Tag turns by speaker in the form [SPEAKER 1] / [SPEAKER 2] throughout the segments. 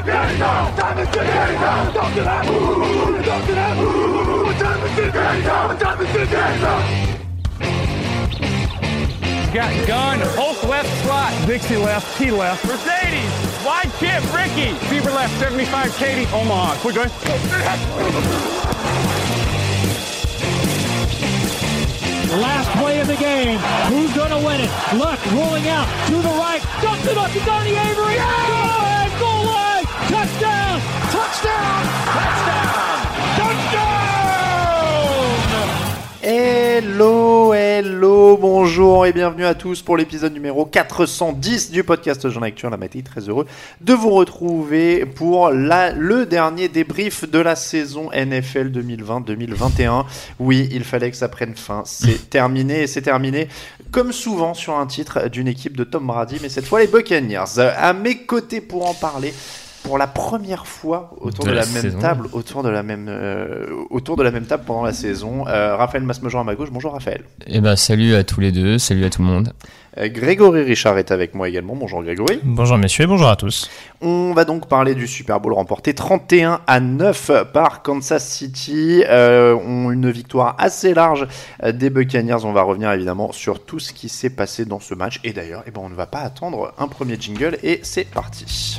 [SPEAKER 1] What time is it now? What time is it now? Talk to that. Talk to that. What time is it now? What time is it now?
[SPEAKER 2] Got gun, Hulk left slot,
[SPEAKER 3] Dixie left, T left.
[SPEAKER 2] Mercedes, wide chip, Ricky, Fever left, 75, Katie, Omaha. Quick, go
[SPEAKER 4] Last play of the game. Who's going to win it? Luck rolling out to the right. Dumps it up to Donnie Avery. Goal
[SPEAKER 5] Hello, hello, bonjour et bienvenue à tous pour l'épisode numéro 410 du podcast Jean Actu. On a été très heureux de vous retrouver pour la, le dernier débrief de la saison NFL 2020-2021. Oui, il fallait que ça prenne fin. C'est terminé et c'est terminé comme souvent sur un titre d'une équipe de Tom Brady, mais cette fois les Buccaneers. À mes côtés pour en parler, pour la première fois autour de,
[SPEAKER 6] De
[SPEAKER 5] la,
[SPEAKER 6] la
[SPEAKER 5] même
[SPEAKER 6] saison.
[SPEAKER 5] table, autour de la même, euh, autour de la même table pendant la saison. Euh, Raphaël Masmejean à ma gauche. Bonjour Raphaël.
[SPEAKER 6] Eh ben, salut à tous les deux, salut à tout le monde.
[SPEAKER 5] Euh, Grégory Richard est avec moi également. Bonjour Grégory.
[SPEAKER 7] Bonjour messieurs, bonjour à tous.
[SPEAKER 5] On va donc parler du Super Bowl remporté 31 à 9 par Kansas City. Euh, on- une victoire assez large des Buccaneers. On va revenir évidemment sur tout ce qui s'est passé dans ce match. Et d'ailleurs, eh ben, on ne va pas attendre un premier jingle et c'est parti.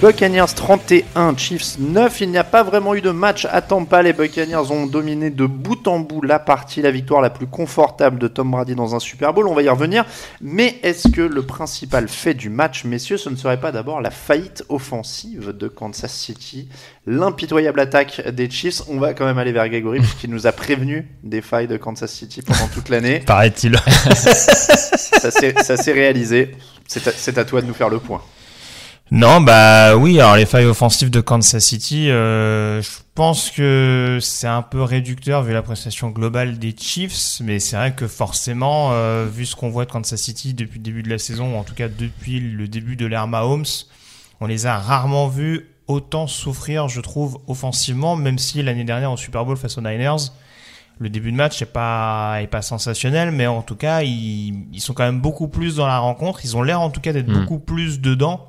[SPEAKER 5] Buccaneers 31, Chiefs 9. Il n'y a pas vraiment eu de match à Tampa. Les Buccaneers ont dominé de bout en bout la partie, la victoire la plus confortable de Tom Brady dans un Super Bowl. On va y revenir. Mais est-ce que le principal fait du match, messieurs, ce ne serait pas d'abord la faillite offensive de Kansas City? L'impitoyable attaque des Chiefs. On va quand même aller vers Gregory, puisqu'il nous a prévenu des failles de Kansas City pendant toute l'année.
[SPEAKER 7] Paraît-il.
[SPEAKER 5] Ça s'est réalisé. C'est à, c'est à toi de nous faire le point.
[SPEAKER 7] Non, bah oui, alors les failles offensives de Kansas City, euh, je pense que c'est un peu réducteur vu la prestation globale des Chiefs, mais c'est vrai que forcément, euh, vu ce qu'on voit de Kansas City depuis le début de la saison, ou en tout cas depuis le début de l'ère Mahomes, on les a rarement vus autant souffrir, je trouve, offensivement, même si l'année dernière au Super Bowl face aux Niners, le début de match est pas est pas sensationnel, mais en tout cas ils, ils sont quand même beaucoup plus dans la rencontre. Ils ont l'air en tout cas d'être
[SPEAKER 6] Mm.
[SPEAKER 7] beaucoup plus dedans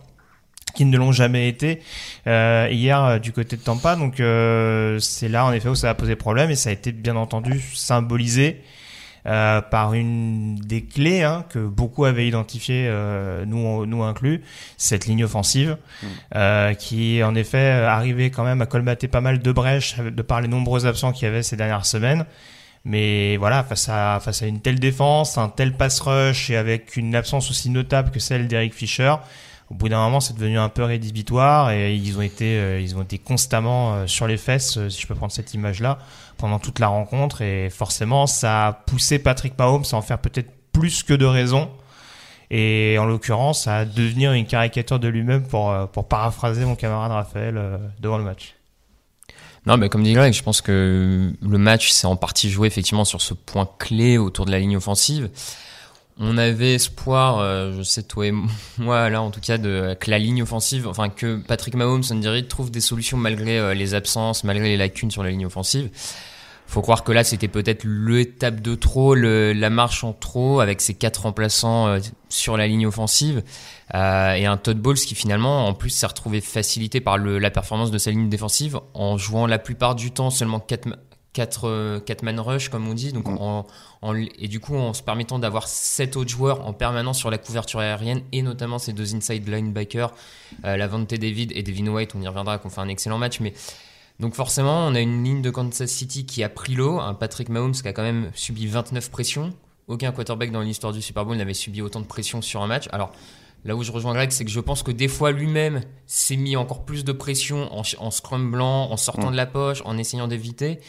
[SPEAKER 7] qu'ils ne l'ont jamais été euh, hier euh, du côté de Tampa. Donc euh, c'est là en effet où ça a posé problème et ça a été bien entendu symbolisé euh, par une des clés hein, que beaucoup avaient identifié, euh, nous nous inclus, cette ligne offensive euh, qui en effet euh, arrivait quand même à colmater pas mal de brèches euh, de par les nombreux absents qu'il y avait ces dernières semaines. Mais voilà, face à, face à une telle défense, un tel pass rush et avec une absence aussi notable que celle d'Eric Fischer, au bout d'un moment, c'est devenu un peu rédhibitoire et ils ont été, euh, ils ont été constamment euh, sur les fesses, euh, si je peux prendre cette image-là, pendant toute la rencontre et forcément, ça a poussé Patrick Mahomes à en faire peut-être plus que de raison et en l'occurrence à devenir une caricature de lui-même pour, pour paraphraser mon camarade Raphaël devant le match.
[SPEAKER 6] Non, mais comme dit Greg, je pense que le match s'est en partie joué effectivement sur ce point clé autour de la ligne offensive. On avait espoir, euh, je sais toi et moi là en tout cas, de, que la ligne offensive, enfin que Patrick Mahomes, Andy Reid trouve des solutions malgré euh, les absences, malgré les lacunes sur la ligne offensive. Faut croire que là c'était peut-être l'étape de trop, le- la marche en trop avec ses quatre remplaçants euh, sur la ligne offensive euh, et un Todd Bowles qui finalement en plus s'est retrouvé facilité par le, la performance de sa ligne défensive en jouant la plupart du temps seulement quatre, 4, 4 man rush, comme on dit. Donc
[SPEAKER 5] Mm.
[SPEAKER 6] en, en- et du coup, en se permettant d'avoir 7 autres joueurs en permanence sur la couverture aérienne, et notamment ces deux inside linebackers, euh, Lavonte David et Devin White, on y reviendra, qu'on fait un excellent match. Mais donc forcément, on a une ligne de Kansas City qui a pris l'eau, un Patrick Mahomes qui a quand même subi 29 pressions. Aucun quarterback dans l'histoire du Super Bowl n'avait subi autant de pression sur un match. Alors là où je rejoins Greg, c'est que je pense que des fois lui-même s'est mis encore plus de pression en, en scrumblant, en sortant
[SPEAKER 5] Mm.
[SPEAKER 6] de la poche, en essayant d'éviter.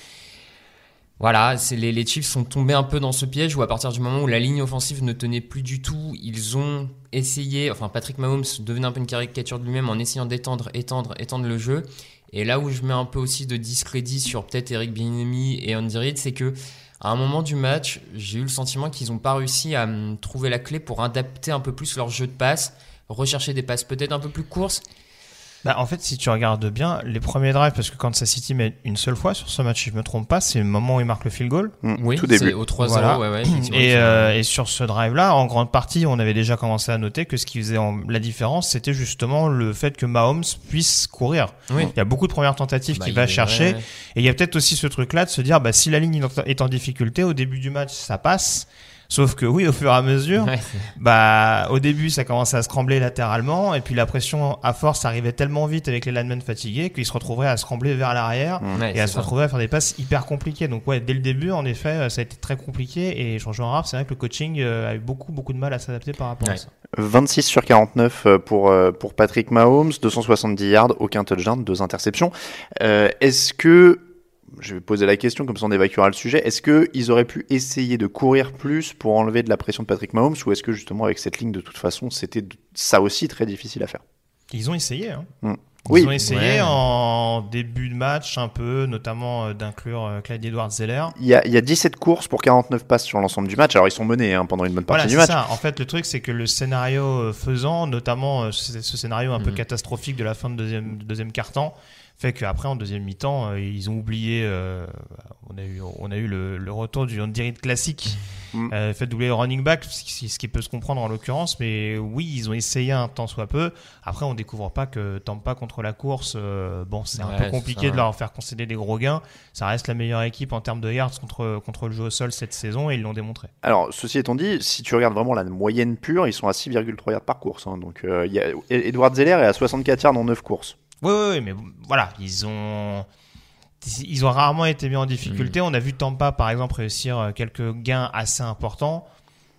[SPEAKER 6] Voilà, les, Chiefs sont tombés un peu dans ce piège où à partir du moment où la ligne offensive ne tenait plus du tout, ils ont essayé, enfin Patrick Mahomes devenait un peu une caricature de lui-même en essayant d'étendre, étendre, étendre le jeu. Et là où je mets un peu aussi de discrédit sur peut-être Eric Bieniemy et Andy Reid, c'est que à un moment du match, j'ai eu le sentiment qu'ils n'ont pas réussi à hum, trouver la clé pour adapter un peu plus leur jeu de passe, rechercher des passes peut-être un peu plus courtes.
[SPEAKER 7] Bah, en fait, si tu regardes bien, les premiers drives, parce que Kansas City met une seule fois sur ce match, si je me trompe pas, c'est le moment où il marque le field goal.
[SPEAKER 5] Mm,
[SPEAKER 6] Oui,
[SPEAKER 5] tout
[SPEAKER 6] c'est
[SPEAKER 5] début.
[SPEAKER 6] au 3-0,
[SPEAKER 7] Voilà.
[SPEAKER 6] ouais, ouais, effectivement,
[SPEAKER 7] Et, euh, et sur ce drive-là, en grande partie, on avait déjà commencé à noter que ce qui faisait en- la différence, c'était justement le fait que Mahomes puisse courir.
[SPEAKER 6] Oui.
[SPEAKER 7] Il y a beaucoup de premières tentatives
[SPEAKER 6] Bah,
[SPEAKER 7] qu'il
[SPEAKER 6] il
[SPEAKER 7] va chercher. Et il y a peut-être aussi ce truc-là de se dire, bah, si la ligne est en difficulté, au début du match, ça passe. Sauf que oui, au fur et à mesure,
[SPEAKER 6] Ouais,
[SPEAKER 7] bah, au début, ça commençait à se trembler latéralement, et puis la pression à force arrivait tellement vite avec les linemen fatigués qu'ils se retrouveraient à se trembler vers l'arrière
[SPEAKER 6] Ouais,
[SPEAKER 7] et à se
[SPEAKER 6] ça.
[SPEAKER 7] retrouver à faire des passes hyper compliquées. Donc ouais, dès le début, en effet, ça a été très compliqué, et je rejoins Raph, c'est vrai que le coaching euh, a eu beaucoup, beaucoup de mal à s'adapter par rapport à ça.
[SPEAKER 5] 26 sur 49 euh, pour, euh, pour Patrick Mahomes, 270 yards, aucun touchdown, deux interceptions. Euh, Est-ce que, je vais poser la question comme ça on évacuera le sujet, est-ce qu'ils auraient pu essayer de courir plus pour enlever de la pression de Patrick Mahomes ou est-ce que justement avec cette ligne de toute façon c'était ça aussi très difficile à faire?
[SPEAKER 7] Ils ont essayé, hein.
[SPEAKER 5] Mm.
[SPEAKER 7] Ils
[SPEAKER 5] Oui.
[SPEAKER 7] ont essayé
[SPEAKER 6] Ouais.
[SPEAKER 7] en début de match un peu, notamment euh, d'inclure euh, Clyde
[SPEAKER 5] il y, a, il y a 17 courses pour 49 passes sur l'ensemble du match. Alors ils sont menés hein, pendant une bonne partie
[SPEAKER 7] Voilà,
[SPEAKER 5] du
[SPEAKER 7] c'est
[SPEAKER 5] match.
[SPEAKER 7] ça. En fait, le truc, c'est que le scénario euh, faisant, notamment euh, ce, ce scénario un peu
[SPEAKER 6] Mhm.
[SPEAKER 7] catastrophique de la fin de deuxième, de deuxième quart-temps, fait qu'après, en deuxième mi-temps, euh, ils ont oublié. euh, on a eu, on a eu le, le retour du Andy Reid classique,
[SPEAKER 5] Mhm.
[SPEAKER 7] euh, fait doubler le running back, ce qui, peut se comprendre en l'occurrence. Mais oui, ils ont essayé un tant soit peu. Après, on découvre pas que Tampa contre la course, euh, bon, c'est un peu compliqué de leur faire concéder des gros gains. Ça reste la meilleure équipe en termes de yards contre, contre le jeu au sol cette saison et ils l'ont démontré.
[SPEAKER 5] Alors, ceci étant dit, si tu regardes vraiment la moyenne pure, ils sont à 6,3 yards par course. hein. donc, y a, Edward Zeller est à 64 yards en 9 courses.
[SPEAKER 7] Oui, oui, oui, mais voilà, ils ont. Ils ont rarement été mis en difficulté.
[SPEAKER 6] Mm.
[SPEAKER 7] On a vu Tampa, par exemple, réussir euh, quelques gains assez importants.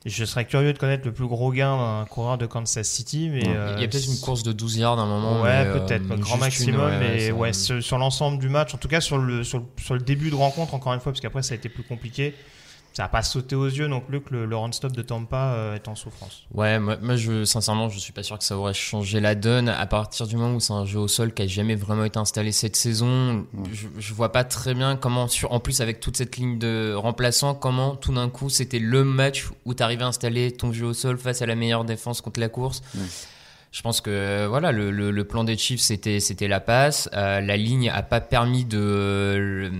[SPEAKER 7] Je serais curieux de connaître le plus gros gain d'un coureur de Kansas City, mais euh,
[SPEAKER 6] Il y a peut-être une course de 12 yards à un moment.
[SPEAKER 7] Ouais,
[SPEAKER 6] euh,
[SPEAKER 7] peut-être,
[SPEAKER 6] juste
[SPEAKER 7] grand
[SPEAKER 6] une,
[SPEAKER 7] maximum,
[SPEAKER 6] ouais,
[SPEAKER 7] mais
[SPEAKER 6] ça-
[SPEAKER 7] ouais, sur, sur l'ensemble du match, en tout cas sur le, sur, le- sur le début de rencontre, encore une fois, parce qu'après ça a été plus compliqué, ça n'a pas sauté aux yeux non plus que le, le run-stop de Tampa euh, est en souffrance.
[SPEAKER 6] Ouais, moi, moi, je, sincèrement, je suis pas sûr que ça aurait changé la donne à partir du moment où c'est un jeu au sol qui a jamais vraiment été installé cette saison. Je, je vois pas très bien comment, sur, en plus avec toute cette ligne de remplaçants, comment tout d'un coup c'était le match où t'arrivais à installer ton jeu au sol face à la meilleure défense contre la course. Je pense que voilà le, le, le plan des Chiefs c'était c'était la passe. Euh, la ligne a pas permis de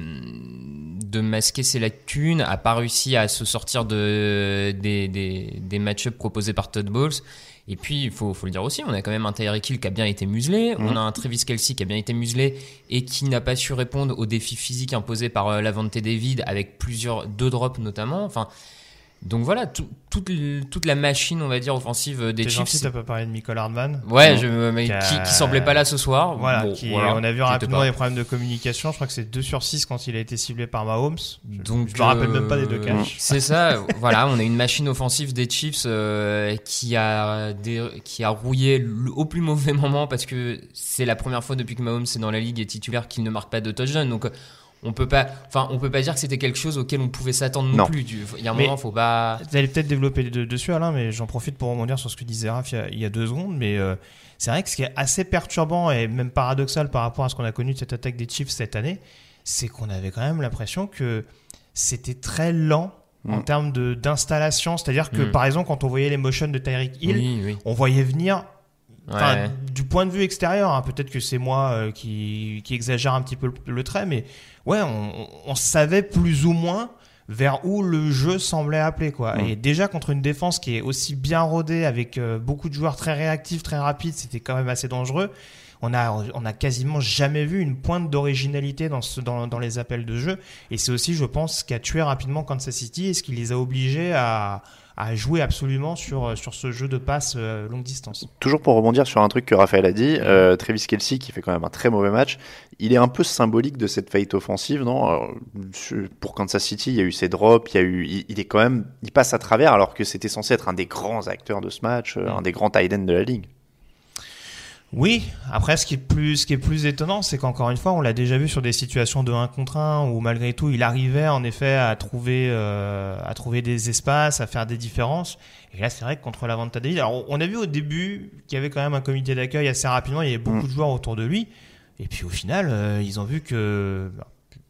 [SPEAKER 6] de masquer ses lacunes, a pas réussi à se sortir de des des, des match-ups proposés par Todd Bowles. Et puis il faut faut le dire aussi, on a quand même un Tyreek Hill qui a bien été muselé, on a un Travis Kelsey qui a bien été muselé et qui n'a pas su répondre aux défis physiques imposés par euh, Lavonte David avec plusieurs deux drops notamment. Enfin donc voilà, tout- toute, toute la machine, on va dire, offensive euh, des
[SPEAKER 7] T'es
[SPEAKER 6] Chiefs.
[SPEAKER 7] gentil, t'as pas parlé de Michael Hardman
[SPEAKER 6] Ouais, je, mais
[SPEAKER 7] Qui
[SPEAKER 6] qui, semblait pas là ce soir.
[SPEAKER 7] Voilà,
[SPEAKER 6] Bon,
[SPEAKER 7] qui,
[SPEAKER 6] voilà,
[SPEAKER 7] on a vu rapidement des problèmes de communication. Je crois que c'est 2 sur 6 quand il a été ciblé par Mahomes.
[SPEAKER 6] Donc,
[SPEAKER 7] je me rappelle
[SPEAKER 6] euh,
[SPEAKER 7] même pas des deux catchs.
[SPEAKER 6] C'est ça, voilà, on a une machine offensive des Chiefs euh, qui a des- qui a rouillé au plus mauvais moment parce que c'est la première fois depuis que Mahomes est dans la ligue et titulaire qu'il ne marque pas de touchdown. Donc euh, on peut pas, enfin on peut pas dire que c'était quelque chose auquel on pouvait s'attendre non,
[SPEAKER 5] Non.
[SPEAKER 6] plus. Du- Il y a un
[SPEAKER 7] Mais-
[SPEAKER 6] moment, faut pas.
[SPEAKER 7] Vous allez peut-être développer de- dessus, Alain, mais j'en profite pour rebondir sur ce que disait Raph il y a, il y a deux secondes. Mais euh, c'est vrai que ce qui est assez perturbant et même paradoxal par rapport à ce qu'on a connu de cette attaque des Chiefs cette année, c'est qu'on avait quand même l'impression que c'était très lent en
[SPEAKER 5] Mm.
[SPEAKER 7] termes de- d'installation. C'est-à-dire que,
[SPEAKER 6] Mm.
[SPEAKER 7] par exemple, quand on voyait les motions de Tyreek Hill,
[SPEAKER 6] Oui, oui.
[SPEAKER 7] on voyait venir Enfin,
[SPEAKER 6] Ouais.
[SPEAKER 7] du point de vue extérieur, hein, peut-être que c'est moi euh, qui, qui exagère un petit peu le, le trait, mais ouais, on, on savait plus ou moins vers où le jeu semblait appeler quoi.
[SPEAKER 5] Mm.
[SPEAKER 7] Et déjà contre une défense qui est aussi bien rodée avec euh, beaucoup de joueurs très réactifs, très rapides, c'était quand même assez dangereux. on a, on a quasiment jamais vu une pointe d'originalité dans, ce, dans, dans les appels de jeu. Et c'est aussi, je pense, ce qui a tué rapidement Kansas City et ce qui les a obligés à, à jouer absolument sur, sur ce jeu de passe euh, longue distance.
[SPEAKER 5] Toujours pour rebondir sur un truc que Raphaël a dit, euh, Travis Kelsey qui fait quand même un très mauvais match, il est un peu symbolique de cette faillite offensive, non? Alors, Pour Kansas City, il y a eu ses drops, il y a eu, il, il est quand même, il passe à travers alors que c'était censé être un des grands acteurs de ce match, euh, un des grands tight ends de la ligue.
[SPEAKER 7] Oui, après ce qui est plus, ce qui est plus étonnant, c'est qu'encore une fois, on l'a déjà vu sur des situations de 1 contre 1 où malgré tout, il arrivait en effet à trouver, euh, à trouver des espaces, à faire des différences. Et là, c'est vrai que contre la Venta David, alors on a vu au début qu'il y avait quand même un comité d'accueil assez rapidement, il y avait beaucoup
[SPEAKER 5] Mm.
[SPEAKER 7] de joueurs autour de lui. Et puis au final, euh, ils ont vu que,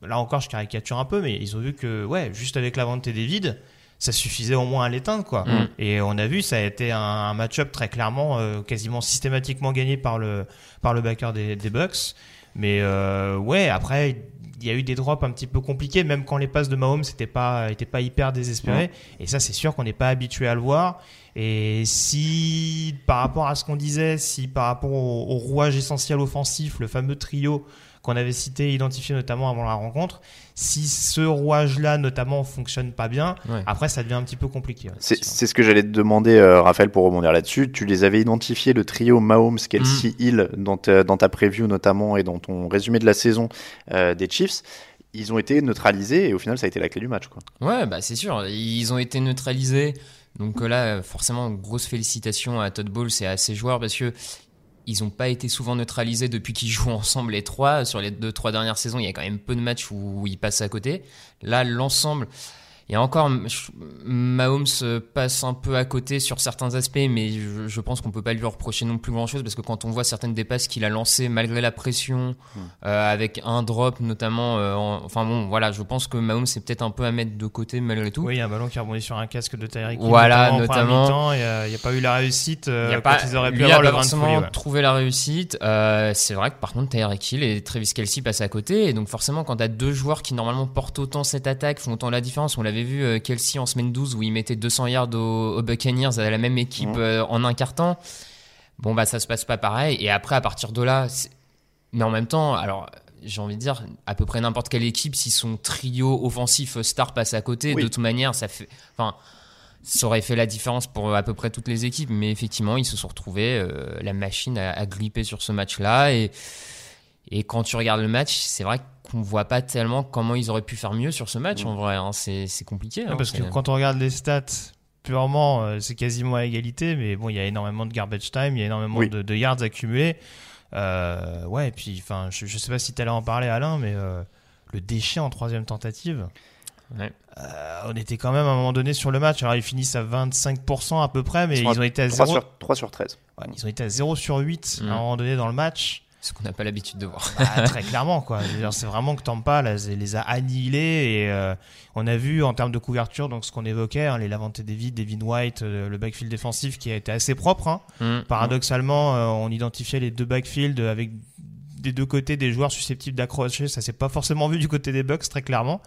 [SPEAKER 7] là encore, je caricature un peu, mais ils ont vu que, ouais, juste avec la Venta David, ça suffisait au moins à l'éteindre, quoi.
[SPEAKER 6] Mm.
[SPEAKER 7] Et on a vu, ça a été un, un match-up très clairement, euh, quasiment systématiquement gagné par le, par le backer des, des Bucks. Mais euh, ouais, après, il y a eu des drops un petit peu compliqués, même quand les passes de Mahomes n'étaient pas, étaient pas hyper désespérées. Et ça, c'est sûr qu'on n'est pas habitué à le voir. Et si, par rapport à ce qu'on disait, si par rapport au, au rouage essentiel offensif, le fameux trio qu'on avait cité, identifié notamment avant la rencontre, si ce rouage-là, notamment, fonctionne pas bien,
[SPEAKER 6] Ouais.
[SPEAKER 7] après, ça devient un petit peu compliqué. ouais,
[SPEAKER 5] C'est ce que j'allais te demander, euh, Raphaël, pour rebondir là-dessus. Tu les avais identifiés, le trio Mahomes, Kelsey, Hill, dans ta, dans ta preview notamment et dans ton résumé de la saison euh, des Chiefs. Ils ont été neutralisés et au final, ça a été la clé du match. Quoi.
[SPEAKER 6] Ouais, bah c'est sûr. Ils ont été neutralisés. Donc euh, là, forcément, grosse félicitations à Todd Bowles et à ses joueurs parce que ils n'ont pas été souvent neutralisés depuis qu'ils jouent ensemble les trois. Sur les deux, trois dernières saisons, il y a quand même peu de matchs où ils passent à côté. Là, l'ensemble, il y a encore, Mahomes euh, passe un peu à côté sur certains aspects, mais je, je pense qu'on peut pas lui reprocher non plus grand chose parce que quand on voit certaines des passes qu'il a lancées malgré la pression, euh, avec un drop notamment, euh, en- enfin bon, voilà, je pense que Mahomes c'est peut-être un peu à mettre de côté malgré tout.
[SPEAKER 7] Oui, il y a un ballon qui a rebondi sur un casque de Tyreek Hill,
[SPEAKER 6] Voilà,
[SPEAKER 7] notamment. et, Il n'y a pas eu la réussite euh,
[SPEAKER 6] Il y a
[SPEAKER 7] quand
[SPEAKER 6] pas,
[SPEAKER 7] ils auraient pu avoir
[SPEAKER 6] a
[SPEAKER 7] le
[SPEAKER 6] pas
[SPEAKER 7] grain de
[SPEAKER 6] forcément
[SPEAKER 7] folie. ouais.
[SPEAKER 6] trouvé la réussite. Euh, c'est vrai que par contre, Tyreek Hill et Travis Kelsey passent à côté. Et donc forcément, quand tu as deux joueurs qui normalement portent autant cette attaque, font autant la différence. On l'avait vu euh, Kelsey en semaine 12 où il mettait 200 yards aux, aux Buccaneers à la même équipe euh, en un quart temps. Bon, bah ça se passe pas pareil. Et après, à partir de là, mais en même temps, alors j'ai envie de dire, à peu près n'importe quelle équipe, si son trio offensif euh, star passe à côté,
[SPEAKER 5] Oui.
[SPEAKER 6] de toute manière, ça fait. Enfin, ça aurait fait la différence pour à peu près toutes les équipes, mais effectivement, ils se sont retrouvés, euh, la machine a, a grippé sur ce match-là. Et, et quand tu regardes le match, c'est vrai qu'on voit pas tellement comment ils auraient pu faire mieux sur ce match, en vrai. hein. C'est c'est compliqué.
[SPEAKER 7] Ouais,
[SPEAKER 6] hein.
[SPEAKER 7] parce que quand on regarde les stats purement, euh, c'est quasiment à égalité, mais bon, il y a énormément de garbage time, il y a énormément
[SPEAKER 5] Oui.
[SPEAKER 7] de, de yards accumulés. Euh, ouais, et puis, enfin, je, je sais pas si tu allais en parler, Alain, mais euh, le déchet en troisième tentative.
[SPEAKER 6] Ouais.
[SPEAKER 7] euh, on était quand même à un moment donné sur le match. Alors ils finissent à 25% à peu près, mais
[SPEAKER 5] Ils
[SPEAKER 7] ont été à
[SPEAKER 5] 3
[SPEAKER 7] 0
[SPEAKER 5] sur, 3 sur 13.
[SPEAKER 7] Ouais, ils ont été à 0 sur 8
[SPEAKER 6] Mm.
[SPEAKER 7] à un moment donné dans le match.
[SPEAKER 6] Ce qu'on n'a pas l'habitude de voir.
[SPEAKER 7] Bah, très clairement, quoi. C'est vraiment que Tampa là, les a annihilés et euh, on a vu en termes de couverture, donc ce qu'on évoquait, hein, les Lavante David, Devin White, euh, le backfield défensif qui a été assez propre. hein.
[SPEAKER 6] Mm.
[SPEAKER 7] Paradoxalement, euh, on identifiait les deux backfields avec des deux côtés des joueurs susceptibles d'accrocher. Ça s'est pas forcément vu du côté des Bucks, très clairement.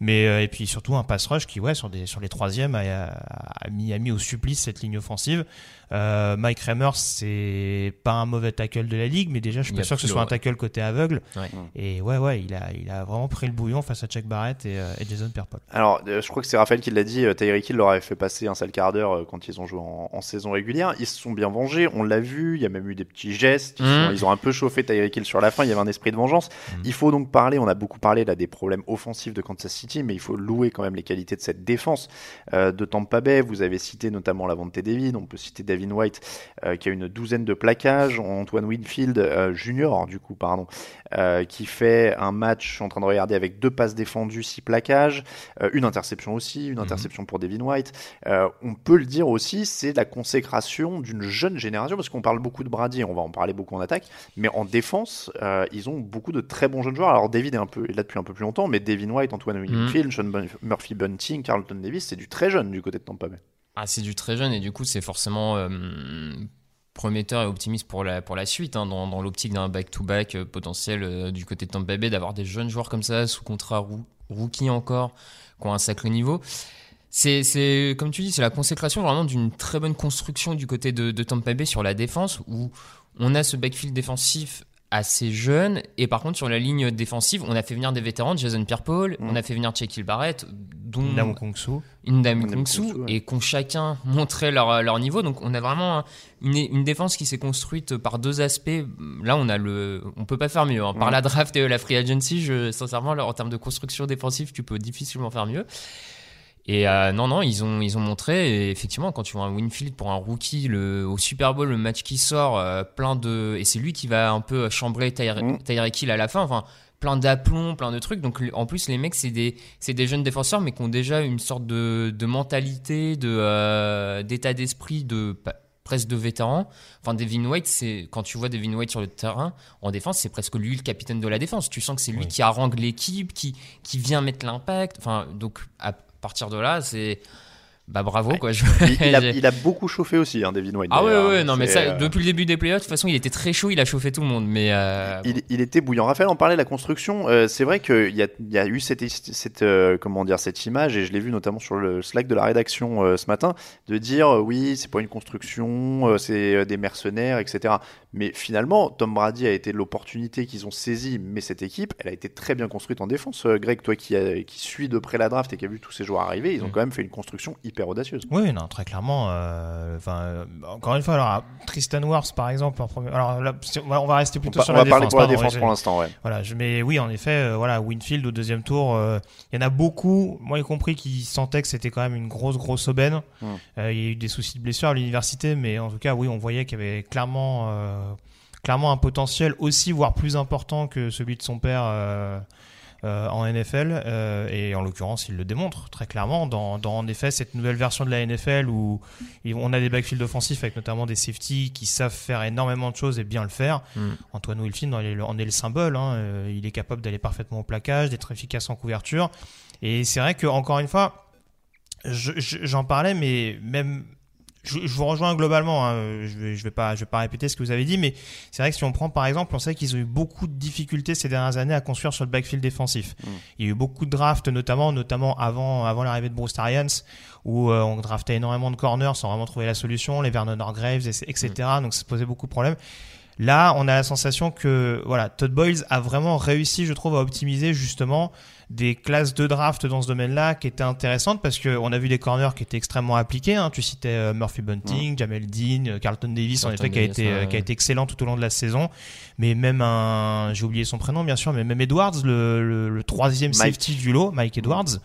[SPEAKER 7] Mais euh, et puis surtout un pass rush qui, ouais, sur des sur les troisièmes a, a, a mis a mis au supplice cette ligne offensive. Euh, Mike Remers, c'est pas un mauvais tackle de la ligue, mais déjà je suis pas
[SPEAKER 6] a
[SPEAKER 7] sûr que ce soit un
[SPEAKER 6] le-
[SPEAKER 7] tackle côté aveugle.
[SPEAKER 6] Ouais.
[SPEAKER 7] Et ouais, ouais, il a il a vraiment pris le bouillon face à Chuck Barrett et, euh, et Jason Pierre-Paul.
[SPEAKER 5] Alors, euh, je crois que c'est Raphaël qui l'a dit, Tyreek Hill leur avait fait passer un sale quart d'heure quand ils ont joué en, en saison régulière. Ils se sont bien vengés, on l'a vu, il y a même eu des petits gestes, ils,
[SPEAKER 6] Mhm.
[SPEAKER 5] sont- ils ont un peu chauffé Tyreek Hill sur la fin, il y avait un esprit de vengeance. Il faut donc parler, on a beaucoup parlé là des problèmes offensifs de Kansas City, mais il faut louer quand même les qualités de cette défense de Tampa Bay. Vous avez cité notamment la T. David, on peut citer Davin White euh, qui a une douzaine de plaquages, Antoine Winfield euh, Junior du coup, pardon, euh, qui fait un match, je suis en train de regarder, avec deux passes défendues, six plaquages, une interception aussi, une interception pour Devin White. On peut le dire aussi, c'est la consécration d'une jeune génération, parce qu'on parle beaucoup de Brady, on va en parler beaucoup en attaque, mais en défense, euh, ils ont beaucoup de très bons jeunes joueurs. Alors David est, un peu, est là depuis un peu plus longtemps, mais Devin White, Antoine Winfield, Sean Bun- Murphy Bunting, Carlton Davis, c'est du très jeune du côté de Tampa Bay.
[SPEAKER 6] Ah, c'est du très jeune et du coup, c'est forcément euh, prometteur et optimiste pour la, pour la suite, hein, dans, dans l'optique d'un back-to-back euh, potentiel euh, du côté de Tampa Bay, d'avoir des jeunes joueurs comme ça, sous contrat roo- rookie encore, qui ont un sacré niveau. c'est, c'est, comme tu dis, c'est la consécration vraiment d'une très bonne construction du côté de, de Tampa Bay sur la défense où on a ce backfield défensif assez jeune et par contre sur la ligne défensive on a fait venir des vétérans Jason Pierre-Paul
[SPEAKER 5] Mm.
[SPEAKER 6] on a fait venir Shaquille Barrett dont
[SPEAKER 7] Ndamukong Kongsu.
[SPEAKER 6] Indam
[SPEAKER 5] Indam
[SPEAKER 6] Kongsu
[SPEAKER 5] Kongsu, ouais.
[SPEAKER 6] et qu'ont chacun montré leur, leur niveau. Donc on a vraiment un- une, une défense qui s'est construite par deux aspects. Là, on a le, on peut pas faire mieux. hein. Par la draft et la free agency, je, sincèrement, là, en termes de construction défensive, tu peux difficilement faire mieux. Et euh, non, non, ils ont, ils ont montré. Et effectivement, quand tu vois un Winfield pour un rookie le, au Super Bowl, le match qui sort, euh, plein de, et c'est lui qui va un peu chambrer Tyre-
[SPEAKER 5] Mm.
[SPEAKER 6] Tyreek Hill à la fin. Enfin, plein d'aplomb, plein de trucs. Donc en plus, les mecs, c'est des, des jeunes défenseurs, mais qui ont déjà une sorte de, de mentalité, de euh, d'état d'esprit de presque de vétérans. Enfin, Devin White, c'est quand tu vois Devin White sur le terrain en défense, c'est presque lui le capitaine de la défense. Tu sens que c'est lui
[SPEAKER 7] Oui.
[SPEAKER 6] qui harangue l'équipe, qui qui vient mettre l'impact. Enfin, donc à partir de là, c'est bah bravo quoi. Je-
[SPEAKER 5] Il, il a,
[SPEAKER 6] j'ai-
[SPEAKER 5] il a beaucoup chauffé aussi, hein, Devin White.
[SPEAKER 6] ah ouais, ouais, non, mais ça,
[SPEAKER 5] euh,
[SPEAKER 6] depuis le début des playoffs, de toute façon, il était très chaud, il a chauffé tout le monde. Mais euh,
[SPEAKER 5] Il, il était bouillant. Raphaël en parlait de la construction. Euh, c'est vrai qu'il y a, il y a eu cette, cette, comment dire, cette image, et je l'ai vu notamment sur le Slack de la rédaction ce matin, de dire oui, c'est pas une construction, c'est des mercenaires, etc. Mais finalement, Tom Brady a été l'opportunité qu'ils ont saisie, mais cette équipe, elle a été très bien construite en défense. Euh, Greg, toi qui, a- qui suis de près la draft et qui a vu tous ces joueurs arriver, ils ont
[SPEAKER 6] Mm.
[SPEAKER 5] quand même fait une construction hyper audacieuse.
[SPEAKER 7] Oui, non, très clairement. euh, euh, encore une fois, alors Tristan Wirfs par exemple, en premier- alors là, on va, on rester
[SPEAKER 5] On,
[SPEAKER 7] plutôt
[SPEAKER 5] pa-
[SPEAKER 7] sur
[SPEAKER 5] on
[SPEAKER 7] la
[SPEAKER 5] va parler
[SPEAKER 7] défense.
[SPEAKER 5] pour la défense pour l'instant, ouais.
[SPEAKER 7] Voilà, je, mais oui, en effet, euh, voilà, Winfield au deuxième tour, euh, il y en a beaucoup, moi y compris, qui sentaient que c'était quand même une grosse, grosse aubaine.
[SPEAKER 5] Mm.
[SPEAKER 7] Euh, il y a eu des soucis de blessure à l'université, mais en tout cas, oui, on voyait qu'il y avait clairement, euh, clairement un potentiel aussi, voire plus important que celui de son père. euh, euh, en NFL euh, et en l'occurrence il le démontre très clairement dans, dans en effet cette nouvelle version de la NFL où on a des backfields offensifs avec notamment des safety qui savent faire énormément de choses et bien le faire
[SPEAKER 6] Mm.
[SPEAKER 7] Antoine Wilfin en est le, symbole. hein. Euh, il est capable d'aller parfaitement au plaquage, d'être efficace en couverture. Et c'est vrai que encore une fois, je- je- j'en parlais, mais même. Je, je vous rejoins globalement. hein. Je vais, je vais pas, je vais pas répéter ce que vous avez dit, mais c'est vrai que si on prend par exemple, on sait qu'ils ont eu beaucoup de difficultés ces dernières années à construire sur le backfield défensif.
[SPEAKER 5] Mm.
[SPEAKER 7] Il y a eu beaucoup de drafts, notamment, notamment avant, avant l'arrivée de Bruce Arians, où euh, on draftait énormément de corners sans vraiment trouver la solution, les Vernon Graves, etc. Donc ça posait beaucoup de problèmes. Là, on a la sensation que voilà, Todd Boyles a vraiment réussi, je trouve, à optimiser justement des classes de draft dans ce domaine-là qui étaient intéressantes parce que on a vu des corners qui étaient extrêmement appliqués. hein. Tu citais euh, Murphy Bunting, Jamel Dean, euh, Carlton Davis, en effet, qui a été euh,
[SPEAKER 6] ouais.
[SPEAKER 7] qui a été excellent tout au long de la saison. Mais même un, j'ai oublié son prénom bien sûr, mais même Edwards, le, le, le troisième
[SPEAKER 5] Mike.
[SPEAKER 7] safety du lot, Mike Edwards.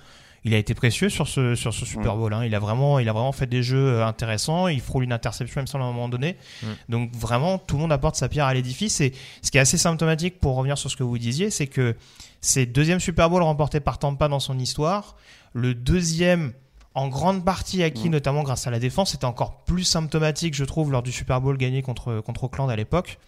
[SPEAKER 7] Il a été précieux sur ce sur ce Super Bowl. Hein. Il a vraiment il a vraiment fait des jeux euh, intéressants. Il frôle une interception, il me semble, à un moment donné.
[SPEAKER 6] Mm.
[SPEAKER 7] Donc vraiment, tout le monde apporte sa pierre à l'édifice. Et ce qui est assez symptomatique pour revenir sur ce que vous disiez, c'est que c'est le deuxième Super Bowl remporté par Tampa dans son histoire. Le deuxième en grande partie acquis,
[SPEAKER 5] Mm.
[SPEAKER 7] notamment grâce à la défense, c'était encore plus symptomatique, je trouve, lors du Super Bowl gagné contre, contre Oakland à l'époque.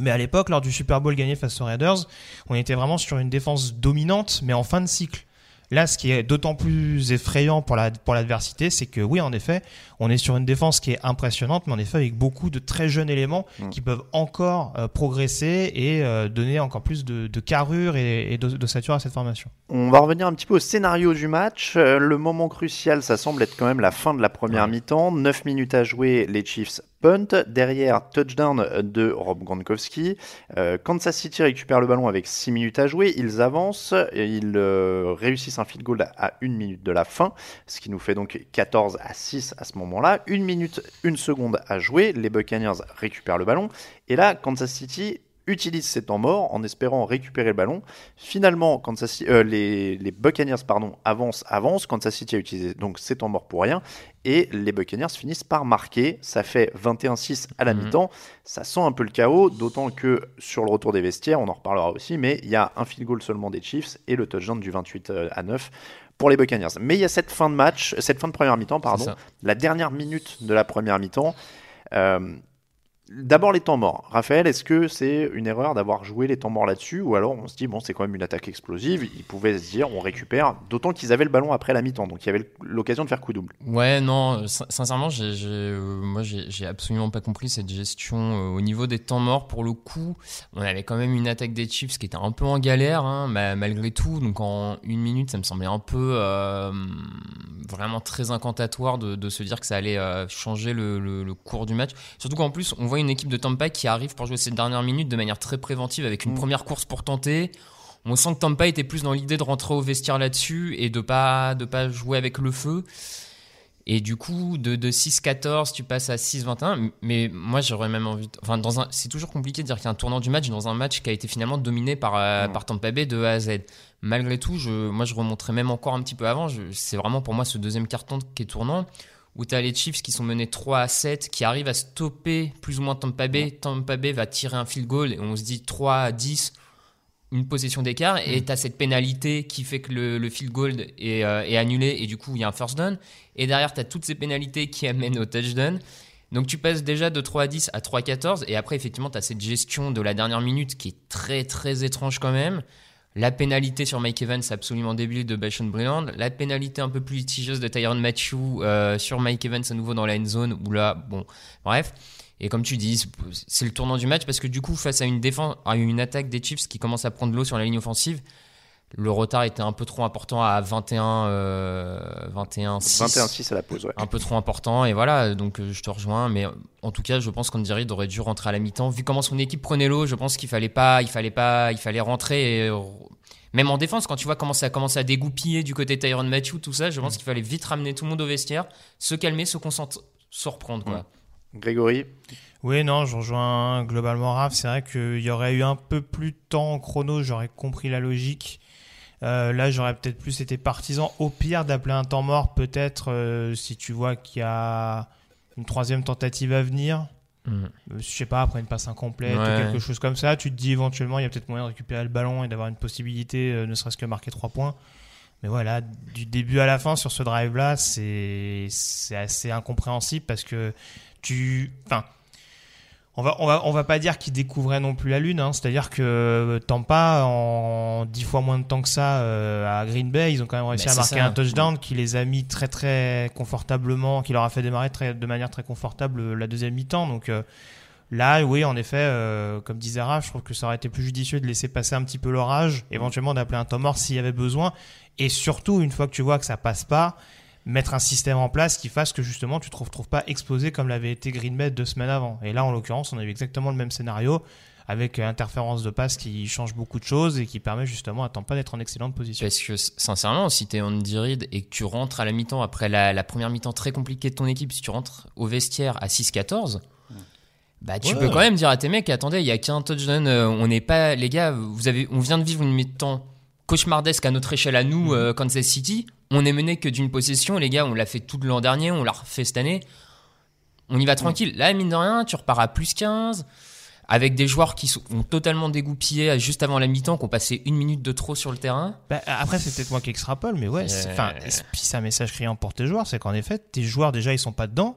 [SPEAKER 7] Mais à l'époque, lors du Super Bowl gagné face aux Raiders, on était vraiment sur une défense dominante, mais en fin de cycle. Là, ce qui est d'autant plus effrayant pour la pour l'adversité, c'est que oui, en effet, on est sur une défense qui est impressionnante, mais en effet avec beaucoup de très jeunes éléments
[SPEAKER 5] Mm.
[SPEAKER 7] qui peuvent encore euh, progresser et euh, donner encore plus de, de carrure et, et de- d'ossature à cette formation.
[SPEAKER 5] On va revenir un petit peu au scénario du match. Euh, le moment crucial, ça semble être quand même la fin de la première
[SPEAKER 7] Ouais.
[SPEAKER 5] mi-temps. 9 minutes à jouer, les Chiefs punt. Derrière, touchdown de Rob Gronkowski. Euh, Kansas City récupère le ballon avec 6 minutes à jouer. Ils avancent et ils euh, réussissent un field goal à 1 minute de la fin, ce qui nous fait donc 14 à 6 à ce moment-là. 1 minute, 1 seconde à jouer. Les Buccaneers récupèrent le ballon. Et là, Kansas City utilise ses temps morts en espérant récupérer le ballon. Finalement, Kansas City- euh, les, les Buccaneers pardon, avancent, avancent. Kansas City a utilisé donc ses temps morts pour rien. Et les Buccaneers finissent par marquer. Ça fait 21-6 à la
[SPEAKER 6] Mhm.
[SPEAKER 5] mi-temps. Ça sent un peu le chaos, d'autant que sur le retour des vestiaires, on en reparlera aussi, mais il y a un field goal seulement des Chiefs et le touchdown du 28 à 9 pour les Buccaneers. Mais il y a cette fin de match, cette fin de première mi-temps, pardon, la dernière minute de la première mi-temps. euh, D'abord les temps morts. Raphaël, est-ce que c'est une erreur d'avoir joué les temps morts là-dessus ou alors on se dit bon c'est quand même une attaque explosive, ils pouvaient se dire on récupère, d'autant qu'ils avaient le ballon après la mi-temps, donc il y avait l'occasion de faire coup double.
[SPEAKER 6] Ouais non, sincèrement j'ai, euh, moi j'ai absolument pas compris cette gestion euh, au niveau des temps morts pour le coup. On avait quand même une attaque des Chiefs qui était un peu en galère hein, malgré tout, donc en une minute ça me semblait un peu euh, vraiment très incantatoire de, se dire que ça allait changer le, le cours du match. Surtout qu'en plus on voit une équipe de Tampa qui arrive pour jouer ces dernières minutes de manière très préventive avec une mm. première course pour tenter. On sent que Tampa était plus dans l'idée de rentrer au vestiaire là-dessus et de pas de pas jouer avec le feu. Et du coup, de, de 6-14, tu passes à 6-21. Mais moi, j'aurais même envie. Enfin, dans un, c'est toujours compliqué de dire qu'il y a un tournant du match dans un match qui a été finalement dominé par, euh, mm. par Tampa Bay de A à Z. Malgré tout, je, moi, je remonterais même encore un petit peu avant. c'est vraiment pour moi ce deuxième carton qui est tournant où tu as les Chiefs qui sont menés 3 à 7, qui arrivent à stopper plus ou moins Tampa Bay. Tampa Bay va tirer un field goal et on se dit 3 à 10, une possession d'écart. Et tu as cette pénalité qui fait que le, field goal est, euh, est, annulé et du coup il y a un first down. Et derrière, tu as toutes ces pénalités qui amènent au touchdown. Donc tu passes déjà de 3 à 10 à 3 à 14. Et après, effectivement, tu as cette gestion de la dernière minute qui est très très étrange quand même. La pénalité sur Mike Evans absolument débile de Bashon Brilland. La pénalité un peu plus litigieuse de Tyron Matthew euh, sur Mike Evans à nouveau dans la end zone. Où là, bon, bref. Et comme tu dis, c'est le tournant du match parce que du coup, face à une défense, à une attaque des Chiefs qui commence à prendre l'eau sur la ligne offensive, le retard était un peu trop important à 21, euh, 21 6.
[SPEAKER 5] 21 6 à la pause, ouais.
[SPEAKER 6] Un peu trop important. Et voilà, donc euh, je te rejoins. Mais en tout cas, je pense qu'Andy aurait dû rentrer à la mi-temps. Vu comment son équipe prenait l'eau, je pense qu'il fallait pas, il fallait pas, il fallait rentrer. Et, même en défense, quand tu vois comment ça a commencé à dégoupiller du côté de Tyron Matthew, tout ça, je pense mm. qu'il fallait vite ramener tout le monde au vestiaire, se calmer, se concentrer, se reprendre. Quoi.
[SPEAKER 5] Mm. Grégory?
[SPEAKER 7] Oui, non, je rejoins globalement Raph. C'est vrai qu'il y aurait eu un peu plus de temps en chrono, j'aurais compris la logique. Euh, là, j'aurais peut-être plus été partisan. Au pire, d'appeler un temps mort, peut-être, euh, si tu vois qu'il y a une troisième tentative à venir. Mm. Euh, je sais pas, après une passe incomplète ou quelque chose comme ça, tu te dis éventuellement il y a peut-être moyen de récupérer le ballon et d'avoir une possibilité, euh, ne serait-ce que marquer 3 points. Mais voilà, du début à la fin sur ce drive-là, c'est assez incompréhensible parce que tu. Enfin, on va, on va, on va pas dire qu'ils découvraient non plus la Lune. Hein. C'est-à-dire que euh, Tampa, en dix fois moins de temps que ça euh, à Green Bay, ils ont quand même réussi à marquer un touchdown qui les a mis très très confortablement, qui leur a fait démarrer très, de manière très confortable euh, la deuxième mi-temps. Donc là, oui, en effet, comme disait Raph, je trouve que ça aurait été plus judicieux de laisser passer un petit peu l'orage, éventuellement d'appeler un temps mort s'il y avait besoin. Et surtout, une fois que tu vois que ça passe pas, mettre un système en place qui fasse que justement tu te retrouves pas explosé comme l'avait été Green Bay deux semaines avant. Et là, en l'occurrence, on a eu exactement le même scénario avec interférence de passe qui change beaucoup de choses et qui permet justement à pas d'être en excellente position.
[SPEAKER 6] Parce que sincèrement, si tu es Andy Reid et que tu rentres à la mi-temps après la, première mi-temps très compliquée de ton équipe, si tu rentres au vestiaire à 6-14, bah tu peux quand même dire à tes mecs, attendez, il y a qu'un touchdown, euh, on n'est pas, les gars, vous avez, on vient de vivre une mi-temps cauchemardesque à notre échelle à nous, mhm. euh, Kansas City. On est mené que d'une possession, les gars, on l'a fait tout l'an dernier, on l'a refait cette année. On y va tranquille. Là, mine de rien, tu repars à plus 15, avec des joueurs qui sont totalement dégoupillés juste avant la mi-temps, qui ont passé une minute de trop sur le terrain.
[SPEAKER 7] Bah, après, c'est peut-être moi qui extrapole, mais ouais, enfin, puis c'est un message criant pour tes joueurs, c'est qu'en effet, tes joueurs déjà, ils sont pas dedans.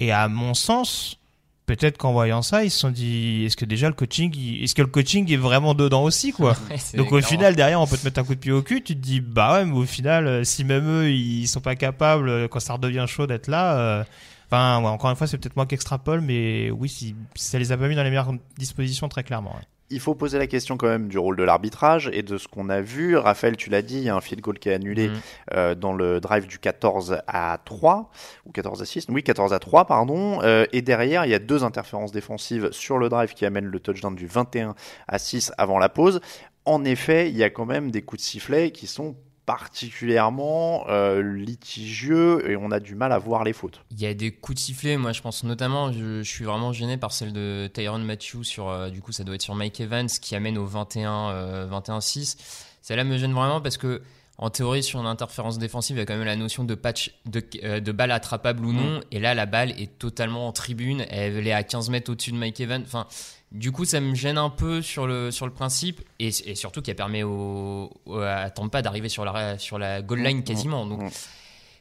[SPEAKER 7] Et à mon sens, peut-être qu'en voyant ça, ils se sont dit est-ce que déjà le coaching, est-ce que le coaching est vraiment dedans aussi quoi Donc au final derrière, on peut te mettre un coup de pied au cul. Tu te dis bah ouais, mais au final, euh, si même eux ils sont pas capables euh, quand ça redevient chaud d'être là. Euh, enfin, encore une fois, c'est peut-être moi qui extrapole, mais oui, ça les a pas mis dans les meilleures dispositions très clairement
[SPEAKER 5] il faut poser la question quand même du rôle de l'arbitrage et de ce qu'on a vu. Raphaël, tu l'as dit, il y a un field goal qui est annulé mm. euh, dans le drive du 14 à 3, ou 14 à 6, oui, 14 à 3, pardon. Euh, et derrière, il y a deux interférences défensives sur le drive qui amènent le touchdown du 21 à 6 avant la pause. En effet, il y a quand même des coups de sifflet qui sont particulièrement euh, litigieux et on a du mal à voir les fautes.
[SPEAKER 6] Il y a des coups de sifflet, moi je pense notamment, je, suis vraiment gêné par celle de Tyron Matthew sur, euh, du coup ça doit être sur Mike Evans qui amène au 21, 21-6. Euh, Celle-là me gêne vraiment parce que en théorie sur une interférence défensive il y a quand même la notion de patch de, de balle attrapable ou non mm. et là la balle est totalement en tribune, elle est à 15 mètres au-dessus de Mike Evans. Enfin, du coup, ça me gêne un peu sur le, sur le principe et, surtout qui a permis au, à Tampa d'arriver sur la, sur la goal line quasiment. Donc,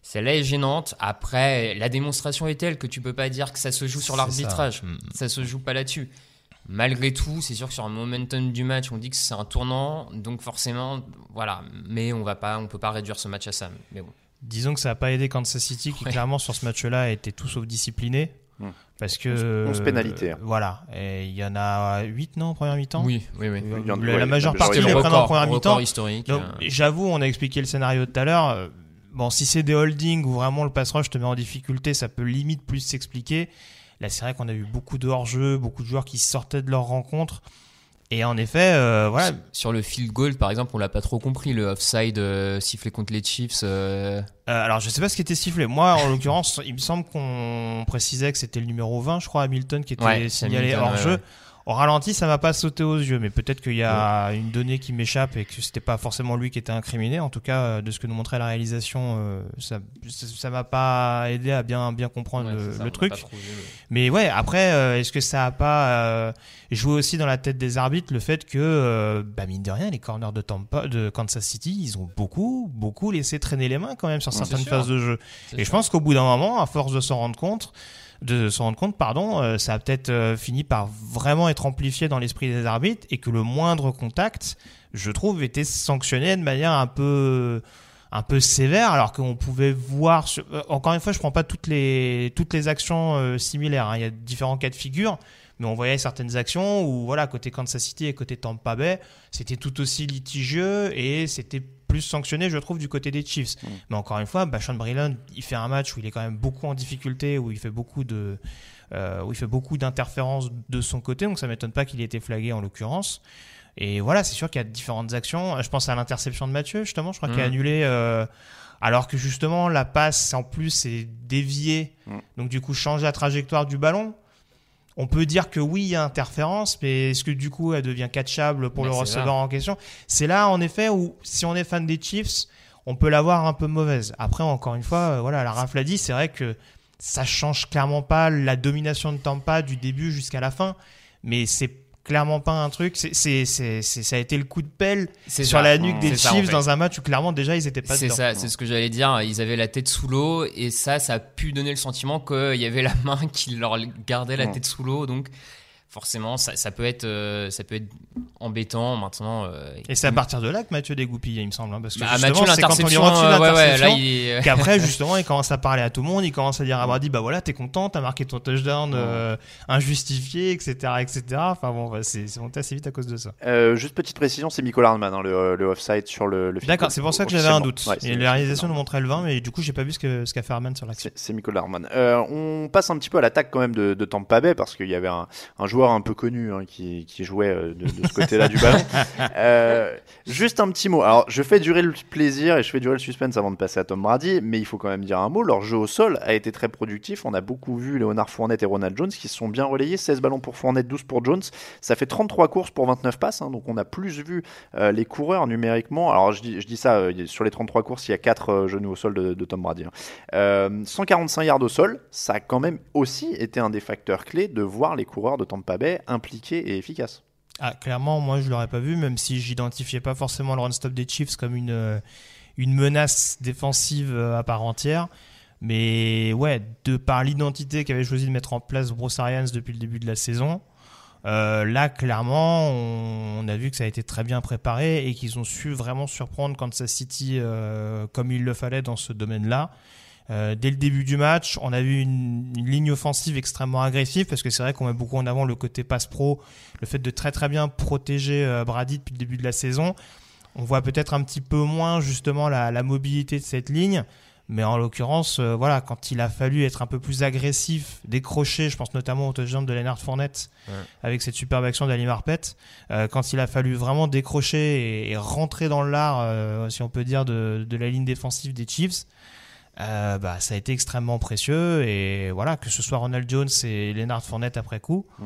[SPEAKER 6] Celle-là est gênante. Après, la démonstration est telle que tu peux pas dire que ça se joue sur l'arbitrage.
[SPEAKER 7] ça.
[SPEAKER 6] Ça. se joue pas là-dessus. Malgré tout, c'est sûr que sur un momentum du match, on dit que c'est un tournant, donc forcément, voilà. Mais on va pas, on peut pas réduire ce match à ça. Mais bon.
[SPEAKER 7] Disons que ça n'a pas aidé Kansas City qui
[SPEAKER 6] Ouais.
[SPEAKER 7] clairement sur ce match-là a été tout sauf discipliné.
[SPEAKER 5] Hmm.
[SPEAKER 7] Parce que...
[SPEAKER 5] 11 pénalités, hein.
[SPEAKER 7] Voilà. Et il y en a 8 non en première mi-temps
[SPEAKER 6] Oui, oui, oui.
[SPEAKER 7] Euh, la, majeure partie
[SPEAKER 5] majorité.
[SPEAKER 7] les
[SPEAKER 6] le
[SPEAKER 7] prennent en première mi-temps.
[SPEAKER 6] record historique.
[SPEAKER 7] Donc,
[SPEAKER 6] euh,
[SPEAKER 7] j'avoue, on a expliqué le scénario tout à l'heure. Euh, Bon, si c'est des holdings où vraiment le pass rush te met en difficulté, ça peut limite plus s'expliquer. Là, c'est vrai qu'on a eu beaucoup de hors-jeu, beaucoup de joueurs qui sortaient de leur rencontre. Et en effet, euh, voilà.
[SPEAKER 6] Sur le field goal, par exemple, on l'a pas trop compris, le offside euh, sifflé contre les Chiefs. euh,
[SPEAKER 7] alors, je sais pas ce qui était sifflé. Moi, en l'occurrence, il me semble qu'on précisait que c'était le numéro 20, je crois, Hamilton, qui était
[SPEAKER 6] Ouais,
[SPEAKER 7] signalé
[SPEAKER 6] Hamilton, ouais, ouais.
[SPEAKER 7] Au ralenti, ça m'a pas sauté aux yeux, mais peut-être qu'il y a une donnée qui m'échappe et que c'était pas forcément lui qui était incriminé. En tout cas, euh, de ce que nous montrait la réalisation, euh, ça, ça m'a pas aidé à bien bien comprendre
[SPEAKER 6] ouais,
[SPEAKER 7] le,
[SPEAKER 6] ça,
[SPEAKER 7] truc.
[SPEAKER 6] mais-
[SPEAKER 7] ouais, après, euh, est-ce que ça a pas euh, joué aussi dans la tête des arbitres le fait que, bah mine de rien, les corners de Tampa, de Kansas City, ils ont beaucoup, beaucoup laissé traîner les mains quand même sur certaines phases de jeu. Et je pense qu'au bout d'un moment, à force de s'en rendre compte, de s'en rendre compte, pardon, euh, ça a peut-être euh, fini par vraiment être amplifié dans l'esprit des arbitres et que le moindre contact, je trouve, était sanctionné de manière un peu un peu sévère alors qu'on pouvait voir euh, encore une fois je prends pas toutes les toutes les actions similaires hein. il y a différents cas de figure mais on voyait certaines actions où voilà côté Kansas City et côté Tampa Bay c'était tout aussi litigieux et c'était plus sanctionné je trouve du côté des Chiefs mais encore une fois bah, Sean Breland il fait un match où il est quand même beaucoup en difficulté où il fait beaucoup de euh, où il fait beaucoup d'interférences de son côté donc ça m'étonne pas qu'il ait été flagué en l'occurrence et voilà, c'est sûr qu'il y a différentes actions. Je pense à l'interception de Mathieu, justement, je crois qu'il a
[SPEAKER 6] Mhm.
[SPEAKER 7] annulé. euh, alors que justement, la passe, en plus, est déviée.
[SPEAKER 5] Mhm.
[SPEAKER 7] Donc, du coup, change la trajectoire du ballon. On peut dire que oui, il y a interférence, mais est-ce que du coup, elle devient catchable pour
[SPEAKER 6] Mais
[SPEAKER 7] le receveur
[SPEAKER 6] là.
[SPEAKER 7] en question? C'est là, en effet, où si on est fan des Chiefs, on peut l'avoir un peu mauvaise. Après, encore une fois, euh, voilà, la Raph l'a dit, c'est vrai que ça change clairement pas la domination de Tampa du début jusqu'à la fin, mais c'est clairement pas un truc. C'est, c'est, c'est, c'est- ça a été le coup de pelle
[SPEAKER 6] C'est
[SPEAKER 7] sur
[SPEAKER 6] ça.
[SPEAKER 7] la nuque des
[SPEAKER 6] C'est ça, en
[SPEAKER 7] Chiefs
[SPEAKER 6] fait.
[SPEAKER 7] dans un match où clairement déjà ils étaient pas
[SPEAKER 6] C'est ça, c'est ce que j'allais dire. Ils avaient la tête sous l'eau et ça, ça a pu donner le sentiment qu'il y avait la main qui leur gardait la tête sous l'eau. Donc, forcément, ça, ça peut être, euh, ça peut être embêtant maintenant. euh,
[SPEAKER 7] Et c'est à partir de là que Mathieu dégoupille, il me semble, hein, parce que
[SPEAKER 6] Bah,
[SPEAKER 7] justement,
[SPEAKER 6] Mathieu,
[SPEAKER 7] c'est quand on lui retire
[SPEAKER 6] euh, ouais, ouais, là, il
[SPEAKER 7] qu'après justement il commence à parler à tout le monde, il commence à dire à Brady bah voilà t'es content, t'as marqué ton touchdown euh, injustifié, etc., etc. Enfin bon, bah, c'est, monté assez vite à cause de ça.
[SPEAKER 5] Euh, juste petite précision, c'est Michael Hardman, hein, le, le offside sur le, le
[SPEAKER 7] D'accord, c'est pour ça que j'avais un doute.
[SPEAKER 5] Ouais,
[SPEAKER 7] et la réalisation nous montrait le 20, mais du coup j'ai pas vu ce, qu'a fait Harman sur l'action.
[SPEAKER 5] C'est c'est Michael Hardman. Euh, on passe un petit peu à l'attaque quand même de, de Tampa Bay parce qu'il y avait un, un joueur un peu connu hein, qui, qui jouait euh, de, de ce côté-là du ballon. Euh, juste un petit mot. Alors, je fais durer le plaisir et je fais durer le suspense avant de passer à Tom Brady, mais il faut quand même dire un mot. Leur jeu au sol a été très productif. On a beaucoup vu Léonard Fournette et Ronald Jones qui se sont bien relayés. 16 ballons pour Fournette, 12 pour Jones. Ça fait 33 courses pour 29 passes. hein, donc, on a plus vu euh, les coureurs numériquement. Alors, je dis, je dis ça, euh, sur les 33 courses, il y a 4 genoux au sol de, de Tom Brady. hein. Euh, 145 yards au sol, ça a quand même aussi été un des facteurs clés de voir les coureurs de Tampa Bay impliqués et efficaces.
[SPEAKER 7] Ah, clairement, moi je l'aurais pas vu, même si j'identifiais pas forcément le run-stop des Chiefs comme une, euh, une menace défensive euh, à part entière. Mais ouais, de par l'identité qu'avait choisi de mettre en place Bruce Arians depuis le début de la saison, euh, là clairement, on, a vu que ça a été très bien préparé et qu'ils ont su vraiment surprendre Kansas City comme il le fallait dans ce domaine-là. Euh, dès le début du match, on a vu une, une ligne offensive extrêmement agressive parce que c'est vrai qu'on met beaucoup en avant le côté passe pro, le fait de très très bien protéger euh, Brady depuis le début de la saison. On voit peut-être un petit peu moins justement la, la mobilité de cette ligne, mais en l'occurrence, euh, voilà, quand il a fallu être un peu plus agressif, décrocher, je pense notamment au touchdown de Leonard Fournette
[SPEAKER 6] Ouais.
[SPEAKER 7] avec cette superbe action d'Ali Marpet, euh, quand il a fallu vraiment décrocher et, et rentrer dans l'art, euh, si on peut dire, de, de la ligne défensive des Chiefs. Euh, bah, ça a été extrêmement précieux et voilà que ce soit Ronald Jones et Leonard Fournette après coup
[SPEAKER 5] Mm.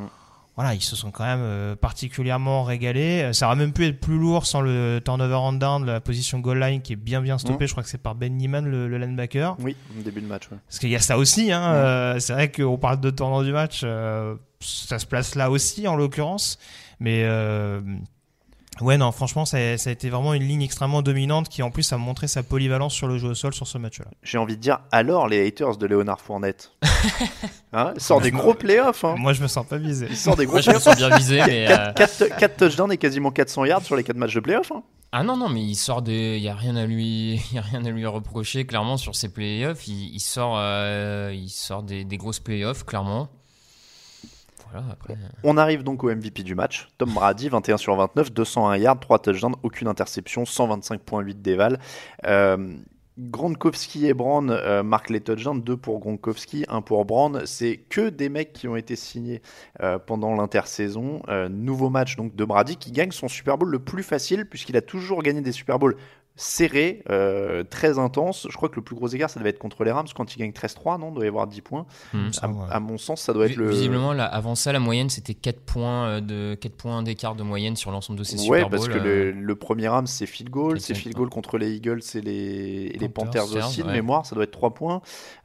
[SPEAKER 7] voilà ils se sont quand même euh, particulièrement régalés Euh, ça aurait même pu être plus lourd sans le turnover on down la position goal line qui est bien bien stoppée
[SPEAKER 5] Mm.
[SPEAKER 7] je crois que c'est par Ben Niemann le, le linebacker
[SPEAKER 5] Oui, au début de match. ouais.
[SPEAKER 7] parce qu'il y a ça aussi hein, euh, c'est vrai qu'on parle de tournant du match euh, ça se place là aussi en l'occurrence mais euh, Ouais, non, franchement, ça, ça, a été vraiment une ligne extrêmement dominante qui, en plus, a montré sa polyvalence sur le jeu au sol sur ce match-là.
[SPEAKER 5] J'ai envie de dire, alors les haters de Léonard Fournette hein, Il sort des gros playoffs. Hein.
[SPEAKER 7] Moi, je me sens pas visé.
[SPEAKER 5] Il sort des gros
[SPEAKER 6] Moi, je me sens bien visé, mais.
[SPEAKER 5] 4, euh... touchdowns et quasiment 400 yards sur les 4 matchs de playoffs. Hein.
[SPEAKER 6] Ah non, non, mais il sort des. Il n'y a, rien à lui... y a rien à lui reprocher, clairement, sur ses playoffs. Il, il sort, euh... il sort des, des grosses playoffs, clairement.
[SPEAKER 5] On arrive donc au MVP du match. Tom Brady, 21 sur 29, 201 yards, 3 touchdowns, aucune interception, 125.8 d'éval. Euh, Gronkowski et Brand euh, marquent les touchdowns, 2 pour Gronkowski, 1 pour Brand. C'est que des mecs qui ont été signés euh, pendant l'intersaison. Euh, nouveau match donc de Brady qui gagne son Super Bowl le plus facile puisqu'il a toujours gagné des Super Bowls serré, euh, très intense. Je crois que le plus gros écart, ça devait être contre les Rams quand ils gagnent 13-3, non Il doit y avoir 10 points.
[SPEAKER 6] Mmh,
[SPEAKER 5] à,
[SPEAKER 7] ouais.
[SPEAKER 5] à, mon sens, ça doit être le.
[SPEAKER 6] Visiblement, là, avant ça, la moyenne, c'était 4 points euh, de 4 points d'écart de moyenne sur l'ensemble de ces
[SPEAKER 5] ouais,
[SPEAKER 6] Super Bowls.
[SPEAKER 5] parce que
[SPEAKER 6] euh...
[SPEAKER 5] le, le, premier Rams, c'est field goal. C'est field goal contre les Eagles et les, et les Panthers, aussi, de ouais. mémoire. Ça doit être 3 points.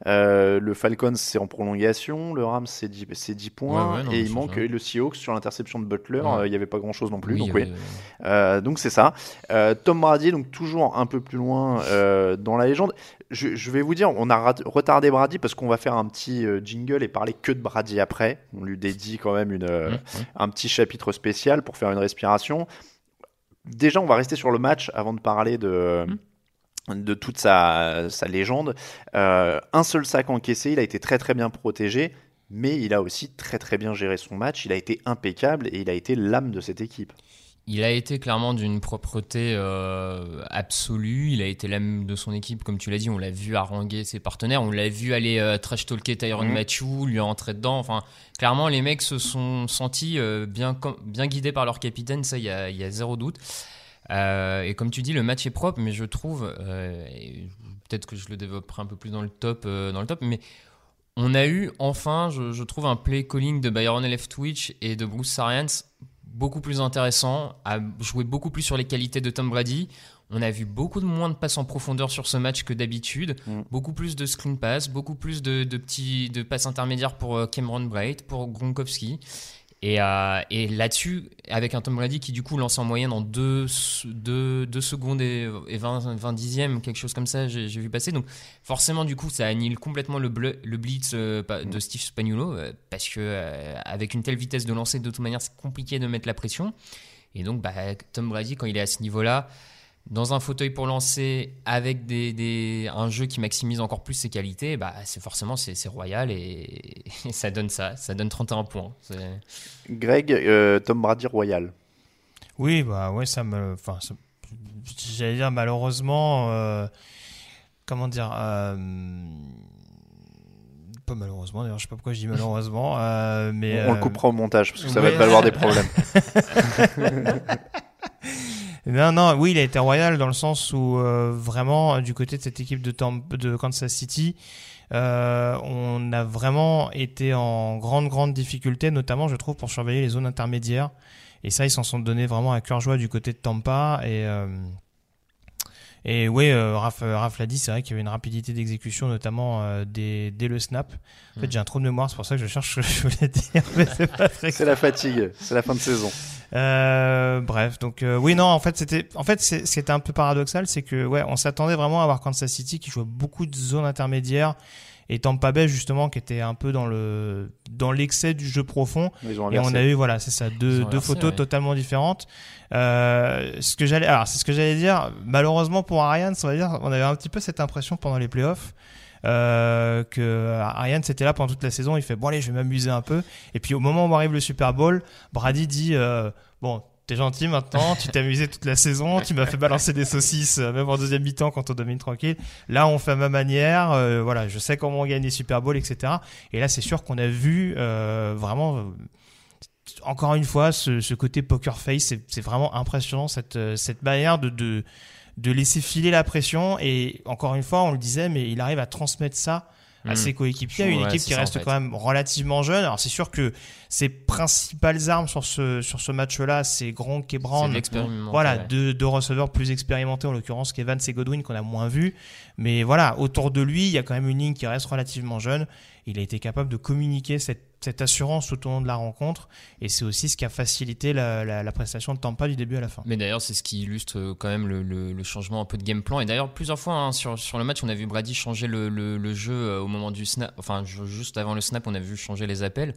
[SPEAKER 5] Euh, le Falcons, c'est en prolongation. Le Rams, c'est 10, 10 points.
[SPEAKER 6] Ouais, non,
[SPEAKER 5] et il manque le Seahawks sur l'interception de Butler.
[SPEAKER 6] Ouais.
[SPEAKER 5] Il n'y avait pas grand-chose non plus.
[SPEAKER 6] Oui,
[SPEAKER 5] donc,
[SPEAKER 6] avait...
[SPEAKER 5] oui. donc c'est ça. Euh, Tom Brady, donc toujours un peu plus loin euh, dans la légende. Je, je, vais vous dire, on a retardé Brady parce qu'on va faire un petit euh, jingle et parler que de Brady après. On lui dédie quand même une, mmh, mmh. un petit chapitre spécial pour faire une respiration. Déjà, on va rester sur le match avant de parler de. Mmh de toute sa, sa légende. Euh, un seul sac encaissé, il a été très très bien protégé, mais il a aussi très très bien géré son match, il a été impeccable et il a été l'âme de cette équipe.
[SPEAKER 6] Il a été clairement d'une propreté euh, absolue. Il a été l'âme de son équipe, comme tu l'as dit. On l'a vu haranguer ses partenaires. On l'a vu aller euh, trash talker Tyron mmh. Matthew, lui entrer dedans. Enfin, clairement, les mecs se sont sentis euh, bien, bien guidés par leur capitaine. Ça, il y a, y a, zéro doute. Et comme tu dis, le match est propre, mais je trouve, peut-être que je le développerai un peu plus dans le top, dans le top, mais on a eu enfin, je, je trouve, un play calling de Byron Leftwich et de Bruce Arians beaucoup plus intéressant, a joué beaucoup plus sur les qualités de Tom Brady. On a vu beaucoup de moins de passes en profondeur sur ce match que d'habitude, mm. beaucoup plus de screen pass, beaucoup plus de, de petits de passes intermédiaires pour euh, Cameron Bright, pour Gronkowski. Et, euh, et là-dessus, avec un Tom Brady qui du coup lance en moyenne en 2 deux, deux, secondes et, et 20, 20 dixièmes, quelque chose comme ça, j'ai vu passer. Donc forcément, du coup, ça annule complètement le, bleu, le blitz euh, de Steve Spagnuolo, euh, parce que avec une telle vitesse de lancer, de toute manière, c'est compliqué de mettre la pression. Et donc, bah, Tom Brady, quand il est à ce niveau-là, dans un fauteuil pour lancer avec des, des, un jeu qui maximise encore plus ses qualités, bah, c'est forcément c'est royal et, et, ça donne ça, ça donne 31 points.
[SPEAKER 5] Greg, euh, Tom Brady royal.
[SPEAKER 7] Oui, bah ouais, ça me, enfin, j'allais dire malheureusement, euh, comment dire. Euh, pas malheureusement, d'ailleurs, je sais pas pourquoi je dis malheureusement, euh, mais
[SPEAKER 5] on, on le coupera au montage parce que ça ouais, va valoir des problèmes.
[SPEAKER 7] Non, non, oui, il a été royal dans le sens où euh, vraiment, du côté de cette équipe de, de Kansas City, euh, on a vraiment été en grande, grande difficulté, notamment, je trouve, pour surveiller les zones intermédiaires. Et ça, ils s'en sont donné vraiment à cœur joie du côté de Tampa. Et, euh, et oui, euh, Raph, Raph l'a dit, c'est vrai qu'il y avait une rapidité d'exécution, notamment euh, dès, dès, le snap. En fait, j'ai un trou de mémoire, c'est pour ça que je cherche ce que je voulais dire.
[SPEAKER 5] c'est la fatigue, c'est la fin de saison.
[SPEAKER 7] Euh, bref, donc euh, oui, non, en fait, c'était, en fait, ce qui était un peu paradoxal, c'est que ouais, on s'attendait vraiment à voir Kansas City qui jouait beaucoup de zones intermédiaires et Tampa Bay justement qui était un peu dans le dans l'excès du jeu profond. Et on a eu voilà, c'est ça, deux, deux photos ouais. totalement différentes. Euh, ce que j'allais, alors c'est ce que j'allais dire. Malheureusement pour Ariane, on va dire, on avait un petit peu cette impression pendant les playoffs. Euh, que Ariane c'était là pendant toute la saison il fait bon allez je vais m'amuser un peu et puis au moment où arrive le Super Bowl Brady dit euh, bon t'es gentil maintenant, tu t'es amusé toute la saison, tu m'as fait balancer des saucisses, même en deuxième mi-temps quand on domine tranquille. Là, on fait à ma manière, euh, voilà, je sais comment on gagne les Super Bowls, etc. Et là, c'est sûr qu'on a vu euh, vraiment, encore une fois, ce, ce côté poker face, c'est vraiment impressionnant cette cette manière de, de de laisser filer la pression et encore une fois, on le disait, mais il arrive à transmettre ça à ses coéquipiers, à une
[SPEAKER 6] ouais,
[SPEAKER 7] équipe qui
[SPEAKER 6] ça,
[SPEAKER 7] reste
[SPEAKER 6] en fait.
[SPEAKER 7] quand même relativement jeune. Alors c'est sûr que ses principales armes sur ce sur ce match-là, c'est Gronk et Brown. Voilà,
[SPEAKER 6] ouais.
[SPEAKER 7] deux, deux receveurs plus expérimentés en l'occurrence qu'Evans et Godwin qu'on a moins vu. Mais voilà, autour de lui, il y a quand même une ligne qui reste relativement jeune. Il a été capable de communiquer cette, cette assurance tout au long de la rencontre. Et c'est aussi ce qui a facilité la, la, la prestation de Tampa du début à la fin.
[SPEAKER 6] Mais d'ailleurs, c'est ce qui illustre euh, quand même le, le, le, changement un peu de game plan. Et d'ailleurs, plusieurs fois hein, sur, sur le match, on a vu Brady changer le, le jeu euh, au moment du snap. Enfin, juste avant le snap, on a vu changer les appels.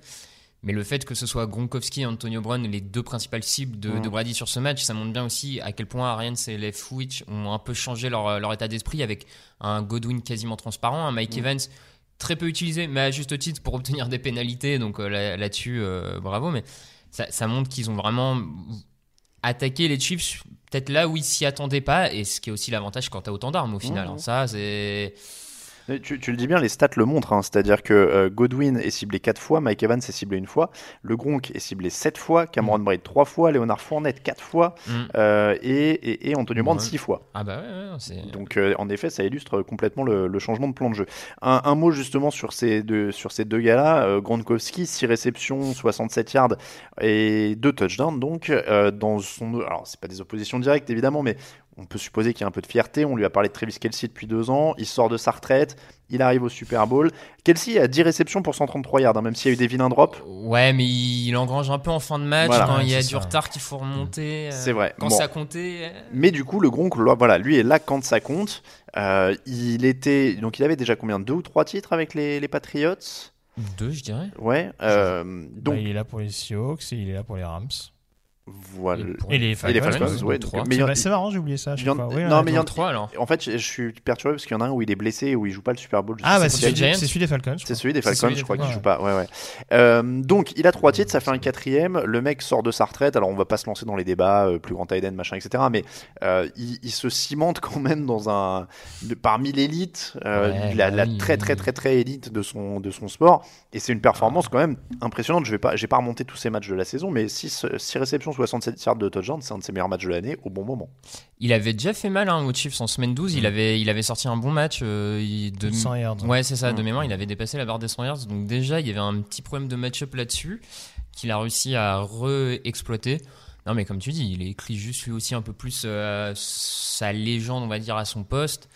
[SPEAKER 6] Mais le fait que ce soit Gronkowski et Antonio Brown les deux principales cibles de,
[SPEAKER 5] Mm.
[SPEAKER 6] de Brady sur ce match, ça montre bien aussi à quel point Arians et Leftwich ont un peu changé leur, leur état d'esprit avec un Godwin quasiment transparent, un Mike
[SPEAKER 5] Mm.
[SPEAKER 6] Evans très peu utilisé, mais à juste titre pour obtenir des pénalités. Donc euh, là- là-dessus, euh, bravo. Mais ça, ça montre qu'ils ont vraiment attaqué les Chiefs peut-être là où ils s'y attendaient pas, et ce qui est aussi l'avantage quand t'as autant d'armes au final. Hein. Ça, c'est
[SPEAKER 5] Tu, tu le dis bien, les stats le montrent, hein. c'est-à-dire que euh, Godwin est ciblé 4 fois, Mike Evans est ciblé une fois, le Gronk est ciblé 7 fois, Cameron Braid 3 fois, Leonard Fournette 4 fois,
[SPEAKER 6] Mm.
[SPEAKER 5] euh, et, et, et Antonio
[SPEAKER 6] Ouais.
[SPEAKER 5] 6 fois.
[SPEAKER 6] ah bah ouais, ouais, c'est
[SPEAKER 5] Donc euh, en effet, ça illustre complètement le, le changement de plan de jeu. Un, un mot justement sur ces deux, sur ces deux gars-là. Gronkowski, 6 réceptions, 67 yards et 2 touchdowns. Donc dans son, alors c'est pas des oppositions directes évidemment, mais on peut supposer qu'il y a un peu de fierté. On lui a parlé de Travis Kelsey depuis deux ans. Il sort de sa retraite. Il arrive au Super Bowl. Kelsey a 10 réceptions pour 133 yards, hein, même s'il y a eu des vilains drops.
[SPEAKER 6] Ouais, mais il engrange un peu en fin de match
[SPEAKER 5] Voilà.
[SPEAKER 6] quand
[SPEAKER 7] Ouais,
[SPEAKER 6] il y a du
[SPEAKER 7] ça.
[SPEAKER 6] retard qu'il faut remonter. euh,
[SPEAKER 5] C'est vrai.
[SPEAKER 6] Quand
[SPEAKER 5] Bon.
[SPEAKER 6] ça comptait. euh,
[SPEAKER 5] Mais du coup, le Gronk, là, voilà, lui est là quand ça compte. Euh, il était, donc il avait déjà combien, deux ou trois titres avec les, les Patriots?
[SPEAKER 6] Deux, je dirais.
[SPEAKER 5] Ouais. euh,
[SPEAKER 7] Bah,
[SPEAKER 5] donc
[SPEAKER 7] il est là pour les Seahawks et il est là pour les Rams.
[SPEAKER 5] Voilà.
[SPEAKER 6] Et
[SPEAKER 7] les
[SPEAKER 5] Et les
[SPEAKER 7] Falcons.
[SPEAKER 5] Falcons, ouais.
[SPEAKER 7] C'est marrant, j'ai oublié ça.
[SPEAKER 5] en- non, mais il y en-
[SPEAKER 7] donc-
[SPEAKER 6] trois alors.
[SPEAKER 5] En fait, je, je suis perturbé parce qu'il y en a un où il est blessé et où il joue pas le Super Bowl. Je
[SPEAKER 7] Ah, bah, c'est celui,
[SPEAKER 5] a-
[SPEAKER 7] des Falcons.
[SPEAKER 5] c'est celui des Falcons, je crois qu'il joue pas. Ouais, ouais. Euh, donc, il a trois titres, ça fait un quatrième. Le mec sort de sa retraite. Alors, on va pas se lancer dans les débats, euh, plus grand end, machin, etc. Mais euh, il, il se cimente quand même dans un de- parmi l'élite, euh,
[SPEAKER 6] Ouais,
[SPEAKER 5] la,
[SPEAKER 6] bah
[SPEAKER 5] la
[SPEAKER 6] oui,
[SPEAKER 5] très très très très élite de son de son sport. Et c'est une performance quand même impressionnante. Je vais pas, j'ai pas remonté tous ces matchs de la saison, mais 6 réceptions, 67 yards de touchdown, c'est un de ses meilleurs matchs de l'année au bon moment.
[SPEAKER 6] Il avait déjà fait mal hein, aux Chiefs en semaine 12.
[SPEAKER 5] Mm.
[SPEAKER 6] Il, avait, il avait sorti un bon match. euh, il- de...
[SPEAKER 7] 100 yards.
[SPEAKER 6] Ouais, c'est ça, de
[SPEAKER 5] Mm.
[SPEAKER 6] mémoire. Il avait dépassé la barre des 100 yards. Donc, déjà, il y avait un petit problème de match-up là-dessus qu'il a réussi à re-exploiter. Non, mais comme tu dis, il écrit juste lui aussi un peu plus euh, sa légende, on va dire, à son poste.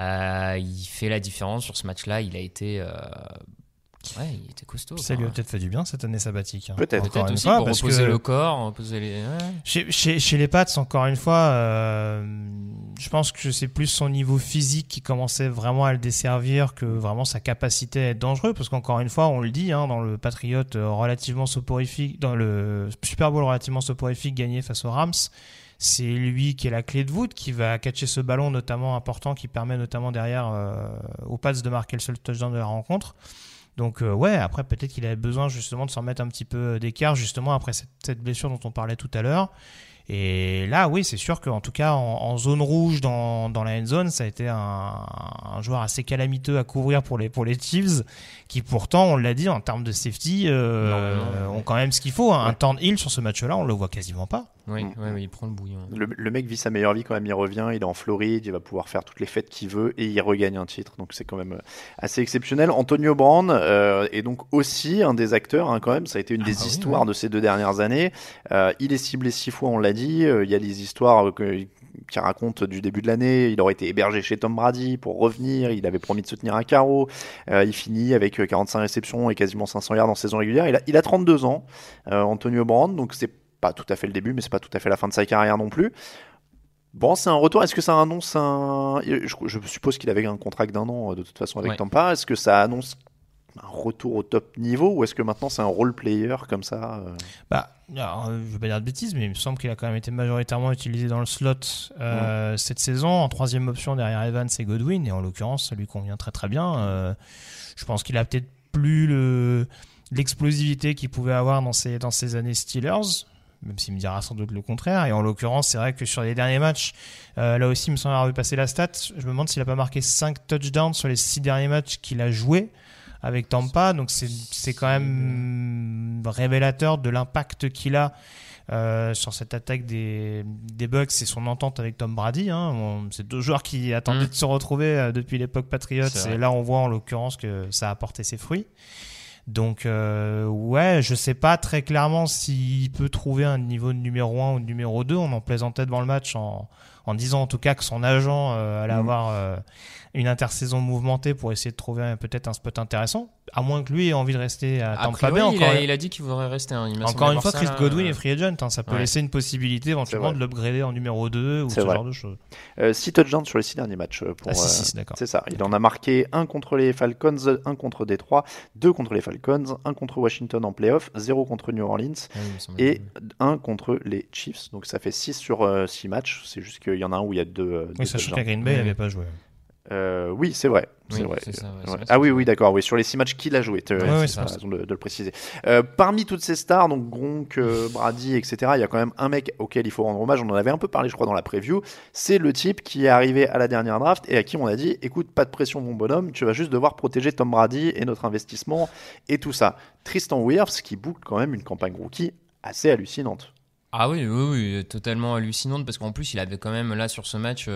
[SPEAKER 6] Euh, il fait la différence sur ce match-là. Il a été. Ouais, il était costaud.
[SPEAKER 7] Puis ça lui a
[SPEAKER 6] Enfin,
[SPEAKER 7] peut-être fait du bien cette année sabbatique. hein.
[SPEAKER 5] Peut-être.
[SPEAKER 7] Encore
[SPEAKER 6] Peut-être
[SPEAKER 7] une
[SPEAKER 6] aussi
[SPEAKER 7] fois,
[SPEAKER 6] pour
[SPEAKER 7] parce
[SPEAKER 6] reposer
[SPEAKER 7] que
[SPEAKER 6] le corps, reposer les. ouais.
[SPEAKER 7] Chez, chez, chez les Pats, encore une fois, euh, je pense que c'est plus son niveau physique qui commençait vraiment à le desservir que vraiment sa capacité à être dangereux. Parce qu'encore une fois, on le dit, hein, dans le Patriot euh, relativement soporifique, dans le Super Bowl relativement soporifique gagné face aux Rams, c'est lui qui est la clé de voûte, qui va catcher ce ballon notamment important, qui permet notamment derrière euh, aux Pats de marquer le seul touchdown de la rencontre. Donc euh, ouais, après peut-être qu'il avait besoin justement de s'en mettre un petit peu d'écart justement après cette, cette blessure dont on parlait tout à l'heure. Et là, oui, c'est sûr qu'en tout cas, en, en zone rouge dans, dans la end zone, ça a été un, un joueur assez calamiteux à couvrir pour les, pour les Chiefs, qui pourtant, on l'a dit, en termes de safety, euh,
[SPEAKER 6] Non, non, ouais.
[SPEAKER 7] ont quand même ce qu'il faut. hein. Un
[SPEAKER 5] Ouais.
[SPEAKER 7] turn hill sur ce match-là, on le voit quasiment pas.
[SPEAKER 6] Oui,
[SPEAKER 5] Mm.
[SPEAKER 6] ouais, ouais, il prend le bouillon.
[SPEAKER 5] Le, le mec vit sa meilleure vie quand même, il revient, il est en Floride, il va pouvoir faire toutes les fêtes qu'il veut et il regagne un titre. Donc c'est quand même euh, assez exceptionnel. Antonio Brown euh, est donc aussi un des acteurs hein, quand même, ça a été une
[SPEAKER 6] Ah
[SPEAKER 5] des
[SPEAKER 6] bah oui,
[SPEAKER 5] histoires
[SPEAKER 6] ouais.
[SPEAKER 5] de ces deux dernières années. Euh, il est ciblé six fois, on l'a dit. Euh, Il y a les histoires que- qui racontent du début de l'année. Il aurait été hébergé chez Tom Brady pour revenir. Il avait promis de se tenir à carreau. Euh, il finit avec euh, 45 réceptions et quasiment 500 yards en saison régulière. Il a, il a 32 ans, euh, Antonio Brown, donc c'est pas tout à fait le début, mais c'est pas tout à fait la fin de sa carrière non plus. Bon, c'est un retour. Est-ce que ça annonce un. Je, je suppose qu'il avait un contrat d'un an de toute façon avec
[SPEAKER 6] Ouais.
[SPEAKER 5] Tampa. Est-ce que ça annonce un retour au top niveau ou est-ce que maintenant c'est un role player comme ça euh?
[SPEAKER 7] Bah, alors, euh, je vais pas dire de bêtises, mais il me semble qu'il a quand même été majoritairement utilisé dans le slot euh, cette saison, en troisième option derrière Evans et Godwin, et en l'occurrence, ça lui convient très très bien. Euh, je pense qu'il a peut-être plus le l'explosivité qu'il pouvait avoir dans ses, dans ses années Steelers, même s'il me dira sans doute le contraire. Et en l'occurrence, c'est vrai que sur les derniers matchs, euh, là aussi, il me semble avoir vu passer la stat. Je me demande s'il a pas marqué 5 touchdowns sur les 6 derniers matchs qu'il a joué avec Tampa. Donc c'est quand même révélateur de l'impact qu'il a euh, sur cette attaque des, des Bucks et son entente avec Tom Brady. Hein. C'est deux joueurs qui attendaient
[SPEAKER 6] Mm.
[SPEAKER 7] de se retrouver euh, depuis l'époque Patriots. Et là, on voit en l'occurrence que ça a apporté ses fruits. Donc euh, ouais, je sais pas très clairement s'il peut trouver un niveau de numéro 1 ou de numéro 2. On en plaisantait devant le match en, en disant en tout cas que son agent euh, allait
[SPEAKER 5] Mm.
[SPEAKER 7] avoir euh, une intersaison mouvementée pour essayer de trouver un- peut-être un spot intéressant, à moins que lui ait envie de rester à Tampa Bay.
[SPEAKER 6] il,
[SPEAKER 7] Encore,
[SPEAKER 6] a, il a dit qu'il voudrait rester. hein. Il
[SPEAKER 7] encore une fois,
[SPEAKER 6] ça,
[SPEAKER 7] Chris. Godwin est free agent, hein, ça peut
[SPEAKER 6] Ouais.
[SPEAKER 7] laisser une possibilité éventuellement de l'upgrader en numéro 2 ou ce
[SPEAKER 5] vrai.
[SPEAKER 7] genre de choses.
[SPEAKER 5] 6 touchdowns sur les 6 derniers matchs. euh, Pour,
[SPEAKER 7] Ah, six,
[SPEAKER 5] euh,
[SPEAKER 7] six, d'accord.
[SPEAKER 5] C'est ça. Il en a marqué un contre les Falcons, un contre Détroit, deux contre les Falcons, un contre Washington en playoff, 0 contre New Orleans
[SPEAKER 6] semble.
[SPEAKER 5] et un contre les Chiefs. Donc ça fait 6 sur 6 matchs. C'est juste qu'il y en a un où il y a deux. euh,
[SPEAKER 7] Oui, sachant qu'à Green Bay, il n'avait pas joué.
[SPEAKER 5] Euh, oui, c'est vrai. C'est
[SPEAKER 6] Oui,
[SPEAKER 5] vrai.
[SPEAKER 6] c'est ça, ouais, c'est
[SPEAKER 5] Ouais.
[SPEAKER 6] bien
[SPEAKER 5] Ah oui, oui, d'accord. Oui, sur les six matchs qu'il a joué. Tu
[SPEAKER 7] Ouais, c'est
[SPEAKER 5] raison de, de le préciser. Euh, parmi toutes ces stars, donc Gronk, euh, Brady, etc., il y a quand même un mec auquel il faut rendre hommage. On en avait un peu parlé, je crois, dans la preview. C'est le type qui est arrivé à la dernière draft et à qui on a dit écoute, pas de pression, mon bonhomme, tu vas juste devoir protéger Tom Brady et notre investissement et tout ça. Tristan Wirfs qui boucle quand même une campagne rookie assez hallucinante.
[SPEAKER 6] Ah oui, oui, oui, totalement hallucinante parce qu'en plus, il avait quand même là sur ce match,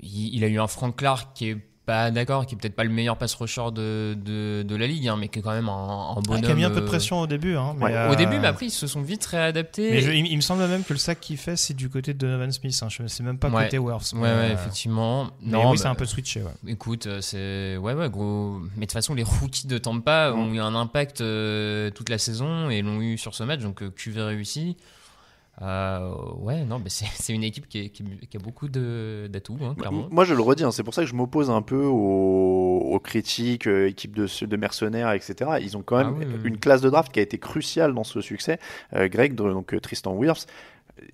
[SPEAKER 6] il, il a eu un Frank Clark qui est pas d'accord, qui est peut-être pas le meilleur pass rusher de, de, de la ligue, hein, mais qui est quand même un, un
[SPEAKER 7] Ah,
[SPEAKER 6] bonhomme.
[SPEAKER 7] qui a mis un peu de
[SPEAKER 6] euh,
[SPEAKER 7] pression au début. Hein, mais,
[SPEAKER 5] Ouais.
[SPEAKER 7] euh,
[SPEAKER 6] Au début, mais après, ils se sont vite réadaptés.
[SPEAKER 7] mais je- il, il me semble même que le sac qu'il fait, c'est du côté de Donovan Smith. Hein. Je ne sais même pas
[SPEAKER 6] Ouais.
[SPEAKER 7] côté Worths.
[SPEAKER 6] Ouais,
[SPEAKER 7] euh,
[SPEAKER 6] effectivement.
[SPEAKER 7] mais
[SPEAKER 6] non,
[SPEAKER 7] oui,
[SPEAKER 6] bah,
[SPEAKER 7] c'est un peu switché. Ouais.
[SPEAKER 6] Écoute, c'est ouais, ouais, gros. Mais de toute façon, les rookies de Tampa ont eu un impact euh, toute la saison et l'ont eu sur ce match, donc QV réussi. Euh, ouais, non, mais c'est une équipe qui, est- qui- qui a beaucoup d'atouts, hein, clairement.
[SPEAKER 5] Moi, je le redis, hein, c'est pour ça que je m'oppose un peu aux, aux critiques, euh, équipe de, de mercenaires, etc. Ils ont quand même
[SPEAKER 6] Ah oui, oui, oui.
[SPEAKER 5] une classe de draft qui a été cruciale dans ce succès. Euh, Greg, donc euh, Tristan Wirfs,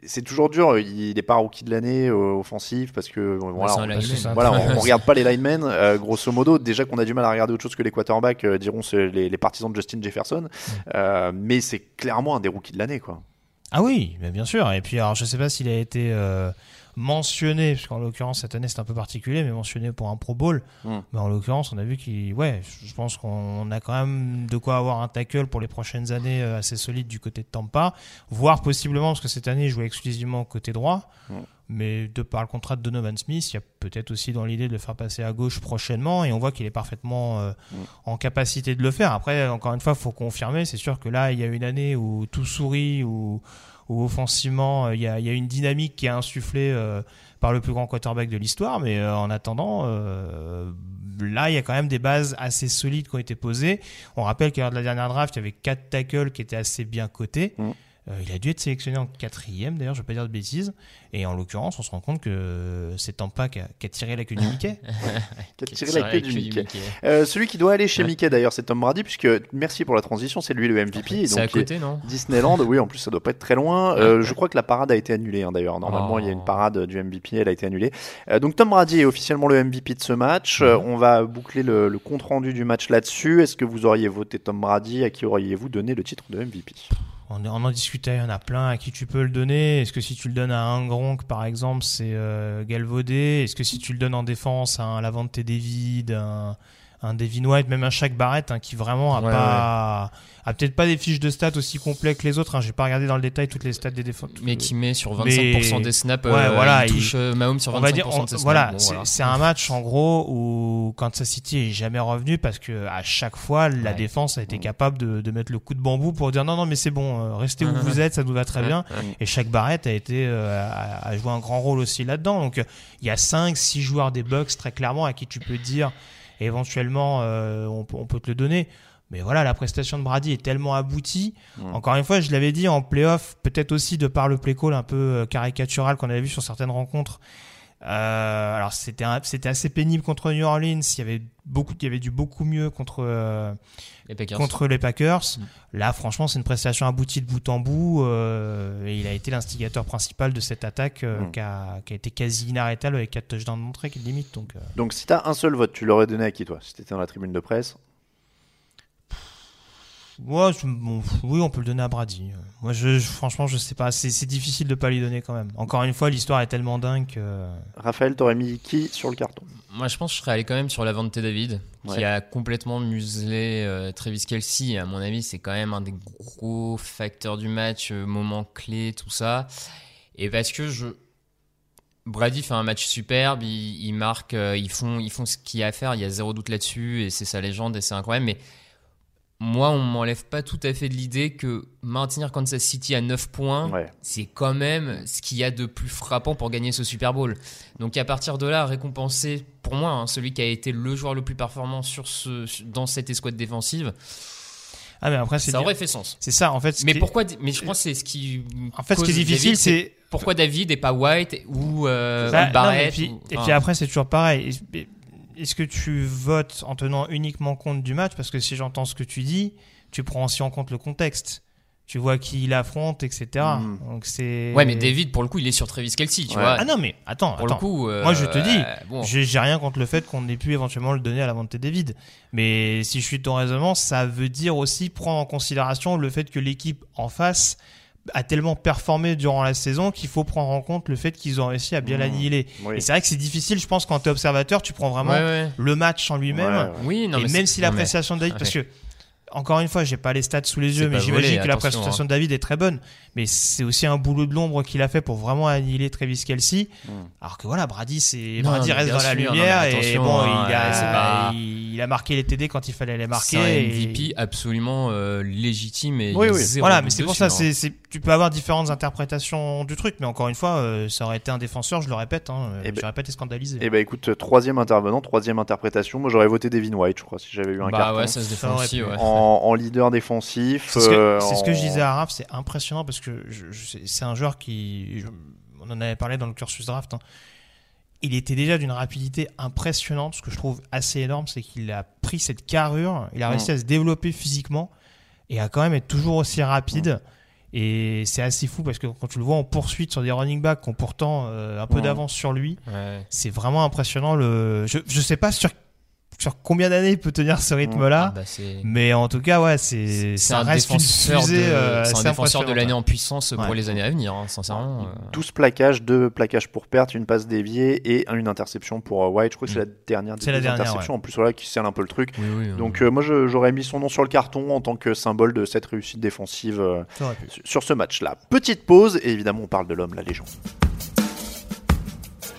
[SPEAKER 5] c'est toujours dur. Il n'est pas rookie de l'année euh, offensif parce que voilà, on, voilà, on, on regarde pas les linemen. euh, grosso modo, déjà qu'on a du mal à regarder autre chose que les quarterbacks, euh, diront les, les partisans de Justin Jefferson. Mais c'est clairement un des rookies de l'année, quoi.
[SPEAKER 7] Ah oui, bien sûr. Et puis, alors, je sais pas s'il a été euh, mentionné, parce qu'en l'occurrence, cette année, c'est un peu particulier, mais mentionné pour un Pro Bowl.
[SPEAKER 5] Mm.
[SPEAKER 7] Mais en l'occurrence, on a vu qu'il. Ouais, je pense qu'on a quand même de quoi avoir un tackle pour les prochaines années euh, assez solide du côté de Tampa, voire possiblement, parce que cette année, il jouait exclusivement côté droit.
[SPEAKER 5] Mm.
[SPEAKER 7] Mais de par le contrat de Donovan Smith, il y a peut-être aussi dans l'idée de le faire passer à gauche prochainement, et on voit qu'il est parfaitement euh,
[SPEAKER 5] Mm.
[SPEAKER 7] en capacité de le faire. Après, encore une fois, faut confirmer. C'est sûr que là, il y a une année où tout sourit, où, offensivement, euh, il y, a, une dynamique qui est insufflée euh, par le plus grand quarterback de l'histoire. Mais euh, en attendant, là, il y a quand même des bases assez solides qui ont été posées. On rappelle qu'à l'heure de la dernière draft, il y avait quatre tackles qui étaient assez bien cotés.
[SPEAKER 5] Mm.
[SPEAKER 7] Euh, il a dû être sélectionné en quatrième, d'ailleurs, je ne vais pas dire de bêtises. Et en l'occurrence, on se rend compte que c'est Tampa qui a, qui a tiré la queue du Mickey.
[SPEAKER 5] Qui a tiré la queue du Mickey.
[SPEAKER 6] Mickey.
[SPEAKER 5] Euh, celui qui doit aller chez
[SPEAKER 6] Ouais.
[SPEAKER 5] Mickey d'ailleurs, c'est Tom Brady, puisque merci pour la transition, c'est lui le MVP. et
[SPEAKER 6] C'est à côté, non?
[SPEAKER 5] Disneyland, oui, en plus ça doit pas être très loin. Euh, je crois que la parade a été annulée hein, d'ailleurs. Normalement,
[SPEAKER 6] Oh.
[SPEAKER 5] il y a une parade du MVP, elle a été annulée. Euh, donc Tom Brady est officiellement le MVP de ce match. Euh, on va boucler le, le compte rendu du match là-dessus. Est-ce que vous auriez voté Tom Brady? À qui auriez-vous donné le titre de MVP
[SPEAKER 7] On, en discutait, il y en a plein à qui tu peux le donner. Est-ce que si tu le donnes à un Gronk, par exemple, c'est euh, galvaudé? Est-ce que si tu le donnes en défense à un Lavante David, un, un Devin White, même un Shaq Barrett, hein, qui vraiment a
[SPEAKER 6] Ouais,
[SPEAKER 7] pas, a peut-être pas des fiches de stats aussi complets que les autres. Hein. J'ai pas regardé dans le détail toutes les stats des défenses.
[SPEAKER 6] Mais qui met sur 25%
[SPEAKER 7] Mais-
[SPEAKER 6] des snaps,
[SPEAKER 7] Ouais,
[SPEAKER 6] euh,
[SPEAKER 7] voilà,
[SPEAKER 6] il
[SPEAKER 7] il-
[SPEAKER 6] touche euh, Mahomes sur 25%
[SPEAKER 7] on va dire, on-
[SPEAKER 6] de ses snaps.
[SPEAKER 7] voilà,
[SPEAKER 6] Bon,
[SPEAKER 7] c'est
[SPEAKER 6] voilà.
[SPEAKER 7] un match en gros où Kansas City est jamais revenu parce que à chaque fois la défense a été capable de, de mettre le coup de bambou pour dire non non mais c'est bon, euh, restez où vous êtes, ça nous va très bien. Et chaque Barrett a été euh, a, a joué un grand rôle aussi là-dedans. Donc il y a 5 6 joueurs des Bucks très clairement à qui tu peux dire éventuellement euh, on, peut- on peut te le donner. Mais voilà, la prestation de Brady est tellement aboutie. Encore une fois, je l'avais dit en playoff, peut-être aussi de par le play call un peu euh, caricatural qu'on avait vu sur certaines rencontres. Euh, alors c'était assez pénible contre New Orleans. Il y avait beaucoup, il y avait du beaucoup mieux contre euh,
[SPEAKER 6] Les Packers.
[SPEAKER 7] contre les Packers.
[SPEAKER 6] Mm.
[SPEAKER 7] Là, franchement, c'est une prestation aboutie de bout en bout. euh, et il a été l'instigateur principal de cette attaque euh,
[SPEAKER 5] Mm.
[SPEAKER 7] qui, a, qui a été quasi inarrêtable avec 4 touchdowns d'entrée qui limite. Donc, euh,
[SPEAKER 5] Donc si t'as un seul vote, tu l'aurais donné à qui toi? Si t'étais dans la tribune de presse
[SPEAKER 7] ouais, je- bon, oui, on peut le donner à Brady. Moi, je, je- franchement, je sais pas. C'est c'est difficile de pas lui donner quand même. Encore une fois, l'histoire est tellement dingue que.
[SPEAKER 5] Raphaël, t'aurais mis qui sur le carton?
[SPEAKER 6] Moi, je pense que je serais allé quand même sur la Vente David, qui a complètement muselé euh, Travis Kelsey. À mon avis, c'est quand même un des gros facteurs du match, euh, moment clé, tout ça. Et parce que je. Brady fait un match superbe, il, il marque, euh, ils, font, ils font ce qu'il y a à faire, il y a zéro doute là-dessus, et c'est sa légende, et c'est incroyable. Mais moi, on m'enlève pas tout à fait de l'idée que maintenir Kansas City à 9 points,
[SPEAKER 5] Ouais.
[SPEAKER 6] c'est quand même ce qu'il y a de plus frappant pour gagner ce Super Bowl. Donc à partir de là, récompenser pour moi hein, celui qui a été le joueur le plus performant sur ce, dans cette escouade défensive,
[SPEAKER 7] Ah, mais après,
[SPEAKER 6] ça aurait fait sens.
[SPEAKER 7] C'est ça, en fait. ce
[SPEAKER 6] Mais
[SPEAKER 7] qui
[SPEAKER 6] pourquoi Mais je pense que c'est ce qui.
[SPEAKER 7] En fait, ce qui est difficile, c'est.
[SPEAKER 6] pourquoi David et pas White ou, euh,
[SPEAKER 7] Bah,
[SPEAKER 6] ou
[SPEAKER 7] non,
[SPEAKER 6] Barrett.
[SPEAKER 7] mais puis-
[SPEAKER 6] ou-
[SPEAKER 7] et puis après, c'est toujours pareil. Est-ce que tu votes en tenant uniquement compte du match? Parce que si j'entends ce que tu dis, tu prends aussi en compte le contexte. Tu vois qui il affronte, etc.
[SPEAKER 5] Mm.
[SPEAKER 7] Donc c'est.
[SPEAKER 6] Ouais, mais David, pour le coup, il est sur Travis Kelsey, tu
[SPEAKER 5] Ouais.
[SPEAKER 6] vois.
[SPEAKER 7] Ah non, mais attends,
[SPEAKER 6] pour
[SPEAKER 7] attends.
[SPEAKER 6] le coup. euh,
[SPEAKER 7] Moi, je te dis,
[SPEAKER 6] bon,
[SPEAKER 7] J'ai rien contre le fait qu'on ait pu éventuellement le donner à la vente David. Mais si je suis de ton raisonnement, ça veut dire aussi prendre en considération le fait que l'équipe en face a tellement performé durant la saison qu'il faut prendre en compte le fait qu'ils ont réussi à bien
[SPEAKER 5] Mmh.
[SPEAKER 7] l'annihiler.
[SPEAKER 5] Oui.
[SPEAKER 7] Et c'est vrai que c'est difficile, je pense, quand tu es observateur, tu prends vraiment
[SPEAKER 6] ouais, ouais.
[SPEAKER 7] le match en lui-même.
[SPEAKER 5] Ouais, ouais.
[SPEAKER 6] Oui, non,
[SPEAKER 7] et
[SPEAKER 6] mais
[SPEAKER 7] même si
[SPEAKER 6] mais-
[SPEAKER 7] l'appréciation de David, parce que encore une fois, j'ai pas les stats sous les yeux, mais j'imagine que la prestation
[SPEAKER 6] hein.
[SPEAKER 7] de David est très bonne. Mais c'est aussi un boulot de l'ombre qu'il a fait pour vraiment annihiler Travis Kelsey. Alors que voilà, Brady, c'est Brady reste dans la
[SPEAKER 6] non,
[SPEAKER 7] lumière et bon,
[SPEAKER 6] hein,
[SPEAKER 7] il, a,
[SPEAKER 6] c'est pas-
[SPEAKER 7] il a marqué les TD quand il fallait les marquer.
[SPEAKER 6] C'est un
[SPEAKER 7] et-
[SPEAKER 6] MVP absolument euh, légitime et
[SPEAKER 5] Oui,
[SPEAKER 6] il y a
[SPEAKER 5] oui.
[SPEAKER 6] zéro
[SPEAKER 7] Voilà, mais c'est pour ça,
[SPEAKER 6] hein.
[SPEAKER 7] c'est, tu peux avoir différentes interprétations du truc, mais encore une fois, euh, ça aurait été un défenseur, je le répète, hein,
[SPEAKER 5] Eh ben-
[SPEAKER 7] j'aurais pas été scandalisé.
[SPEAKER 5] Eh ben écoute, euh, troisième intervenant, troisième interprétation. Moi j'aurais voté Devin White, je crois, si j'avais eu un
[SPEAKER 6] Bah
[SPEAKER 5] carton.
[SPEAKER 6] ouais, ça se défend aussi, ouais.
[SPEAKER 5] En, leader défensif.
[SPEAKER 7] C'est ce, que,
[SPEAKER 5] euh,
[SPEAKER 7] ce que je disais à Raph, c'est impressionnant parce que c'est- un joueur qui. je- on en avait parlé dans le cursus draft. hein. Il était déjà d'une rapidité impressionnante. Ce que je trouve assez énorme, c'est qu'il a pris cette carrure, il a réussi
[SPEAKER 5] Mm.
[SPEAKER 7] à se développer physiquement et à quand même être toujours aussi rapide. Et c'est assez fou parce que quand tu le vois en poursuite sur des running backs qui ont pourtant euh, un peu
[SPEAKER 5] Mm.
[SPEAKER 7] d'avance sur lui,
[SPEAKER 6] Ouais.
[SPEAKER 7] c'est vraiment impressionnant. Le... Je, je sais pas sur, sur combien d'années il peut tenir ce rythme-là.
[SPEAKER 6] Ah bah,
[SPEAKER 7] Mais en tout cas, ouais, c'est ça
[SPEAKER 6] un
[SPEAKER 7] reste une
[SPEAKER 6] défenseur
[SPEAKER 7] fusée,
[SPEAKER 6] de,
[SPEAKER 7] euh,
[SPEAKER 6] c'est un
[SPEAKER 7] assez
[SPEAKER 6] défenseur de l'année en puissance pour
[SPEAKER 7] Ouais.
[SPEAKER 6] les années à venir, hein, sincèrement. euh.
[SPEAKER 5] 12 plaquages, 2 plaquages pour perte, une passe déviée et une interception pour euh, White. Je crois que c'est la dernière des
[SPEAKER 7] Mm. C'est la dernière,
[SPEAKER 5] interceptions. En plus, voilà, qui scelle un peu le truc.
[SPEAKER 6] Oui, oui,
[SPEAKER 5] Donc
[SPEAKER 6] euh,
[SPEAKER 5] euh, moi j'aurais mis son nom sur le carton en tant que symbole de cette réussite défensive euh, sur ce match-là. Petite pause et évidemment on parle de l'homme, la légende.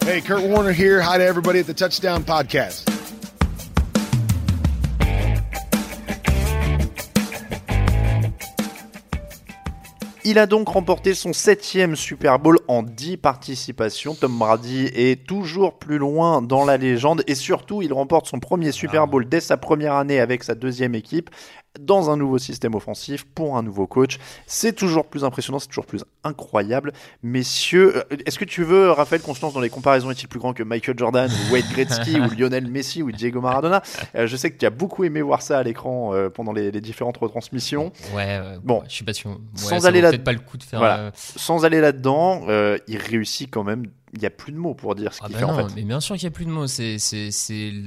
[SPEAKER 3] Hey, Kurt Warner here. Hi to everybody at the Touchdown Podcast.
[SPEAKER 5] Il a donc remporté son septième Super Bowl en 10 participations. Tom Brady est toujours plus loin dans la légende et surtout il remporte son premier Super Bowl dès sa première année avec sa deuxième équipe dans un nouveau système offensif pour un nouveau coach. C'est toujours plus impressionnant, c'est toujours plus incroyable. Messieurs, euh, est-ce que tu veux, Raphaël, qu'on se lance dans les comparaisons Est-il plus grand que Michael Jordan ou Wade Gretzky ou Lionel Messi ou Diego Maradona? Euh, Je sais que tu as beaucoup aimé voir ça à l'écran euh, pendant les, les différentes retransmissions.
[SPEAKER 6] ouais, ouais,
[SPEAKER 5] bon,
[SPEAKER 6] je suis pas sûr. Ouais,
[SPEAKER 5] sans aller là-
[SPEAKER 6] pas le coup de faire.
[SPEAKER 5] Voilà.
[SPEAKER 6] euh,
[SPEAKER 5] Sans aller là-dedans, euh, il réussit quand même. Il n'y a plus de mots pour dire ce
[SPEAKER 6] Ah
[SPEAKER 5] qu'il
[SPEAKER 6] bah
[SPEAKER 5] fait
[SPEAKER 6] non,
[SPEAKER 5] en fait.
[SPEAKER 6] mais bien sûr qu'il n'y a plus de mots. C'est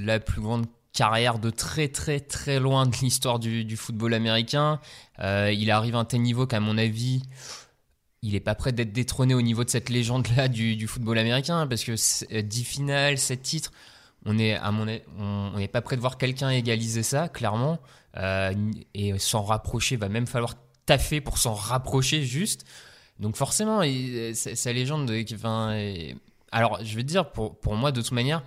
[SPEAKER 6] la plus grande carrière de très très très loin de l'histoire du, football américain. Euh, il arrive à un tel niveau qu'à mon avis, il est pas prêt d'être détrôné au niveau de cette légende-là du, football américain parce que c'est- euh, 10 finales, 7 titres, on est avis, on n'est pas prêt de voir quelqu'un égaliser ça, clairement. Euh, et s'en rapprocher, va même falloir taffer pour s'en rapprocher juste. Donc forcément, sa légende, alors je veux dire, pour, pour moi, de toute manière,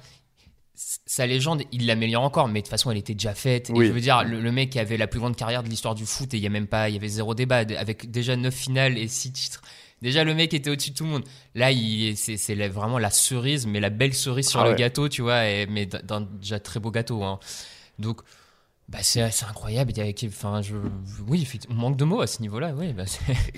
[SPEAKER 6] sa légende, il l'améliore encore, mais de toute façon, elle était déjà faite.
[SPEAKER 5] Oui.
[SPEAKER 6] Et je veux dire, le, le mec qui avait la plus grande carrière de l'histoire du foot, et il y a même pas, il y avait zéro débat, avec déjà 9 finales et 6 titres. Déjà, le mec était au-dessus de tout le monde. Là, c'est vraiment la cerise, mais la belle cerise sur
[SPEAKER 5] Ah
[SPEAKER 6] le
[SPEAKER 5] ouais.
[SPEAKER 6] gâteau, tu vois, et, mais d'un- déjà très beau gâteau. hein. Donc, bah, c'est incroyable. Il y a- Enfin, je, oui, on manque de mots à ce niveau-là. Oui, bah,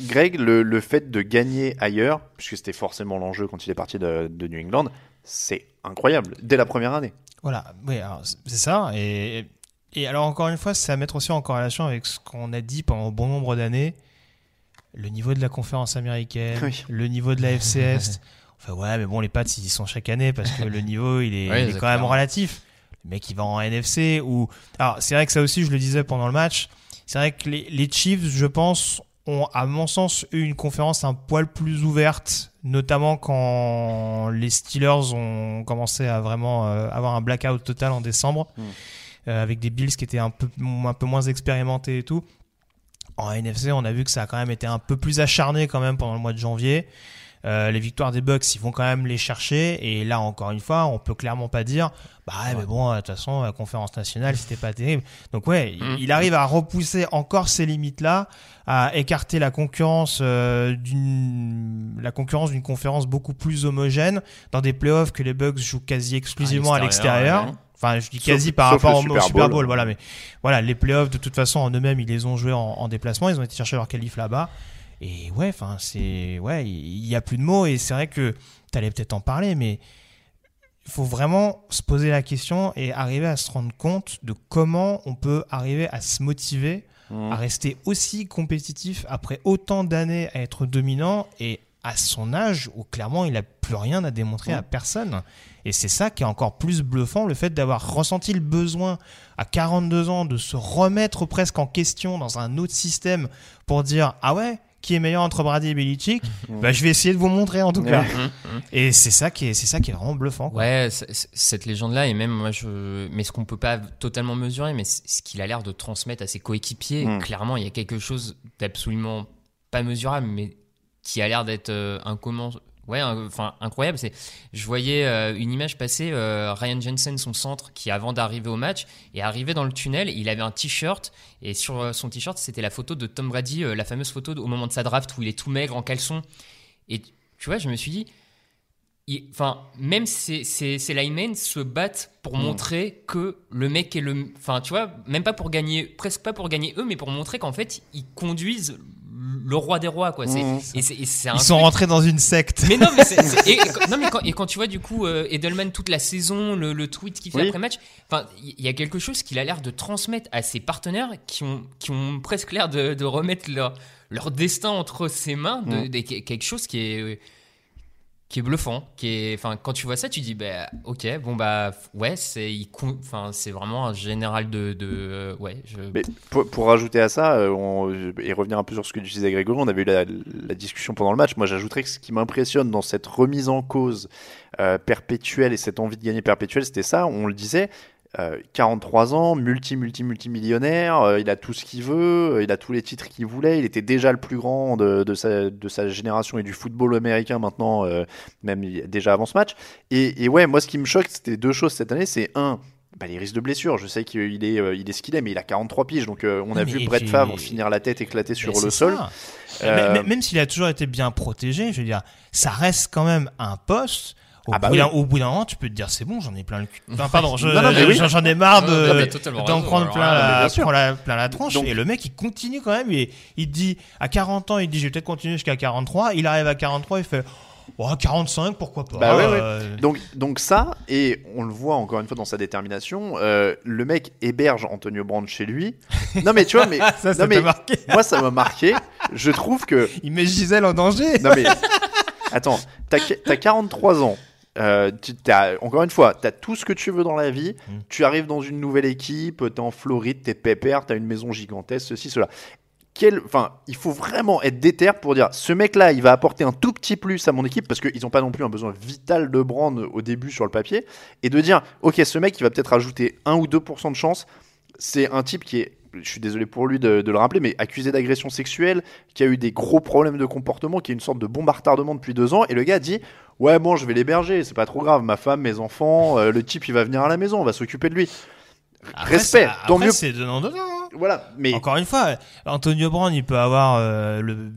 [SPEAKER 5] Greg, le, le fait de gagner ailleurs, puisque c'était forcément l'enjeu quand il est parti de, de New England, c'est incroyable dès la première année.
[SPEAKER 7] Voilà, oui, c'est ça. Et, et alors, encore une fois, c'est à mettre aussi en corrélation avec ce qu'on a dit pendant bon nombre d'années le niveau de la conférence américaine,
[SPEAKER 5] Oui.
[SPEAKER 7] le niveau de la FCS. enfin, ouais, mais bon, les Pats, ils y sont chaque année parce que le niveau, il est, il quand même relatif. Le mec, il va en NFC. Ou... Alors, c'est vrai que ça aussi, je le disais pendant le match. C'est vrai que les, les Chiefs, je pense, ont, à mon sens, eu une conférence un poil plus ouverte, notamment quand les Steelers ont commencé à vraiment euh, avoir un blackout total en décembre,
[SPEAKER 5] Mm.
[SPEAKER 7] euh, avec des Bills qui étaient un peu, un peu moins expérimentés et tout. En NFC, on a vu que ça a quand même été un peu plus acharné quand même pendant le mois de janvier. Euh, les victoires des Bucks, ils vont quand même les chercher. Et là, encore une fois, on peut clairement pas dire, bah ouais, mais bon, de toute façon, la conférence nationale, c'était pas terrible. Donc ouais, il-
[SPEAKER 6] Mhm.
[SPEAKER 7] il arrive à repousser encore ces limites-là, à écarter la concurrence euh, d'une la concurrence d'une conférence beaucoup plus homogène dans des playoffs que les Bucks jouent quasi exclusivement à
[SPEAKER 6] l'extérieur,
[SPEAKER 7] l'extérieur.
[SPEAKER 6] ouais.
[SPEAKER 7] Enfin, je dis
[SPEAKER 5] Sauf-
[SPEAKER 7] quasi par
[SPEAKER 5] sauf
[SPEAKER 7] rapport au
[SPEAKER 5] Super
[SPEAKER 7] Super Bowl,
[SPEAKER 5] Bowl.
[SPEAKER 7] voilà. Mais voilà, les playoffs de toute façon en eux-mêmes, ils les ont joués en, en déplacement, ils ont été chercher leur qualif là-bas. Et ouais, enfin, c'est ouais, il y a plus de mots et c'est vrai que t'allais peut-être en parler, mais il faut vraiment se poser la question et arriver à se rendre compte de comment on peut arriver à se motiver,
[SPEAKER 5] Mhm.
[SPEAKER 7] à rester aussi compétitif après autant d'années à être dominant et à son âge où clairement il n'a plus rien à démontrer à personne. Et c'est ça qui est encore plus bluffant, le fait d'avoir ressenti le besoin à 42 ans de se remettre presque en question dans un autre système pour dire ah ouais qui est meilleur entre Brady et Belichick bah, je vais essayer de vous montrer en tout cas et c'est ça qui est c'est ça qui est vraiment bluffant quoi.
[SPEAKER 6] Ouais, c- c- cette légende-là, et même moi, je, mais ce qu'on peut pas totalement mesurer, mais c- ce qu'il a l'air de transmettre à ses coéquipiers,
[SPEAKER 5] Mm.
[SPEAKER 6] clairement, il y a quelque chose d'absolument pas mesurable, mais qui a l'air d'être euh, incomment- ouais, enfin incroyable. C'est, je voyais euh, une image passer, euh, Ryan Jensen, son centre, qui avant d'arriver au match, est arrivé dans le tunnel, il avait un t-shirt, et sur euh, son t-shirt, c'était la photo de Tom Brady, la fameuse photo au moment de sa draft où il est tout maigre en caleçon. Et tu vois, je me suis dit, Enfin, même ces, ces, ces linemen se battent pour
[SPEAKER 5] Mm.
[SPEAKER 6] montrer que le mec est le. Enfin, tu vois, même pas pour gagner, presque pas pour gagner eux, mais pour montrer qu'en fait, ils conduisent le roi des rois, quoi. C'est,
[SPEAKER 5] Mm.
[SPEAKER 6] et c'est, et c'est un
[SPEAKER 7] ils sont
[SPEAKER 6] truc-
[SPEAKER 7] rentrés dans une secte
[SPEAKER 6] mais non, mais, c'est- c'est- et, et quand, non, mais quand, et quand tu vois du coup euh, Edelman toute la saison, le, le tweet qu'il fait
[SPEAKER 5] Oui.
[SPEAKER 6] après match, enfin, il y a quelque chose qu'il a l'air de transmettre à ses partenaires qui ont, qui ont presque l'air de, de remettre leur, leur destin entre ses mains, de,
[SPEAKER 5] Mm.
[SPEAKER 6] de- quelque chose qui est qui est bluffant, qui est, enfin, quand tu vois ça, tu dis, bah, ok, bon bah, ouais, c'est, enfin, c'est vraiment un général de, de, euh, ouais, je,
[SPEAKER 5] Mais pour, pour rajouter à ça, euh, on- et revenir un peu sur ce que disais Grégory, on avait eu la, la discussion pendant le match. Moi, j'ajouterais que ce qui m'impressionne dans cette remise en cause euh, perpétuelle et cette envie de gagner perpétuelle, c'était ça. On le disait. Euh, 43 ans, multi, multi, multimillionnaire, euh, il a tout ce qu'il veut, euh, il a tous les titres qu'il voulait, il était déjà le plus grand de, de, sa, de sa génération et du football américain maintenant, euh, même déjà avant ce match. Et, et ouais, moi ce qui me choque, c'était deux choses cette année, c'est un, bah, les risques de blessure. Je sais qu'il est, euh, il est ce qu'il est, mais il a 43 piges. Donc, euh, on a
[SPEAKER 7] mais
[SPEAKER 5] vu
[SPEAKER 7] et
[SPEAKER 5] Brett Favre finir la tête éclatée sur
[SPEAKER 7] Mais
[SPEAKER 5] le sol. Euh,
[SPEAKER 7] mais- Même s'il a toujours été bien protégé, je veux dire, ça reste quand même un poste. Au,
[SPEAKER 5] Ah bah
[SPEAKER 7] bout
[SPEAKER 5] oui.
[SPEAKER 7] d'un- au bout d'un moment, tu peux te dire c'est bon, j'en ai plein le cul. Enfin, pardon, je-
[SPEAKER 5] oui.
[SPEAKER 7] j'en ai marre de d'en
[SPEAKER 6] raison,
[SPEAKER 7] prendre plein, la, plein la tronche.
[SPEAKER 5] Donc-
[SPEAKER 7] et le mec, il continue quand même. Il, dit à 40 ans, il dit je vais peut-être continuer jusqu'à 43. Il arrive à 43, il fait oh, 45, pourquoi pas.
[SPEAKER 5] Bah ouais, ouais.
[SPEAKER 7] Euh,
[SPEAKER 5] Donc, donc ça, et on le voit encore une fois dans sa détermination, euh, le mec héberge Antonio Brand chez lui. Non mais tu vois, mais,
[SPEAKER 7] ça, ça
[SPEAKER 5] non, mais
[SPEAKER 7] t'a marqué.
[SPEAKER 5] moi ça m'a marqué. Je trouve que
[SPEAKER 7] Il met Gisèle en danger.
[SPEAKER 5] Non mais attends, t'as as 43 ans. Euh, encore une fois, tu as tout ce que tu veux dans la vie.
[SPEAKER 7] Mm.
[SPEAKER 5] Tu arrives dans une nouvelle équipe, tu es en Floride, tu es pépère, tu as une maison gigantesque, ceci, cela. Quel, enfin, il faut vraiment être déter pour dire ce mec-là, il va apporter un tout petit plus à mon équipe parce qu'ils n'ont pas non plus un besoin vital de brand au début sur le papier. Et de dire, ok, ce mec, il va peut-être ajouter 1 ou 2% de chance. C'est un type qui est, je suis désolé pour lui de, de le rappeler, mais accusé d'agression sexuelle, qui a eu des gros problèmes de comportement, qui est une sorte de bombe à retardement depuis deux ans. Et le gars dit Ouais, bon, je vais l'héberger, c'est pas trop grave, ma femme, mes enfants, euh, le type, il va venir à la maison, on va s'occuper de lui.
[SPEAKER 7] Après,
[SPEAKER 5] Respect, tant mieux.
[SPEAKER 7] C'est donnant donnant. hein.
[SPEAKER 5] Voilà, mais
[SPEAKER 7] Encore une fois, Antonio Brown, il peut avoir euh, le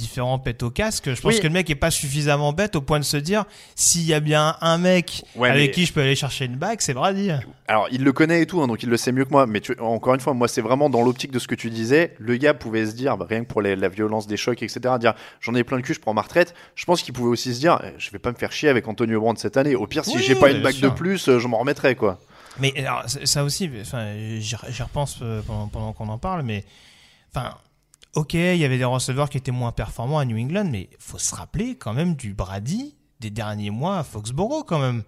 [SPEAKER 7] différents pètes au casque. Je pense
[SPEAKER 5] Oui.
[SPEAKER 7] que le mec est pas suffisamment bête au point de se dire s'il y a bien un mec
[SPEAKER 5] Ouais,
[SPEAKER 7] avec
[SPEAKER 5] mais-
[SPEAKER 7] qui je peux aller chercher une bague, c'est Brady.
[SPEAKER 5] Alors, il le connaît et tout, hein, donc il le sait mieux que moi. Mais tu- encore une fois, moi, c'est vraiment dans l'optique de ce que tu disais. Le gars pouvait se dire, bah, rien que pour les- la violence des chocs, etc., dire j'en ai plein le cul, je prends ma retraite. Je pense qu'il pouvait aussi se dire, eh, je vais pas me faire chier avec Antonio Brown cette année. Au pire, si
[SPEAKER 7] Oui,
[SPEAKER 5] j'ai pas une bague de plus, euh, je m'en remettrai, quoi.
[SPEAKER 7] Mais alors, ça aussi, enfin, j'y j'y repense euh, pendant, pendant qu'on en parle, mais enfin, ok, il y avait des receveurs qui étaient moins performants à New England, mais faut se rappeler quand même du Brady des derniers mois à Foxborough quand même.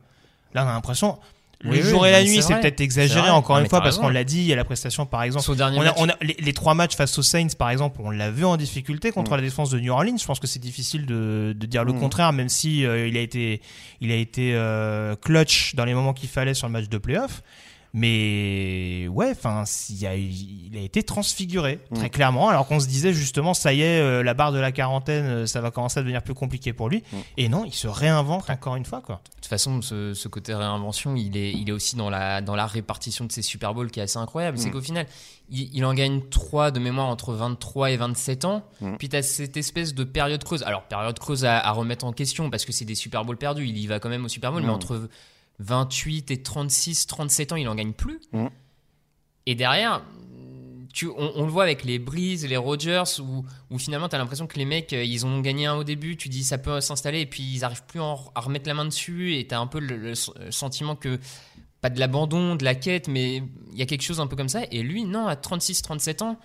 [SPEAKER 7] Là, on a l'impression. Le
[SPEAKER 6] Oui, oui,
[SPEAKER 7] jour et la nuit,
[SPEAKER 6] c'est
[SPEAKER 7] peut-être exagéré encore
[SPEAKER 6] Non,
[SPEAKER 7] une fois parce qu'on l'a dit, il y a la prestation par exemple.
[SPEAKER 6] Son dernier
[SPEAKER 7] On a,
[SPEAKER 6] match.
[SPEAKER 7] on a- les, les trois matchs face aux Saints par exemple, on l'a vu en difficulté
[SPEAKER 6] Mm.
[SPEAKER 7] contre la défense de New Orleans. Je pense que c'est difficile de, de dire le
[SPEAKER 5] Mm.
[SPEAKER 7] contraire, même si euh, il a été, il a été euh, clutch dans les moments qu'il fallait sur le match de playoff. Mais ouais, enfin, il a, il a été transfiguré
[SPEAKER 5] Mm.
[SPEAKER 7] très clairement. Alors qu'on se disait justement, ça y est, euh, la barre de la quarantaine, euh, ça va commencer à devenir plus compliqué pour lui.
[SPEAKER 5] Mm.
[SPEAKER 7] Et non, il se réinvente encore une fois, quoi.
[SPEAKER 6] De toute façon, ce, ce côté réinvention, il est, il est aussi dans la, dans la répartition de ses Super Bowls qui est assez incroyable. C'est
[SPEAKER 5] Mm.
[SPEAKER 6] qu'au final, il, il en gagne 3 de mémoire entre 23 et 27 ans. Puis tu as cette espèce de période creuse. Alors, période creuse à, à remettre en question parce que c'est des Super Bowls perdus. Il y va quand même au Super Bowl, mais entre 28 et 36, 37 ans, il en gagne plus.
[SPEAKER 5] Mm.
[SPEAKER 6] Et derrière, tu, on, on le voit avec les Breeze, les Rogers, où, où finalement tu as l'impression que les mecs, euh, ils ont gagné un au début, tu dis ça peut s'installer, et puis ils arrivent plus à, en- à remettre la main dessus, et tu as un peu le, le s- sentiment que, pas de l'abandon, de la quête, mais il y a quelque chose un peu comme ça. Et lui, non, à 36-37 ans,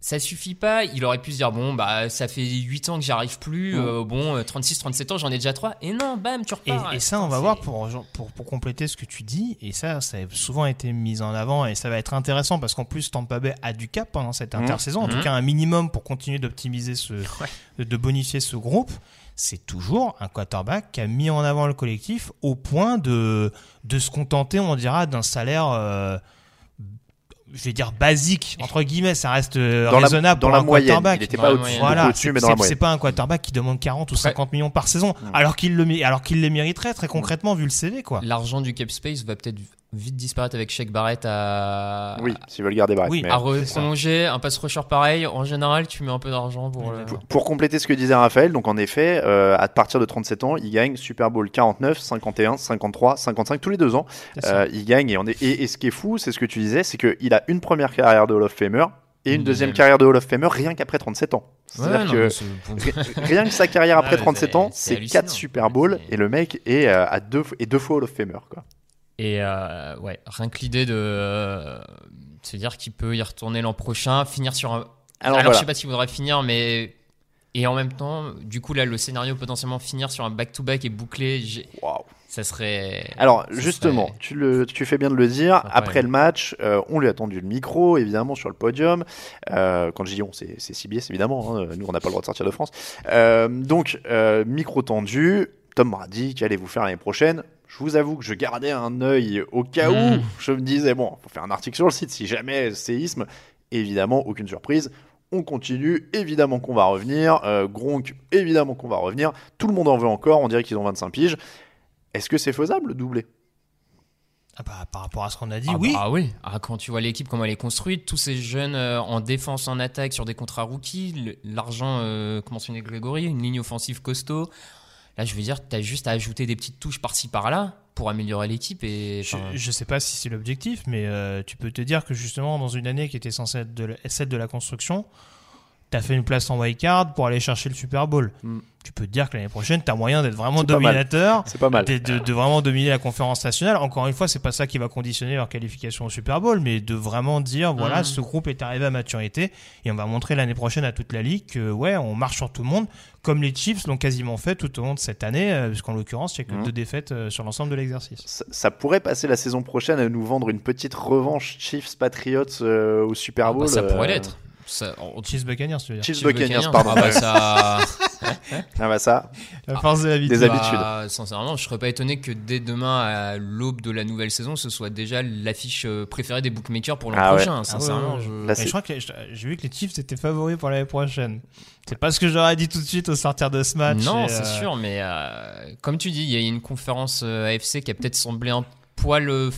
[SPEAKER 6] ça suffit pas. Il aurait pu se dire, bon, bah ça fait 8 ans que j'y arrive plus,
[SPEAKER 5] Mm.
[SPEAKER 6] euh, bon, 36-37 ans, j'en ai déjà 3. Et non, bam, tu repars.
[SPEAKER 7] et ça, on va voir pour, pour, pour compléter ce que tu dis. Et ça, ça a souvent été mis en avant et ça va être intéressant parce qu'en plus, Tampa Bay a du cap pendant cette
[SPEAKER 5] Mhm.
[SPEAKER 7] intersaison. En tout
[SPEAKER 6] Mhm.
[SPEAKER 7] cas, un minimum pour continuer d'optimiser ce, de bonifier ce groupe. C'est toujours un quarterback qui a mis en avant le collectif au point de, de se contenter, on dira, d'un salaire, euh, je vais dire basique, entre guillemets, ça reste euh,
[SPEAKER 5] la-
[SPEAKER 7] raisonnable
[SPEAKER 5] dans
[SPEAKER 7] pour
[SPEAKER 5] la
[SPEAKER 7] un
[SPEAKER 5] moyenne.
[SPEAKER 7] quarterback.
[SPEAKER 5] Il était
[SPEAKER 6] Dans
[SPEAKER 5] pas au-dessus,
[SPEAKER 7] Voilà, c'est
[SPEAKER 5] mais dans la
[SPEAKER 7] c'est- c'est
[SPEAKER 5] moyenne.
[SPEAKER 7] pas un quarterback qui demande 40 ou 50 millions par saison, alors qu'il le mé- alors qu'il les mériterait très concrètement vu le CV quoi.
[SPEAKER 6] L'argent du cap space va peut-être vite disparaître avec Shaq Barrett à,
[SPEAKER 5] Oui, s'ils veulent garder Barrett.
[SPEAKER 7] Oui,
[SPEAKER 5] mais-
[SPEAKER 6] à prolonger. Un pass rusher pareil, en général, tu mets un peu d'argent pour. le-
[SPEAKER 5] Pour, pour compléter ce que disait Raphaël, donc en effet, euh, à partir de 37 ans, il gagne Super Bowl 49, 51, 53, 55 tous les deux ans. Euh, il gagne et, on est, et, et ce qui est fou, c'est ce que tu disais, c'est qu'il a une première carrière de Hall of Famer et une, deuxième carrière de Hall of Famer rien qu'après 37 ans. C'est-à-dire que rien que sa carrière après
[SPEAKER 6] Ouais, mais
[SPEAKER 5] 37 ans,
[SPEAKER 6] c'est
[SPEAKER 5] c'est
[SPEAKER 6] hallucinant.
[SPEAKER 5] 4 Super Bowls et le mec est euh, à deux, et deux fois Hall of Famer. Quoi.
[SPEAKER 6] Et euh, ouais, rien que l'idée de euh, se dire qu'il peut y retourner l'an prochain, finir sur un.
[SPEAKER 5] Alors,
[SPEAKER 6] Alors,
[SPEAKER 5] voilà.
[SPEAKER 6] je sais pas s'il voudrait finir, mais. Et en même temps, du coup, là, le scénario potentiellement finir sur un back-to-back et bouclé,
[SPEAKER 5] Waouh.
[SPEAKER 6] ça serait.
[SPEAKER 5] Alors
[SPEAKER 6] ça
[SPEAKER 5] justement,
[SPEAKER 6] serait-
[SPEAKER 5] tu, le, tu fais bien de le dire. Après le match, euh, on lui a tendu le micro, évidemment, sur le podium. Euh, quand je dis on, c'est CBS, évidemment. hein. Nous, on n'a pas le droit de sortir de France. Donc, micro tendu. Tom Brady, qu'allez-vous faire l'année prochaine Je vous avoue que je gardais un œil au cas où.
[SPEAKER 6] Mm.
[SPEAKER 5] Je me disais, bon, faut faire un article sur le site si jamais séisme. Évidemment, aucune surprise. On continue, évidemment qu'on va revenir. Euh, Gronk, évidemment qu'on va revenir. Tout le monde en veut encore, on dirait qu'ils ont 25 piges. Est-ce que c'est faisable, le doublé
[SPEAKER 7] Ah bah, par rapport à ce qu'on a dit,
[SPEAKER 6] Ah
[SPEAKER 7] oui.
[SPEAKER 6] bah, ah oui. Ah, quand tu vois l'équipe, comment elle est construite, tous ces jeunes euh, en défense, en attaque, sur des contrats rookies, l'argent, euh, que mentionnait Grégory, une ligne offensive costaud. Là, je veux dire, tu as juste à ajouter des petites touches par-ci par-là pour améliorer l'équipe. Et,
[SPEAKER 7] Je, je sais pas si c'est l'objectif, mais euh, tu peux te dire que justement, dans une année qui était censée être de la- celle de la construction, tu as fait une place en wildcard pour aller chercher le Super Bowl.
[SPEAKER 5] Mm.
[SPEAKER 7] Tu peux te dire que l'année prochaine, tu as moyen d'être vraiment dominateur,
[SPEAKER 5] C'est pas mal.
[SPEAKER 7] de, de- de vraiment dominer la conférence nationale. Encore une fois, c'est pas ça qui va conditionner leur qualification au Super Bowl, mais de vraiment dire voilà,
[SPEAKER 6] Mhm.
[SPEAKER 7] ce groupe est arrivé à maturité et on va montrer l'année prochaine à toute la ligue que ouais, on marche sur tout le monde, comme les Chiefs l'ont quasiment fait tout au long de cette année, euh, puisqu'en l'occurrence, il n'y a que
[SPEAKER 5] Mhm.
[SPEAKER 7] deux défaites euh, sur l'ensemble de l'exercice.
[SPEAKER 5] ça, ça pourrait passer la saison prochaine à nous vendre une petite revanche Chiefs Patriots euh, au Super
[SPEAKER 6] ah
[SPEAKER 5] Bowl.
[SPEAKER 6] bah, ça pourrait
[SPEAKER 5] euh,
[SPEAKER 6] l'être. Ça- en-
[SPEAKER 7] Chiefs Buccaneers, tu veux dire.
[SPEAKER 5] Chiefs Buccaneers,
[SPEAKER 6] Buccaneers,
[SPEAKER 5] pardon.
[SPEAKER 6] ah bah, ça-
[SPEAKER 5] Ah bah ça,
[SPEAKER 7] La force de l'habitude.
[SPEAKER 5] Des habitudes.
[SPEAKER 6] Bah, sincèrement, je serais pas étonné que dès demain, à l'aube de la nouvelle saison, ce soit déjà l'affiche euh, préférée des bookmakers pour l'an
[SPEAKER 5] Ah ouais.
[SPEAKER 6] prochain. Sincèrement,
[SPEAKER 7] Ah ouais, ouais,
[SPEAKER 6] je-
[SPEAKER 7] crois que les- j'ai vu que les Chiefs étaient favoris pour l'année prochaine. C'est pas ce que j'aurais dit tout de suite au sortir de ce match.
[SPEAKER 6] Non, c'est
[SPEAKER 7] euh,
[SPEAKER 6] sûr, mais euh, comme tu dis, il y a une conférence AFC qui a peut-être semblé un poil euh,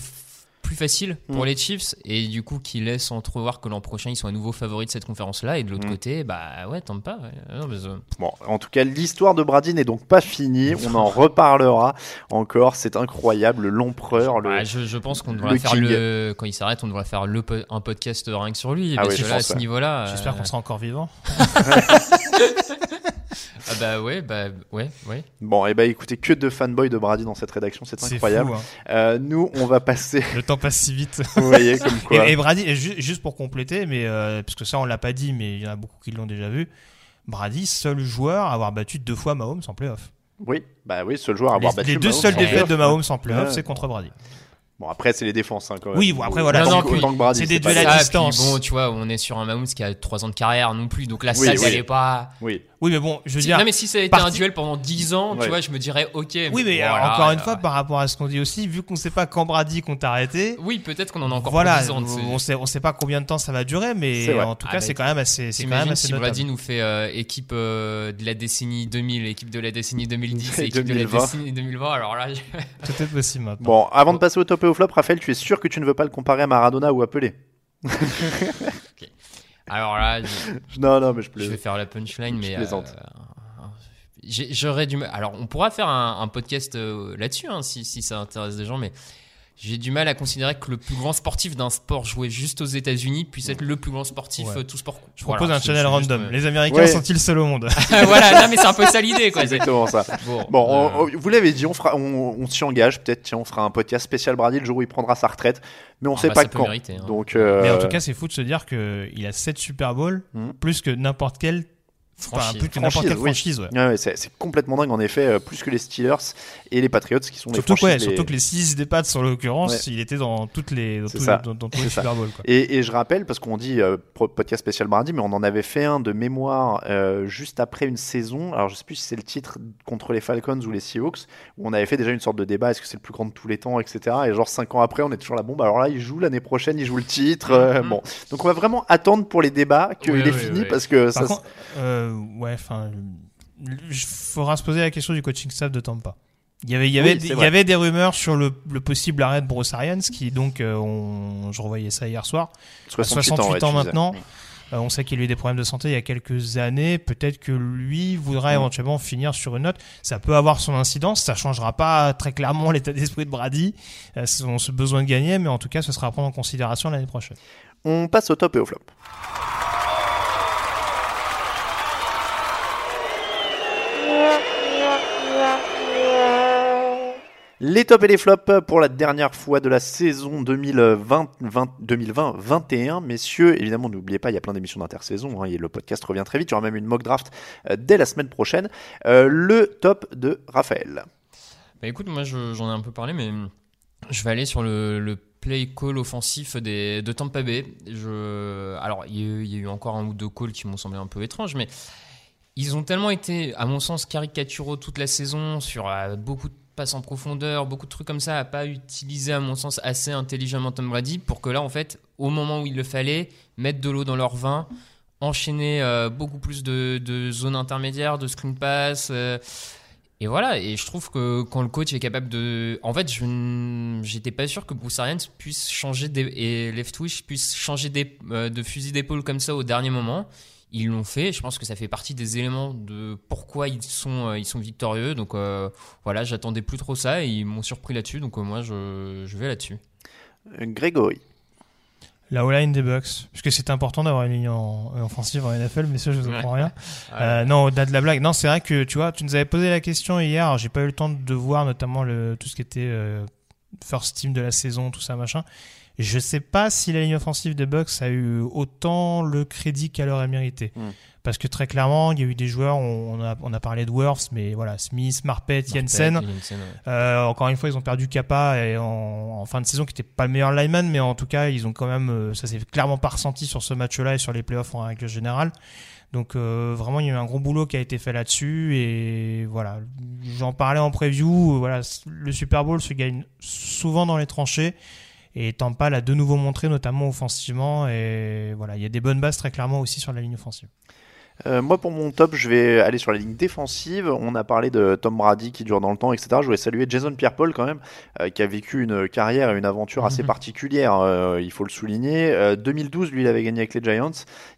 [SPEAKER 6] plus facile pour
[SPEAKER 5] Mm.
[SPEAKER 6] les Chiefs et du coup qui laisse entrevoir que l'an prochain ils sont à nouveau favoris de cette conférence-là. Et de l'autre
[SPEAKER 5] Mm.
[SPEAKER 6] côté, bah ouais, tant pas. ouais. Non, mais, euh,
[SPEAKER 5] Bon, en tout cas, l'histoire de Brady n'est donc pas finie. On en reparlera encore. C'est incroyable, l'empereur. Le...
[SPEAKER 6] bah, je, je pense qu'on devrait
[SPEAKER 5] le
[SPEAKER 6] faire
[SPEAKER 5] king.
[SPEAKER 6] le quand il s'arrête, on devrait faire le po- un podcast rien que sur lui.
[SPEAKER 5] Ah
[SPEAKER 6] parce
[SPEAKER 5] oui, je
[SPEAKER 6] que là, à ce niveau-là,
[SPEAKER 7] J'espère
[SPEAKER 6] euh,
[SPEAKER 7] qu'on sera encore vivant.
[SPEAKER 6] Ah bah ouais, bah ouais, ouais.
[SPEAKER 5] Bon, et bah écoutez, que de fanboys de Brady dans cette rédaction, c'est incroyable.
[SPEAKER 7] fou, hein.
[SPEAKER 5] Euh, nous, on va passer.
[SPEAKER 7] Le temps passe si vite.
[SPEAKER 5] Vous voyez comme quoi.
[SPEAKER 7] Et, et Brady, et ju- juste pour compléter, mais euh, parce que ça on l'a pas dit, mais il y en a beaucoup qui l'ont déjà vu. Brady, seul joueur à avoir battu deux fois Mahomes en playoff.
[SPEAKER 5] Oui, bah oui, seul joueur à avoir
[SPEAKER 7] les,
[SPEAKER 5] battu.
[SPEAKER 7] les deux
[SPEAKER 5] Mahomes
[SPEAKER 7] seules défaites
[SPEAKER 5] playoff.
[SPEAKER 7] de Mahomes en playoff,
[SPEAKER 5] Ouais.
[SPEAKER 7] c'est contre Brady.
[SPEAKER 5] Bon, après, c'est les défenses hein, quand même.
[SPEAKER 7] Oui, bon, après, voilà, c'est des duels à distance.
[SPEAKER 6] Puis bon, tu vois, on est sur un Mahomes qui a 3 ans de carrière non plus, donc la
[SPEAKER 5] Oui,
[SPEAKER 6] salle,
[SPEAKER 5] oui.
[SPEAKER 6] elle est pas.
[SPEAKER 5] Oui.
[SPEAKER 7] Oui, mais bon, je veux
[SPEAKER 6] Si-
[SPEAKER 7] dire.
[SPEAKER 6] non, mais si ça a été
[SPEAKER 7] parti-
[SPEAKER 6] un duel pendant 10 ans,
[SPEAKER 5] Ouais.
[SPEAKER 6] tu vois, je me dirais, ok.
[SPEAKER 7] Oui, mais
[SPEAKER 6] voilà,
[SPEAKER 7] alors, encore une
[SPEAKER 6] euh,
[SPEAKER 7] fois, par rapport à ce qu'on dit aussi, vu qu'on sait pas quand Brady compte arrêter.
[SPEAKER 6] Oui, peut-être qu'on en a encore
[SPEAKER 7] voilà,
[SPEAKER 6] pour 10 ans.
[SPEAKER 7] on sait, on sait pas combien de temps ça va durer, mais en tout
[SPEAKER 6] Ah,
[SPEAKER 7] cas,
[SPEAKER 6] mais
[SPEAKER 7] c'est quand même assez, c'est quand même assez
[SPEAKER 6] si
[SPEAKER 7] notable.
[SPEAKER 6] Brady nous fait euh, équipe euh, de la décennie 2000, équipe de la décennie 2010
[SPEAKER 5] et
[SPEAKER 6] équipe de
[SPEAKER 5] 2020.
[SPEAKER 6] la décennie 2020, alors là, je-
[SPEAKER 7] Tout est possible maintenant.
[SPEAKER 5] Bon, avant de passer au top et au flop, Raphaël, tu es sûr que tu ne veux pas le comparer à Maradona ou à Pelé?
[SPEAKER 6] alors là, je,
[SPEAKER 5] Non, non, mais je
[SPEAKER 6] je vais faire la punchline,
[SPEAKER 5] Je
[SPEAKER 6] mais
[SPEAKER 5] plaisante.
[SPEAKER 6] euh, j'aurais du mal. Alors, on pourra faire un, un podcast euh, là-dessus, hein, si, si ça intéresse des gens, mais j'ai du mal à considérer que le plus grand sportif d'un sport joué juste aux États-Unis puisse être le plus grand sportif
[SPEAKER 7] Ouais.
[SPEAKER 6] euh, tout sport.
[SPEAKER 7] Je propose un channel random. Les Américains
[SPEAKER 5] Ouais.
[SPEAKER 7] sont-ils seuls au monde
[SPEAKER 6] voilà, non, mais c'est un peu ça l'idée, quoi.
[SPEAKER 5] Exactement ça.
[SPEAKER 6] Bon,
[SPEAKER 5] Bon,
[SPEAKER 6] euh,
[SPEAKER 5] on- on- vous l'avez dit, on, fera, on, on s'y engage. Peut-être, tiens, on fera un podcast spécial Brady le jour où il prendra sa retraite. Mais on
[SPEAKER 6] Ah
[SPEAKER 5] sait
[SPEAKER 6] bah,
[SPEAKER 5] pas
[SPEAKER 6] ça peut
[SPEAKER 5] quand.
[SPEAKER 6] mériter, hein.
[SPEAKER 5] Donc, euh,
[SPEAKER 7] Mais en tout cas, c'est fou de se dire qu'il a 7 Super Bowl,
[SPEAKER 5] Mhm.
[SPEAKER 7] plus que n'importe quelle enfin, plus que n'importe
[SPEAKER 5] Franchise,
[SPEAKER 7] quelle
[SPEAKER 5] oui.
[SPEAKER 7] franchise. ouais.
[SPEAKER 5] ouais, ouais, c'est c'est complètement dingue, en effet, euh, plus que les Steelers et les Patriots qui sont les
[SPEAKER 7] Surtout,
[SPEAKER 5] franchises.
[SPEAKER 7] ouais,
[SPEAKER 5] les-
[SPEAKER 7] surtout que les 6 des pattes, sur l'occurrence,
[SPEAKER 5] Ouais.
[SPEAKER 7] il était dans toutes les, dans tous,
[SPEAKER 5] ça.
[SPEAKER 7] dans, dans tous
[SPEAKER 5] C'est
[SPEAKER 7] les. Super Bowl. Quoi.
[SPEAKER 5] Et, et je rappelle, parce qu'on dit euh, podcast spécial Brady, mais on en avait fait un de mémoire euh, juste après une saison. Alors je sais plus si c'est le titre contre les Falcons ou les Seahawks, où on avait fait déjà une sorte de débat est-ce que c'est le plus grand de tous les temps, etc. Et genre 5 ans après, on est toujours là. Bon, bah alors là, il joue l'année prochaine, il joue le titre. euh,
[SPEAKER 6] Mhm.
[SPEAKER 5] Bon, donc on va vraiment attendre pour les débats qu'il est fini parce que
[SPEAKER 7] Par
[SPEAKER 5] ça.
[SPEAKER 7] contre, euh, ouais, enfin, il faudra se poser la question du coaching staff de Tampa. Il y avait, il y avait,
[SPEAKER 5] Oui,
[SPEAKER 7] il y avait des rumeurs sur le, le possible arrêt de Bruce Arians, qui donc, euh, on, je revoyais ça hier soir,
[SPEAKER 5] 68,
[SPEAKER 7] 68
[SPEAKER 5] ouais,
[SPEAKER 7] ans maintenant. Euh, on sait qu'il a eu des problèmes de santé il y a quelques années. Peut-être que lui voudrait
[SPEAKER 5] Mm.
[SPEAKER 7] éventuellement finir sur une note. Ça peut avoir son incidence. Ça changera pas très clairement l'état d'esprit de Brady, euh, son ce besoin de gagner, mais en tout cas, ce sera à prendre en considération l'année prochaine.
[SPEAKER 5] On passe au top et au flop. Les tops et les flops pour la dernière fois de la saison 2020-2021. Messieurs, évidemment, n'oubliez pas, il y a plein d'émissions d'intersaison. hein, le podcast revient très vite. Il y aura même une mock draft euh, dès la semaine prochaine. Euh, le top de Raphaël.
[SPEAKER 6] Bah écoute, moi je- j'en ai un peu parlé, mais je vais aller sur le, play call offensif de Tampa Bay. Alors, il y, a eu- il y a eu encore un ou deux calls qui m'ont semblé un peu étranges, mais ils ont tellement été, à mon sens, caricaturaux toute la saison sur euh, beaucoup de passes en profondeur, beaucoup de trucs comme ça, à pas utiliser, à mon sens, assez intelligemment Tom Brady pour que là, en fait, au moment où il le fallait, mettre de l'eau dans leur vin, enchaîner euh, beaucoup plus de, zones intermédiaires, de screen pass. euh, et voilà, et je trouve que quand le coach est capable de. En fait, je j'étais pas sûr que Bruce Arians puisse changer et Leftwich puisse changer euh, de fusil d'épaule comme ça au dernier moment. Ils l'ont fait. Je pense que ça fait partie des éléments de pourquoi ils sont, euh, ils sont victorieux. Donc euh, voilà, j'attendais plus trop ça et ils m'ont surpris là-dessus. Donc euh, moi, je, je vais là-dessus.
[SPEAKER 5] Grégory.
[SPEAKER 7] La O-line des Bucks, puisque c'est important d'avoir une ligne en, en offensive en NFL, mais ça, je vous apprends rien. Euh, non, au-delà de la blague. Non, c'est vrai que tu vois, tu nous avais posé la question hier. J'ai pas eu le temps de voir notamment le, tout ce qui était euh, first team de la saison, tout ça machin. Je sais pas si la ligne offensive des Bucks a eu autant le crédit qu'elle aurait mérité.
[SPEAKER 5] Mm.
[SPEAKER 7] Parce que très clairement, il y a eu des joueurs, on, a, on a parlé de Worth, mais voilà, Smith, Marpet, Jensen.
[SPEAKER 6] Marpet, Jensen, ouais.
[SPEAKER 7] Euh, encore une fois, ils ont perdu Kappa et en, en fin de saison, qui n'était pas le meilleur lineman, mais en tout cas, ils ont quand même, euh, ça s'est clairement pas ressenti sur ce match-là et sur les playoffs en règle générale. Donc euh, vraiment, il y a eu un gros boulot qui a été fait là-dessus et voilà. J'en parlais en preview. Voilà, le Super Bowl se gagne souvent dans les tranchées et Tampa l'a de nouveau montré, notamment offensivement. Et voilà, il y a des bonnes bases très clairement aussi sur la ligne offensive.
[SPEAKER 5] Euh, moi, pour mon top, je vais aller sur la ligne défensive. On a parlé de Tom Brady qui dure dans le temps, etc. Je voulais saluer Jason Pierre-Paul quand même, euh, qui a vécu une carrière et une aventure assez
[SPEAKER 6] Mhm.
[SPEAKER 5] particulière, euh, il faut le souligner. Euh, 2012, lui, il avait gagné avec les Giants.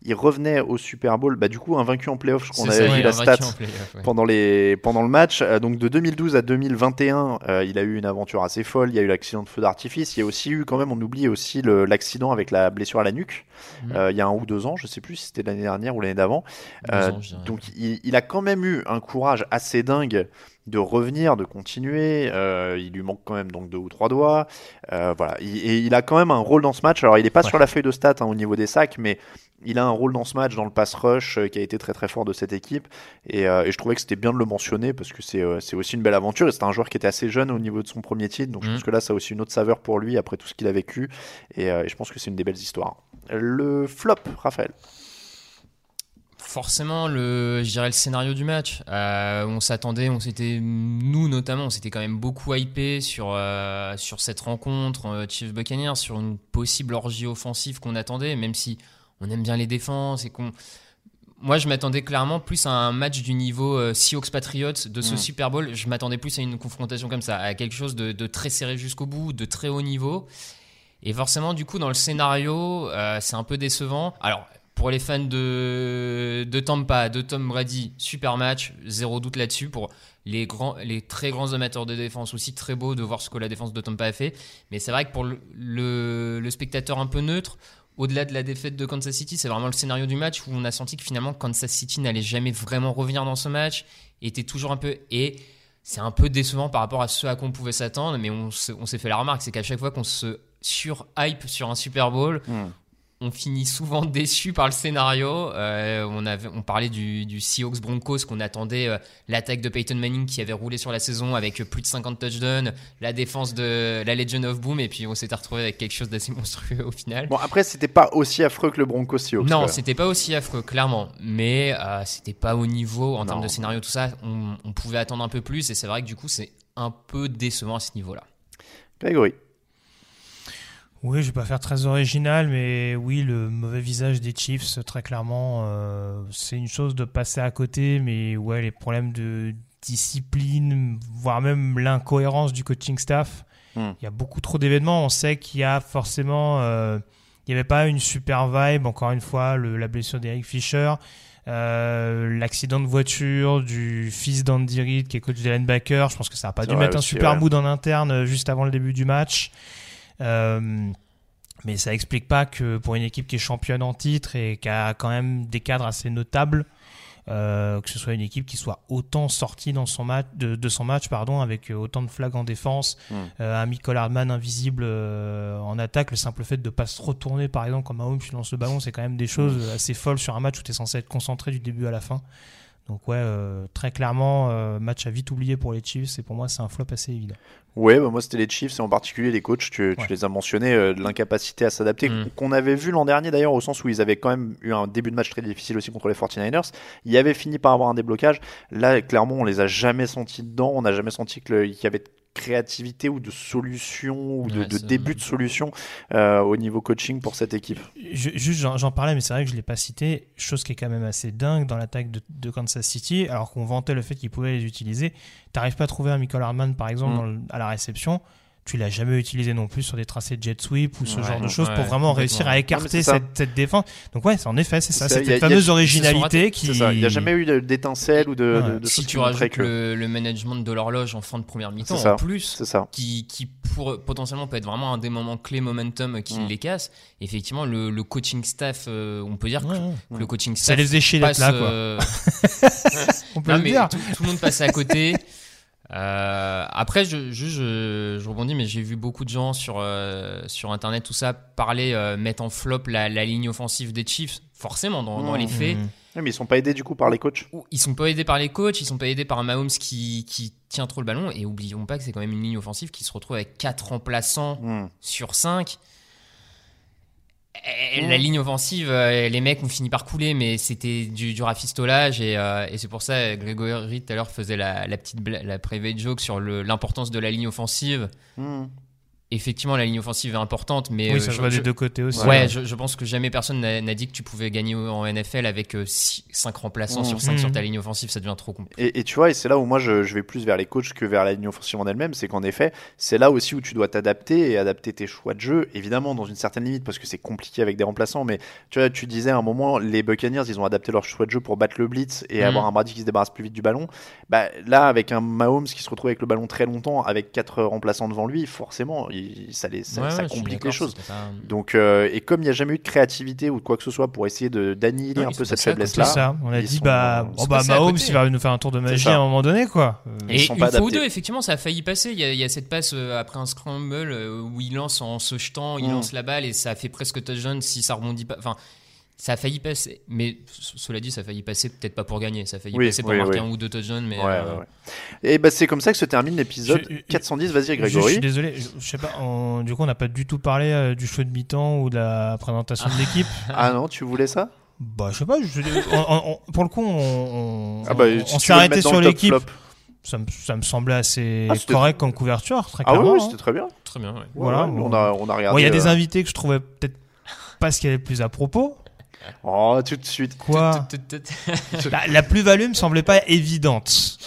[SPEAKER 5] Il revenait au Super Bowl, bah, du coup, invaincu en playoff, je crois qu'on avait vu la stat
[SPEAKER 6] ouais.
[SPEAKER 5] pendant, les, pendant le match. Donc de 2012 à 2021, euh, il a eu une aventure assez folle. Il y a eu l'accident de feu d'artifice. Il y a aussi eu, quand même, on oublie aussi l'accident avec la blessure à la nuque.
[SPEAKER 6] Mhm.
[SPEAKER 5] Il y a un ou deux ans, je sais plus si c'était l'année dernière ou l'année d'avant. Euh, donc il, il a quand même eu un courage assez dingue de revenir, de continuer. Euh, il lui manque quand même donc deux ou trois doigts. Euh, voilà, il, et il a quand même un rôle dans ce match. Alors il n'est pas
[SPEAKER 6] Ouais.
[SPEAKER 5] sur la feuille de stats hein, au niveau des sacs, mais il a un rôle dans ce match, dans le pass rush, euh, qui a été très très fort de cette équipe. Et, et je trouvais que c'était bien de le mentionner parce que c'est aussi une belle aventure. Et c'est un joueur qui était assez jeune au niveau de son premier titre. Donc je
[SPEAKER 6] Mhm.
[SPEAKER 5] pense que là, ça a aussi une autre saveur pour lui après tout ce qu'il a vécu. Et, et je pense que c'est une des belles histoires. Le flop, Raphaël.
[SPEAKER 6] Forcément le, je dirais le scénario du match. Euh, on s'attendait, on s'était, nous notamment, on s'était quand même beaucoup hypé sur euh, sur cette rencontre euh, Chiefs Buccaneers, sur une possible orgie offensive qu'on attendait, même si on aime bien les défenses et qu'on. Moi, je m'attendais clairement plus à un match du niveau Seahawks Patriots de ce
[SPEAKER 5] Mm.
[SPEAKER 6] Super Bowl. Je m'attendais plus à une confrontation comme ça, à quelque chose de, de très serré jusqu'au bout, de très haut niveau. Et forcément, du coup, dans le scénario, c'est un peu décevant. Alors, pour les fans de, de Tampa, de Tom Brady, super match, zéro doute là-dessus. Pour les, grands, les très grands amateurs de défense aussi, très beau de voir ce que la défense de Tampa a fait. Mais c'est vrai que pour le, spectateur un peu neutre, au-delà de la défaite de Kansas City, c'est vraiment le scénario du match où on a senti que finalement Kansas City n'allait jamais vraiment revenir dans ce match, était toujours un peu et c'est un peu décevant par rapport à ce à quoi on pouvait s'attendre, mais on s'est fait la remarque, c'est qu'à chaque fois qu'on se sur-hype sur un Super Bowl,
[SPEAKER 5] Hmm.
[SPEAKER 6] On finit souvent déçu par le scénario. Euh, on, avait, on parlait du, du Seahawks Broncos qu'on attendait euh, l'attaque de Peyton Manning qui avait roulé sur la saison avec euh, plus de 50 touchdowns, la défense de la Legion of Boom, et puis on s'était retrouvé avec quelque chose d'assez monstrueux au final.
[SPEAKER 5] Bon, après, c'était pas aussi affreux que le Broncos Seahawks.
[SPEAKER 6] Non, c'était pas aussi affreux, clairement. Mais euh, c'était pas au niveau en termes de scénario, tout ça. On, on pouvait attendre un peu plus, et c'est vrai que du coup, c'est un peu décevant à ce niveau-là.
[SPEAKER 5] Grégory.
[SPEAKER 7] Oui, je vais pas faire très original, mais oui, le mauvais visage des Chiefs, très clairement, euh, c'est une chose de passer à côté, mais ouais, les problèmes de discipline, voire même l'incohérence du coaching staff.
[SPEAKER 5] Hmm.
[SPEAKER 7] Il y a beaucoup trop d'événements. On sait qu'il y a forcément, euh, il n'y avait pas une super vibe. Encore une fois, le- la blessure d'Eric Fischer. Euh, l'accident de voiture du fils d'Andy Reid qui est coach des linebackers je pense que ça n'a pas dû mettre un super
[SPEAKER 5] ouais.
[SPEAKER 7] mood en interne juste avant le début du match mais ça explique pas que pour une équipe qui est championne en titre et qui a quand même des cadres assez notables, euh, que ce soit une équipe qui soit autant sortie dans son match, de, de son match pardon, avec euh, autant de flags en défense,
[SPEAKER 5] Mm.
[SPEAKER 7] euh, un Michael Hardman invisible euh, en attaque, le simple fait de pas se retourner par exemple comme Mahomes tu lances le ballon, c'est quand même des choses assez folles sur un match où tu es censé être concentré du début à la fin. Donc ouais, euh, très clairement, euh, match à vite oublier pour les Chiefs et pour moi c'est un flop assez évident.
[SPEAKER 5] Ouais, bah moi c'était les Chiefs et en particulier les coachs, tu, les as mentionnés, euh, de l'incapacité à s'adapter,
[SPEAKER 6] Mm.
[SPEAKER 5] qu'on avait vu l'an dernier d'ailleurs au sens où ils avaient quand même eu un début de match très difficile aussi contre les 49ers. Ils avaient fini par avoir un déblocage. Là, clairement, on les a jamais sentis dedans, on n'a jamais senti qu'il y avait de créativité ou de solution ou de,
[SPEAKER 6] Ouais,
[SPEAKER 5] de
[SPEAKER 6] c'est-
[SPEAKER 5] début de solution euh, au niveau coaching pour cette équipe.
[SPEAKER 7] Je- juste, j'en parlais, mais c'est vrai que je l'ai pas cité. Chose qui est quand même assez dingue dans l'attaque de, de Kansas City, alors qu'on vantait le fait qu'ils pouvaient les utiliser. T'arrives pas à trouver un Michael Hardman, par exemple,
[SPEAKER 5] Mm.
[SPEAKER 7] dans le- à la réception. Tu l'as jamais utilisé non plus sur des tracés de jet sweep ou ce
[SPEAKER 6] Ouais,
[SPEAKER 7] genre de choses
[SPEAKER 6] ouais,
[SPEAKER 7] pour vraiment réussir à écarter
[SPEAKER 5] ça.
[SPEAKER 7] cette, cette défense. Donc ouais, c'est en effet, c'est ça.
[SPEAKER 5] C'est ça,
[SPEAKER 7] cette
[SPEAKER 5] a-
[SPEAKER 7] fameuse originalité qui.
[SPEAKER 5] C'est ça, il n'y a jamais eu d'étincelle ou de,
[SPEAKER 7] Ouais.
[SPEAKER 5] de, de
[SPEAKER 6] si tu rajoutes
[SPEAKER 5] que-
[SPEAKER 6] le, le management de l'horloge en fin de première mi-temps,
[SPEAKER 5] ça.
[SPEAKER 6] en plus,
[SPEAKER 5] ça.
[SPEAKER 6] qui, qui pour, potentiellement peut être vraiment un des moments clés momentum qui
[SPEAKER 5] Mm.
[SPEAKER 6] les casse. Effectivement, le, le coaching staff, euh, on peut dire que,
[SPEAKER 7] ouais.
[SPEAKER 6] que le coaching
[SPEAKER 7] Ça
[SPEAKER 6] staff
[SPEAKER 7] les chier d'être
[SPEAKER 6] passe,
[SPEAKER 7] là, quoi.
[SPEAKER 6] euh,
[SPEAKER 7] On peut le dire.
[SPEAKER 6] tout le monde passe à côté. Euh, après, je, je, je, je rebondis, mais j'ai vu beaucoup de gens sur, euh, sur Internet, tout ça, parler, euh, mettre en flop la, la ligne offensive des Chiefs. Forcément, dans, dans
[SPEAKER 5] Mm.
[SPEAKER 6] les faits.
[SPEAKER 5] Ouais, mais ils sont pas aidés du coup par les coachs.
[SPEAKER 6] ils sont pas aidés par les coachs, ils sont pas aidés par un Mahomes qui, qui tient trop le ballon. Et oublions pas que c'est quand même une ligne offensive qui se retrouve avec 4 remplaçants
[SPEAKER 5] Mm.
[SPEAKER 6] sur 5. La ligne offensive, euh, les mecs ont fini par couler, mais c'était du, du rafistolage. Et, euh, et c'est pour ça, Grégory tout à l'heure faisait la, la petite la private joke sur l'importance de la ligne offensive.
[SPEAKER 5] Mm.
[SPEAKER 6] Effectivement, la ligne offensive est importante, mais
[SPEAKER 7] Oui,
[SPEAKER 6] euh,
[SPEAKER 7] ça se
[SPEAKER 6] je-
[SPEAKER 7] des deux côtés aussi.
[SPEAKER 6] Ouais, je, je pense que jamais personne n'a dit que tu pouvais gagner en NFL avec 5 remplaçants
[SPEAKER 5] Mmh.
[SPEAKER 6] sur 5
[SPEAKER 7] Mmh.
[SPEAKER 6] sur ta ligne offensive, ça devient trop compliqué.
[SPEAKER 5] Et, et tu vois, et c'est là où moi je, je vais plus vers les coachs que vers la ligne offensive en elle-même, c'est qu'en effet, c'est là aussi où tu dois t'adapter et adapter tes choix de jeu, évidemment dans une certaine limite, parce que c'est compliqué avec des remplaçants, mais tu vois, tu disais à un moment, les Buccaneers, ils ont adapté leur choix de jeu pour battre le blitz et
[SPEAKER 6] Mhm.
[SPEAKER 5] avoir un Brady qui se débarrasse plus vite du ballon. Bah, là, avec un Mahomes qui se retrouve avec le ballon très longtemps, avec quatre remplaçants devant lui, forcément, il- ça, les, ça,
[SPEAKER 6] Ouais,
[SPEAKER 5] ça
[SPEAKER 6] ouais, je suis
[SPEAKER 5] complique les choses.
[SPEAKER 6] pas-
[SPEAKER 5] Donc, euh, et comme il n'y a jamais eu de créativité ou de quoi que ce soit pour essayer de d'annihiler un
[SPEAKER 6] ils
[SPEAKER 5] peu cette faiblesse-là,
[SPEAKER 7] ça. On a
[SPEAKER 5] ils
[SPEAKER 7] dit,
[SPEAKER 5] sont-
[SPEAKER 7] bah,
[SPEAKER 5] ils
[SPEAKER 7] oh bah Mahomes, il va nous faire un tour de magie à un moment donné, quoi. Euh,
[SPEAKER 5] Ils
[SPEAKER 6] Et
[SPEAKER 5] sont
[SPEAKER 6] une
[SPEAKER 5] pas
[SPEAKER 6] fois ou deux, effectivement, ça a failli passer. Il y a, il y a cette passe euh, après un scramble euh, où il lance en se jetant, il
[SPEAKER 5] Mm.
[SPEAKER 6] lance la balle et ça a fait presque touchdown si ça rebondit pas. Enfin, ça a failli passer. Mais ce- cela dit, ça a failli passer peut-être pas pour gagner. Ça a failli
[SPEAKER 5] Oui,
[SPEAKER 6] passer pour
[SPEAKER 5] oui,
[SPEAKER 6] marquer
[SPEAKER 5] oui.
[SPEAKER 6] un ou deux touchdowns. Mais
[SPEAKER 5] Ouais,
[SPEAKER 6] euh,
[SPEAKER 5] ouais, ouais. Et bah, c'est comme ça que se termine l'épisode
[SPEAKER 7] Je- je-
[SPEAKER 5] 410. Vas-y,
[SPEAKER 7] Je, je
[SPEAKER 5] Grégory.
[SPEAKER 7] suis désolé, je, je sais pas, on- du coup on n'a pas du tout parlé euh, du choix de mi-temps ou de la présentation de l'équipe.
[SPEAKER 5] Ah non, tu voulais ça?
[SPEAKER 7] Bah, je sais pas. je- on- on- pour le coup, on, on,
[SPEAKER 5] Ah bah, si
[SPEAKER 7] s'est arrêté sur l'équipe. Ça, me- ça me semblait assez
[SPEAKER 5] Ah,
[SPEAKER 7] correct comme couverture, très
[SPEAKER 5] Ah oui,
[SPEAKER 7] clairement.
[SPEAKER 5] oui,
[SPEAKER 7] hein.
[SPEAKER 5] c'était très bien.
[SPEAKER 6] Très bien, ouais.
[SPEAKER 7] Voilà,
[SPEAKER 5] Ouais, on, a, on a regardé.
[SPEAKER 7] Bon, il y a des
[SPEAKER 5] euh,
[SPEAKER 7] invités que je trouvais peut-être pas ce qu'il y avait plus à propos.
[SPEAKER 5] Oh, tout de suite.
[SPEAKER 7] Quoi
[SPEAKER 6] tut.
[SPEAKER 7] la, la plus-value me semblait pas évidente.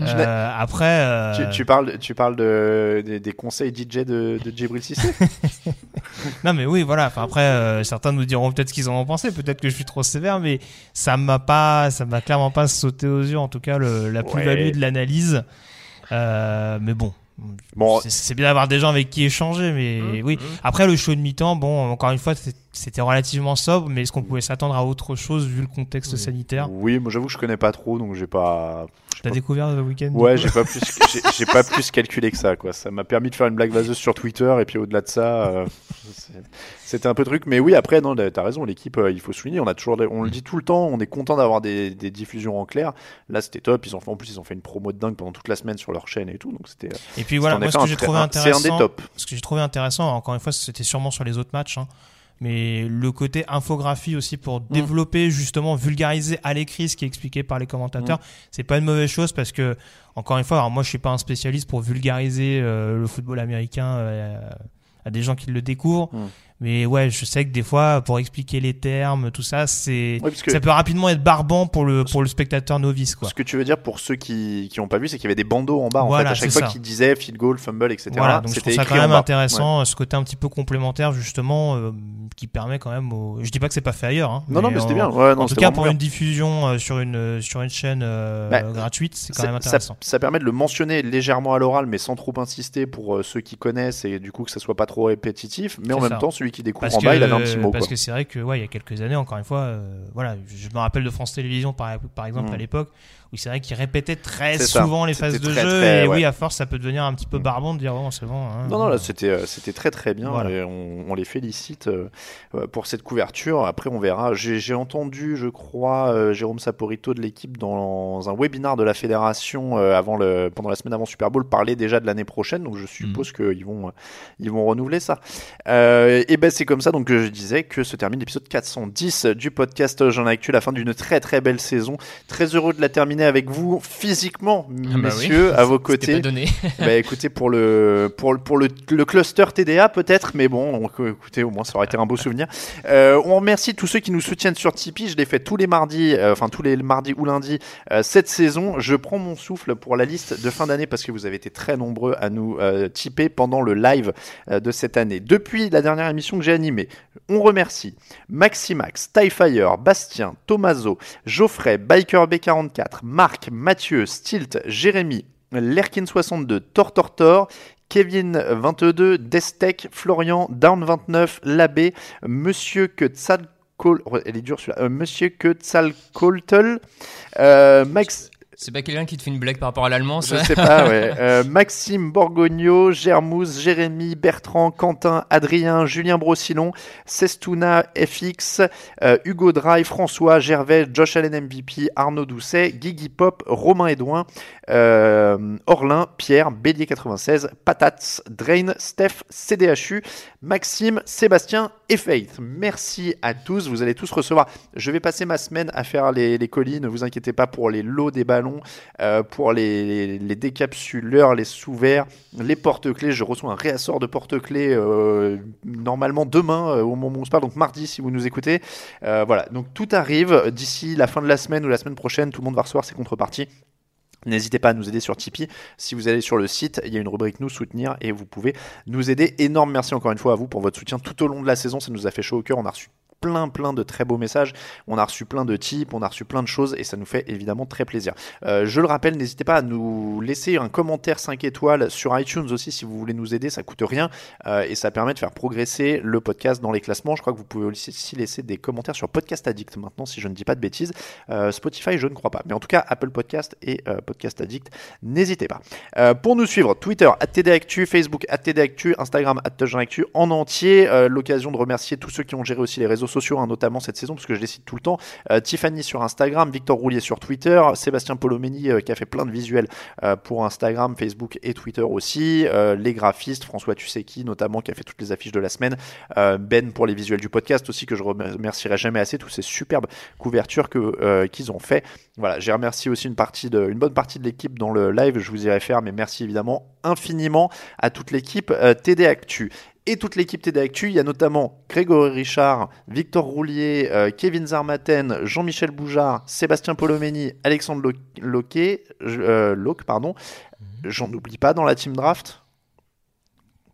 [SPEAKER 7] Euh, après, euh,
[SPEAKER 5] Tu, tu parles, tu parles de, des, des conseils DJ de, de Djibril Cissé?
[SPEAKER 7] Non mais oui, voilà. Enfin, après, euh, certains nous diront peut-être ce qu'ils en ont pensé. Peut-être que je suis trop sévère, mais ça m'a pas, ça m'a clairement pas sauté aux yeux. En tout cas, le- la plus-value
[SPEAKER 5] Ouais.
[SPEAKER 7] de l'analyse. Euh, mais bon.
[SPEAKER 5] Bon,
[SPEAKER 7] C'est- C'est bien d'avoir des gens avec qui échanger, mais
[SPEAKER 6] Mmh,
[SPEAKER 7] oui.
[SPEAKER 6] mmh.
[SPEAKER 7] Après, le show de mi-temps, bon, encore une fois, c'est- c'était relativement sobre, mais est-ce qu'on pouvait s'attendre à autre chose vu le contexte
[SPEAKER 6] Oui.
[SPEAKER 7] sanitaire?
[SPEAKER 5] Oui, moi j'avoue que je connais pas trop, donc j'ai pas.
[SPEAKER 7] T'as découvert le week-end
[SPEAKER 5] Ouais, j'ai pas plus, j'ai- pas plus calculé que ça, quoi. Ça m'a permis de faire une blague vaseuse sur Twitter, et puis au-delà de ça, euh, c'était un peu truc. Mais oui, après, non, t'as raison, l'équipe, euh, il faut souligner, on a toujours, on le dit tout le temps, on est content d'avoir des, des diffusions en clair. Là, c'était top. Ils ont fait, en plus, ils ont fait une promo de dingue pendant toute la semaine sur leur chaîne et tout, donc c'était.
[SPEAKER 7] Et puis voilà, moi, ce que
[SPEAKER 5] un
[SPEAKER 7] j'ai trouvé
[SPEAKER 5] un- un des
[SPEAKER 7] intéressant,
[SPEAKER 5] tops.
[SPEAKER 7] ce que j'ai trouvé intéressant, encore une fois, c'était sûrement sur les autres matchs, hein, mais le côté infographie aussi pour
[SPEAKER 5] Mm.
[SPEAKER 7] développer, justement, vulgariser à l'écrit ce qui est expliqué par les
[SPEAKER 5] Mm.
[SPEAKER 7] commentateurs, c'est pas une mauvaise chose parce que, encore une fois, alors moi, je suis pas un spécialiste pour vulgariser euh, le football américain euh, à des gens qui le découvrent.
[SPEAKER 5] Mm.
[SPEAKER 7] Mais ouais, je sais que des fois, pour expliquer les termes, tout ça, c'est
[SPEAKER 5] Oui,
[SPEAKER 7] ça peut rapidement être barbant pour le pour le spectateur novice, quoi.
[SPEAKER 5] Ce que tu veux dire pour ceux qui qui ont pas vu, c'est qu'il y avait des bandeaux en bas en
[SPEAKER 7] Voilà,
[SPEAKER 5] fait à chaque fois qui disaient field goal, fumble, etc.
[SPEAKER 7] Voilà, donc je trouve ça quand
[SPEAKER 5] en
[SPEAKER 7] même intéressant, ce côté un petit peu complémentaire justement, euh, qui permet quand même. Au... Je dis pas que c'est pas fait ailleurs. Hein,
[SPEAKER 5] Non, non, mais
[SPEAKER 7] en-
[SPEAKER 5] c'était bien. Ouais, non,
[SPEAKER 7] en tout cas, pour
[SPEAKER 5] bien.
[SPEAKER 7] une diffusion euh, sur une sur une chaîne euh,
[SPEAKER 5] Bah,
[SPEAKER 7] gratuite, c'est quand même intéressant.
[SPEAKER 5] ça permet de le mentionner légèrement à l'oral, mais sans trop insister pour euh, ceux qui connaissent et du coup que ça soit pas trop répétitif. Mais en même temps, celui qui découvre
[SPEAKER 7] Parce
[SPEAKER 5] en
[SPEAKER 7] que,
[SPEAKER 5] bas, il avait un petit mot.
[SPEAKER 7] parce
[SPEAKER 5] quoi.
[SPEAKER 7] que c'est vrai que ouais, il y a quelques années, encore une fois, euh, voilà, je me rappelle de France Télévisions par, par exemple
[SPEAKER 5] Mm.
[SPEAKER 7] à l'époque, où c'est vrai qu'ils répétaient très
[SPEAKER 5] ça.
[SPEAKER 7] souvent les phases de
[SPEAKER 5] très,
[SPEAKER 7] jeu,
[SPEAKER 5] très,
[SPEAKER 7] et
[SPEAKER 5] ouais.
[SPEAKER 7] oui, à force, ça peut devenir un petit peu
[SPEAKER 5] Mm.
[SPEAKER 7] barbant de dire oh, c'est bon. hein,
[SPEAKER 5] Non, non, là, c'était, euh, c'était très très bien
[SPEAKER 7] Voilà.
[SPEAKER 5] et on, on les félicite euh, pour cette couverture. Après, on verra. J'ai, entendu, je crois, euh, Jérôme Saporito de l'équipe dans un webinar de la fédération avant le, pendant la semaine avant Super Bowl parler déjà de l'année prochaine. Donc, je suppose qu'ils vont, ils vont renouveler ça. Euh, et ben, c'est comme ça donc que je disais que se termine l'épisode 410 du podcast J'en ai actu, la fin d'une très très belle saison. Très heureux de la terminer avec vous physiquement,
[SPEAKER 6] Ah bah oui.
[SPEAKER 5] messieurs, à vos côtés.
[SPEAKER 6] pas donné.
[SPEAKER 5] Bah écoutez, pour le, pour, pour le, le cluster TDA peut-être, mais bon, on- écoutez, au moins ça aurait été un beau souvenir. Euh, on remercie tous ceux qui nous soutiennent sur Tipeee. Je l'ai fait tous les mardis, euh, enfin tous les mardis ou lundis euh, cette saison. Je prends mon souffle pour la liste de fin d'année parce que vous avez été très nombreux à nous tiper pendant le live de cette année. Depuis la dernière émission que j'ai animée, on remercie Maximax, Tyfire, Bastien, Tomaso, Geoffrey, Biker B44, Marc, Mathieu, Stilt, Jérémy, Lerkin62, Tortortor, Kevin22, Destec, Florian, Down29, Labbé, Monsieur Quetzalcoatl, elle est dure Euh, Monsieur Quetzalcoatl, euh, Max,
[SPEAKER 6] C'est pas quelqu'un qui te fait une blague par rapport à l'allemand,
[SPEAKER 5] je
[SPEAKER 6] ça
[SPEAKER 5] sais pas, ouais. Euh, Maxime Borgogno, Germouze, Jérémy, Bertrand, Quentin, Adrien, Julien Brossillon, Sestuna FX, euh, Hugo Dry, François, Gervais, Josh Allen MVP, Arnaud Doucet, Guigui Pop, Romain Edouin, euh, Orlin, Pierre, Bélier 96, Patats, Drain, Steph, CDHU, Maxime, Sébastien et Faith. Merci à tous. Vous allez tous recevoir. Je vais passer ma semaine à faire les, les colis. Ne vous inquiétez pas pour les lots des ballons, euh, pour les, décapsuleurs, les sous-verts, les porte-clés. Je reçois un réassort de porte-clés euh, normalement demain euh, au moment où on se parle, donc mardi si vous nous écoutez. Voilà, donc tout arrive d'ici la fin de la semaine ou la semaine prochaine. Tout le monde va recevoir ses contreparties. N'hésitez pas à nous aider sur Tipeee. Si vous allez sur le site, il y a une rubrique nous soutenir et vous pouvez nous aider. Énorme merci encore une fois à vous pour votre soutien tout au long de la saison. Ça nous a fait chaud au cœur. On a reçu plein plein de très beaux messages. On a reçu plein de tips, on a reçu plein de choses et ça nous fait évidemment très plaisir. Euh, je le rappelle, n'hésitez pas à nous laisser un commentaire 5 étoiles sur iTunes aussi si vous voulez nous aider, ça coûte rien euh, et ça permet de faire progresser le podcast dans les classements. Je crois que vous pouvez aussi laisser des commentaires sur Podcast Addict maintenant si je ne dis pas de bêtises. Euh, Spotify, je ne crois pas. Mais en tout cas, Apple Podcast et Podcast Addict, n'hésitez pas. Pour nous suivre, Twitter, TDActu, Facebook, TDActu, Instagram, Actu en entier. L'occasion de remercier tous ceux qui ont géré aussi les réseaux sociaux, hein, notamment cette saison, parce que je les cite tout le temps. Euh, Tiffany sur Instagram, Victor Roulier sur Twitter, Sébastien Polomeni euh, qui a fait plein de visuels euh, pour Instagram, Facebook et Twitter aussi. les graphistes, François tu sais qui notamment, qui a fait toutes les affiches de la semaine. Ben pour les visuels du podcast aussi, que je remercierai jamais assez, tous ces superbes couvertures que qu'ils ont fait. Voilà, j'ai remercié aussi une partie de, une bonne partie de l'équipe dans le live. Je vous y réfère, mais merci évidemment infiniment à toute l'équipe TD Actu. Et toute l'équipe TD Actu, il y a notamment Grégory Richard, Victor Roulier, euh, Kevin Zarmaten, Jean-Michel Boujard, Sébastien Polomeni, Alexandre Lo- Loquet, euh, Locke, pardon. J'en oublie pas dans la team draft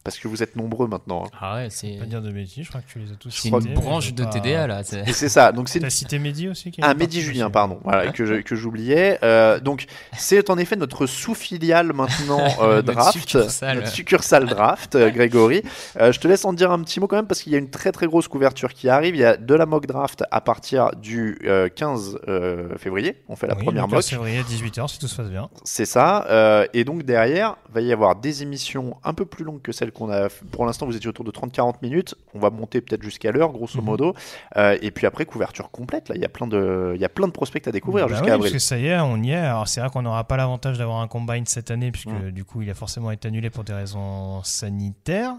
[SPEAKER 5] parce que vous êtes nombreux maintenant. hein.
[SPEAKER 6] Ah ouais, c'est
[SPEAKER 7] Pas dire de Mehdi, je crois que tu les as tous
[SPEAKER 6] c'est une branche de
[SPEAKER 7] pas-
[SPEAKER 6] TDA là. c'est-
[SPEAKER 5] Et c'est ça. Donc c'est une
[SPEAKER 7] T'as cité Mehdi aussi qui
[SPEAKER 5] Ah, Mehdi
[SPEAKER 7] aussi.
[SPEAKER 5] Julien, pardon, voilà, que j'oubliais. Euh, donc, c'est en effet notre sous-filiale maintenant euh, draft,
[SPEAKER 6] succursale.
[SPEAKER 5] notre succursale draft, euh, Grégory. Euh, je te laisse en dire un petit mot quand même parce qu'il y a une très très grosse couverture qui arrive. Il y a de la mock draft à partir du euh, 15 euh, février. On fait la
[SPEAKER 7] Oui,
[SPEAKER 5] première mock.
[SPEAKER 7] février 18h si tout se passe bien.
[SPEAKER 5] C'est ça. Euh, et donc derrière, va y avoir des émissions un peu plus longues que celles qu'on a. Pour l'instant, vous étiez autour de 30-40 minutes. On va monter peut-être jusqu'à l'heure, grosso
[SPEAKER 7] Mhm.
[SPEAKER 5] modo. Euh, et puis après, couverture complète. Là, il y a plein de, il y a plein de prospects à découvrir
[SPEAKER 7] Bah
[SPEAKER 5] jusqu'à
[SPEAKER 7] oui,
[SPEAKER 5] avril.
[SPEAKER 7] Parce que ça y est, on y est. Alors c'est vrai qu'on n'aura pas l'avantage d'avoir un combine cette année, puisque du coup il a forcément été annulé pour des raisons sanitaires.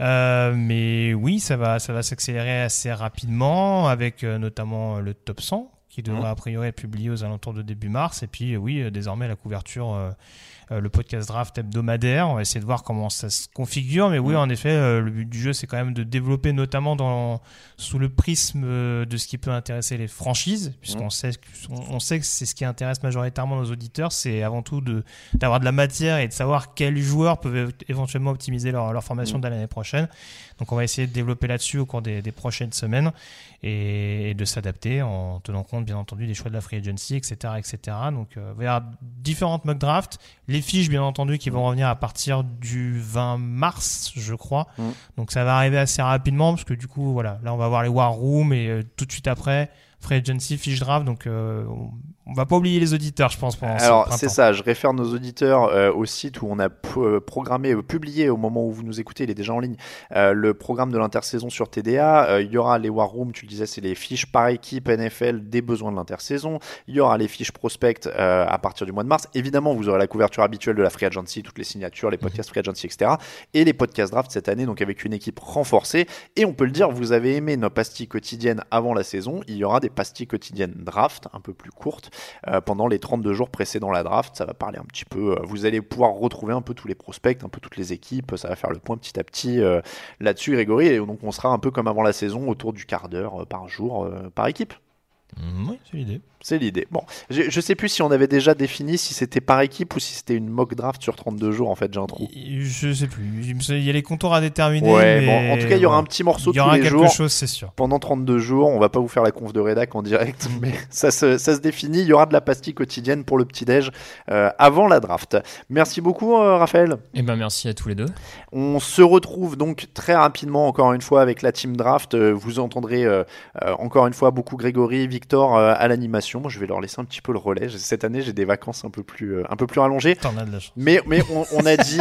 [SPEAKER 7] Euh, mais oui, ça va, ça va s'accélérer assez rapidement, avec euh, notamment le top 100 qui devrait
[SPEAKER 5] Mm.
[SPEAKER 7] a priori être publié aux alentours de début mars. Et puis oui, désormais la couverture, euh, le podcast draft hebdomadaire. On va essayer de voir comment ça se configure. Mais oui, en effet, euh, le but du jeu, c'est quand même de développer, notamment dans, sous le prisme euh, de ce qui peut intéresser les franchises, puisqu'on sait, que- on, sait que c'est ce qui intéresse majoritairement nos auditeurs, c'est avant tout de, d'avoir de la matière et de savoir quels joueurs peuvent éventuellement optimiser leur, leur formation
[SPEAKER 5] Mm.
[SPEAKER 7] de l'année prochaine. Donc on va essayer de développer là-dessus au cours des, des prochaines semaines et, et de s'adapter en tenant compte bien entendu des choix de la free agency, etc. etc. Donc euh, il va y avoir différentes mock drafts, les fiches bien entendu qui vont revenir à partir du 20 mars je crois.
[SPEAKER 5] Mm.
[SPEAKER 7] Donc ça va arriver assez rapidement parce que du coup voilà, là on va voir les war rooms et euh, tout de suite après free agency, fiche draft. Donc euh, on, va pas oublier les auditeurs je pense pendant
[SPEAKER 5] Alors c'est ça, je réfère nos auditeurs euh, au site où on a euh, programmé, euh, publié au moment où vous nous écoutez, il est déjà en ligne, euh, le programme de l'intersaison sur TDA. Il y aura les War Rooms, tu le disais, c'est les fiches par équipe NFL des besoins de l'intersaison. Il y aura les fiches prospect à partir du mois de mars. Évidemment, vous aurez la couverture habituelle de la Free Agency, toutes les signatures, les podcasts Free Agency, etc. Et les podcasts draft cette année, donc avec une équipe renforcée. Et on peut le dire, vous avez aimé nos pastilles quotidiennes avant la saison. Il y aura des pastilles quotidiennes draft, un peu plus courtes, euh, pendant les 32 jours précédant la draft. Ça va parler un petit peu. euh, vous allez pouvoir retrouver un peu tous les prospects, un peu toutes les équipes. Ça va faire le point petit à petit euh, là-dessus, Grégory. Et donc on sera un peu comme avant la saison, autour du quart d'heure par jour, par équipe.
[SPEAKER 7] Mm, oui, c'est l'idée.
[SPEAKER 5] C'est l'idée. Bon, je, je sais plus si on avait déjà défini si c'était par équipe ou si c'était une mock draft sur 32 jours. En fait, j'ai un trou.
[SPEAKER 7] Je sais plus. Il y a les contours à déterminer.
[SPEAKER 5] Ouais,
[SPEAKER 7] mais
[SPEAKER 5] bon, en tout cas, il y aura un petit morceau
[SPEAKER 7] Il y aura
[SPEAKER 5] tous les
[SPEAKER 7] quelque chose, c'est sûr.
[SPEAKER 5] Pendant 32 jours, on va pas vous faire la conf de rédac en direct, mais ça se, ça se définit. Il y aura de la pastille quotidienne pour le petit-déj euh, avant la draft. Merci beaucoup, euh, Raphaël.
[SPEAKER 6] Eh ben merci à tous les deux.
[SPEAKER 5] On se retrouve donc très rapidement, encore une fois, avec la team draft. Euh, Vous entendrez euh, euh, encore une fois beaucoup Grégory, Victor euh, à l'animation. Moi, je vais leur laisser un petit peu le relais. Cette année, j'ai des vacances un peu plus, euh, un peu plus rallongées.
[SPEAKER 7] T'en as de la chance.
[SPEAKER 5] Mais, mais on, on a dit,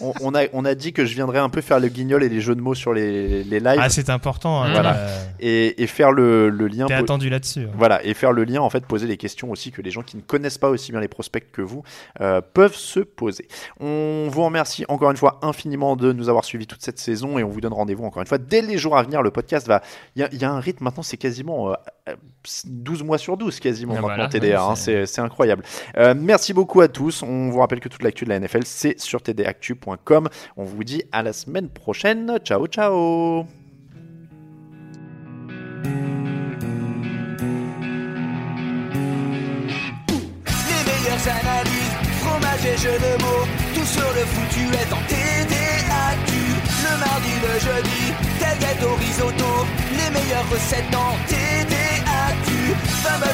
[SPEAKER 5] on, on a, on a dit que je viendrais un peu faire le guignol et les jeux de mots sur les, les lives
[SPEAKER 7] Ah, c'est important. hein,
[SPEAKER 5] Voilà.
[SPEAKER 7] euh,
[SPEAKER 5] et, et faire le, le lien.
[SPEAKER 7] T'es attendu là-dessus. hein.
[SPEAKER 5] Voilà, et faire le lien, en fait, poser les questions aussi que les gens qui ne connaissent pas aussi bien les prospects que vous euh, peuvent se poser. On vous remercie encore une fois infiniment de nous avoir suivis toute cette saison et on vous donne rendez-vous encore une fois dès les jours à venir. Le podcast va. Il y a, il y a un rythme maintenant, c'est quasiment euh, 12 mois sur 12, quasiment
[SPEAKER 6] Ah,
[SPEAKER 5] maintenant
[SPEAKER 6] voilà,
[SPEAKER 5] TDA. hein,
[SPEAKER 6] c'est-
[SPEAKER 5] incroyable. Euh, merci beaucoup à tous. On vous rappelle que toute l'actu de la NFL, c'est sur tdactu.com. On vous dit à la semaine prochaine. Ciao, ciao.
[SPEAKER 1] Les meilleures analyses, fromage et jeux de mots, tout sur le foutu est en TDAQ. Le mardi, le jeudi, tailgate au risotto, les meilleures recettes en TDAQ.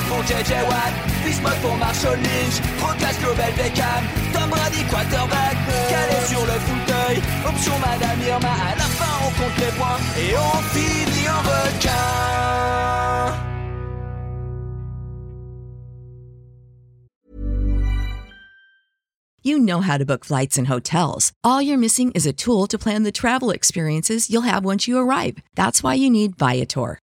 [SPEAKER 1] Pour JJ Watt, Bismuth pour Marshall Lynch, Proclash Global Beckham, Tom Brady quarterback, calé sur le fauteuil, option Madame Irma, à la fin on compte les points et on finit en requin.
[SPEAKER 8] You know how to book flights and hotels. All you're missing is a tool to plan the travel experiences you'll have once you arrive. That's why you need Viator.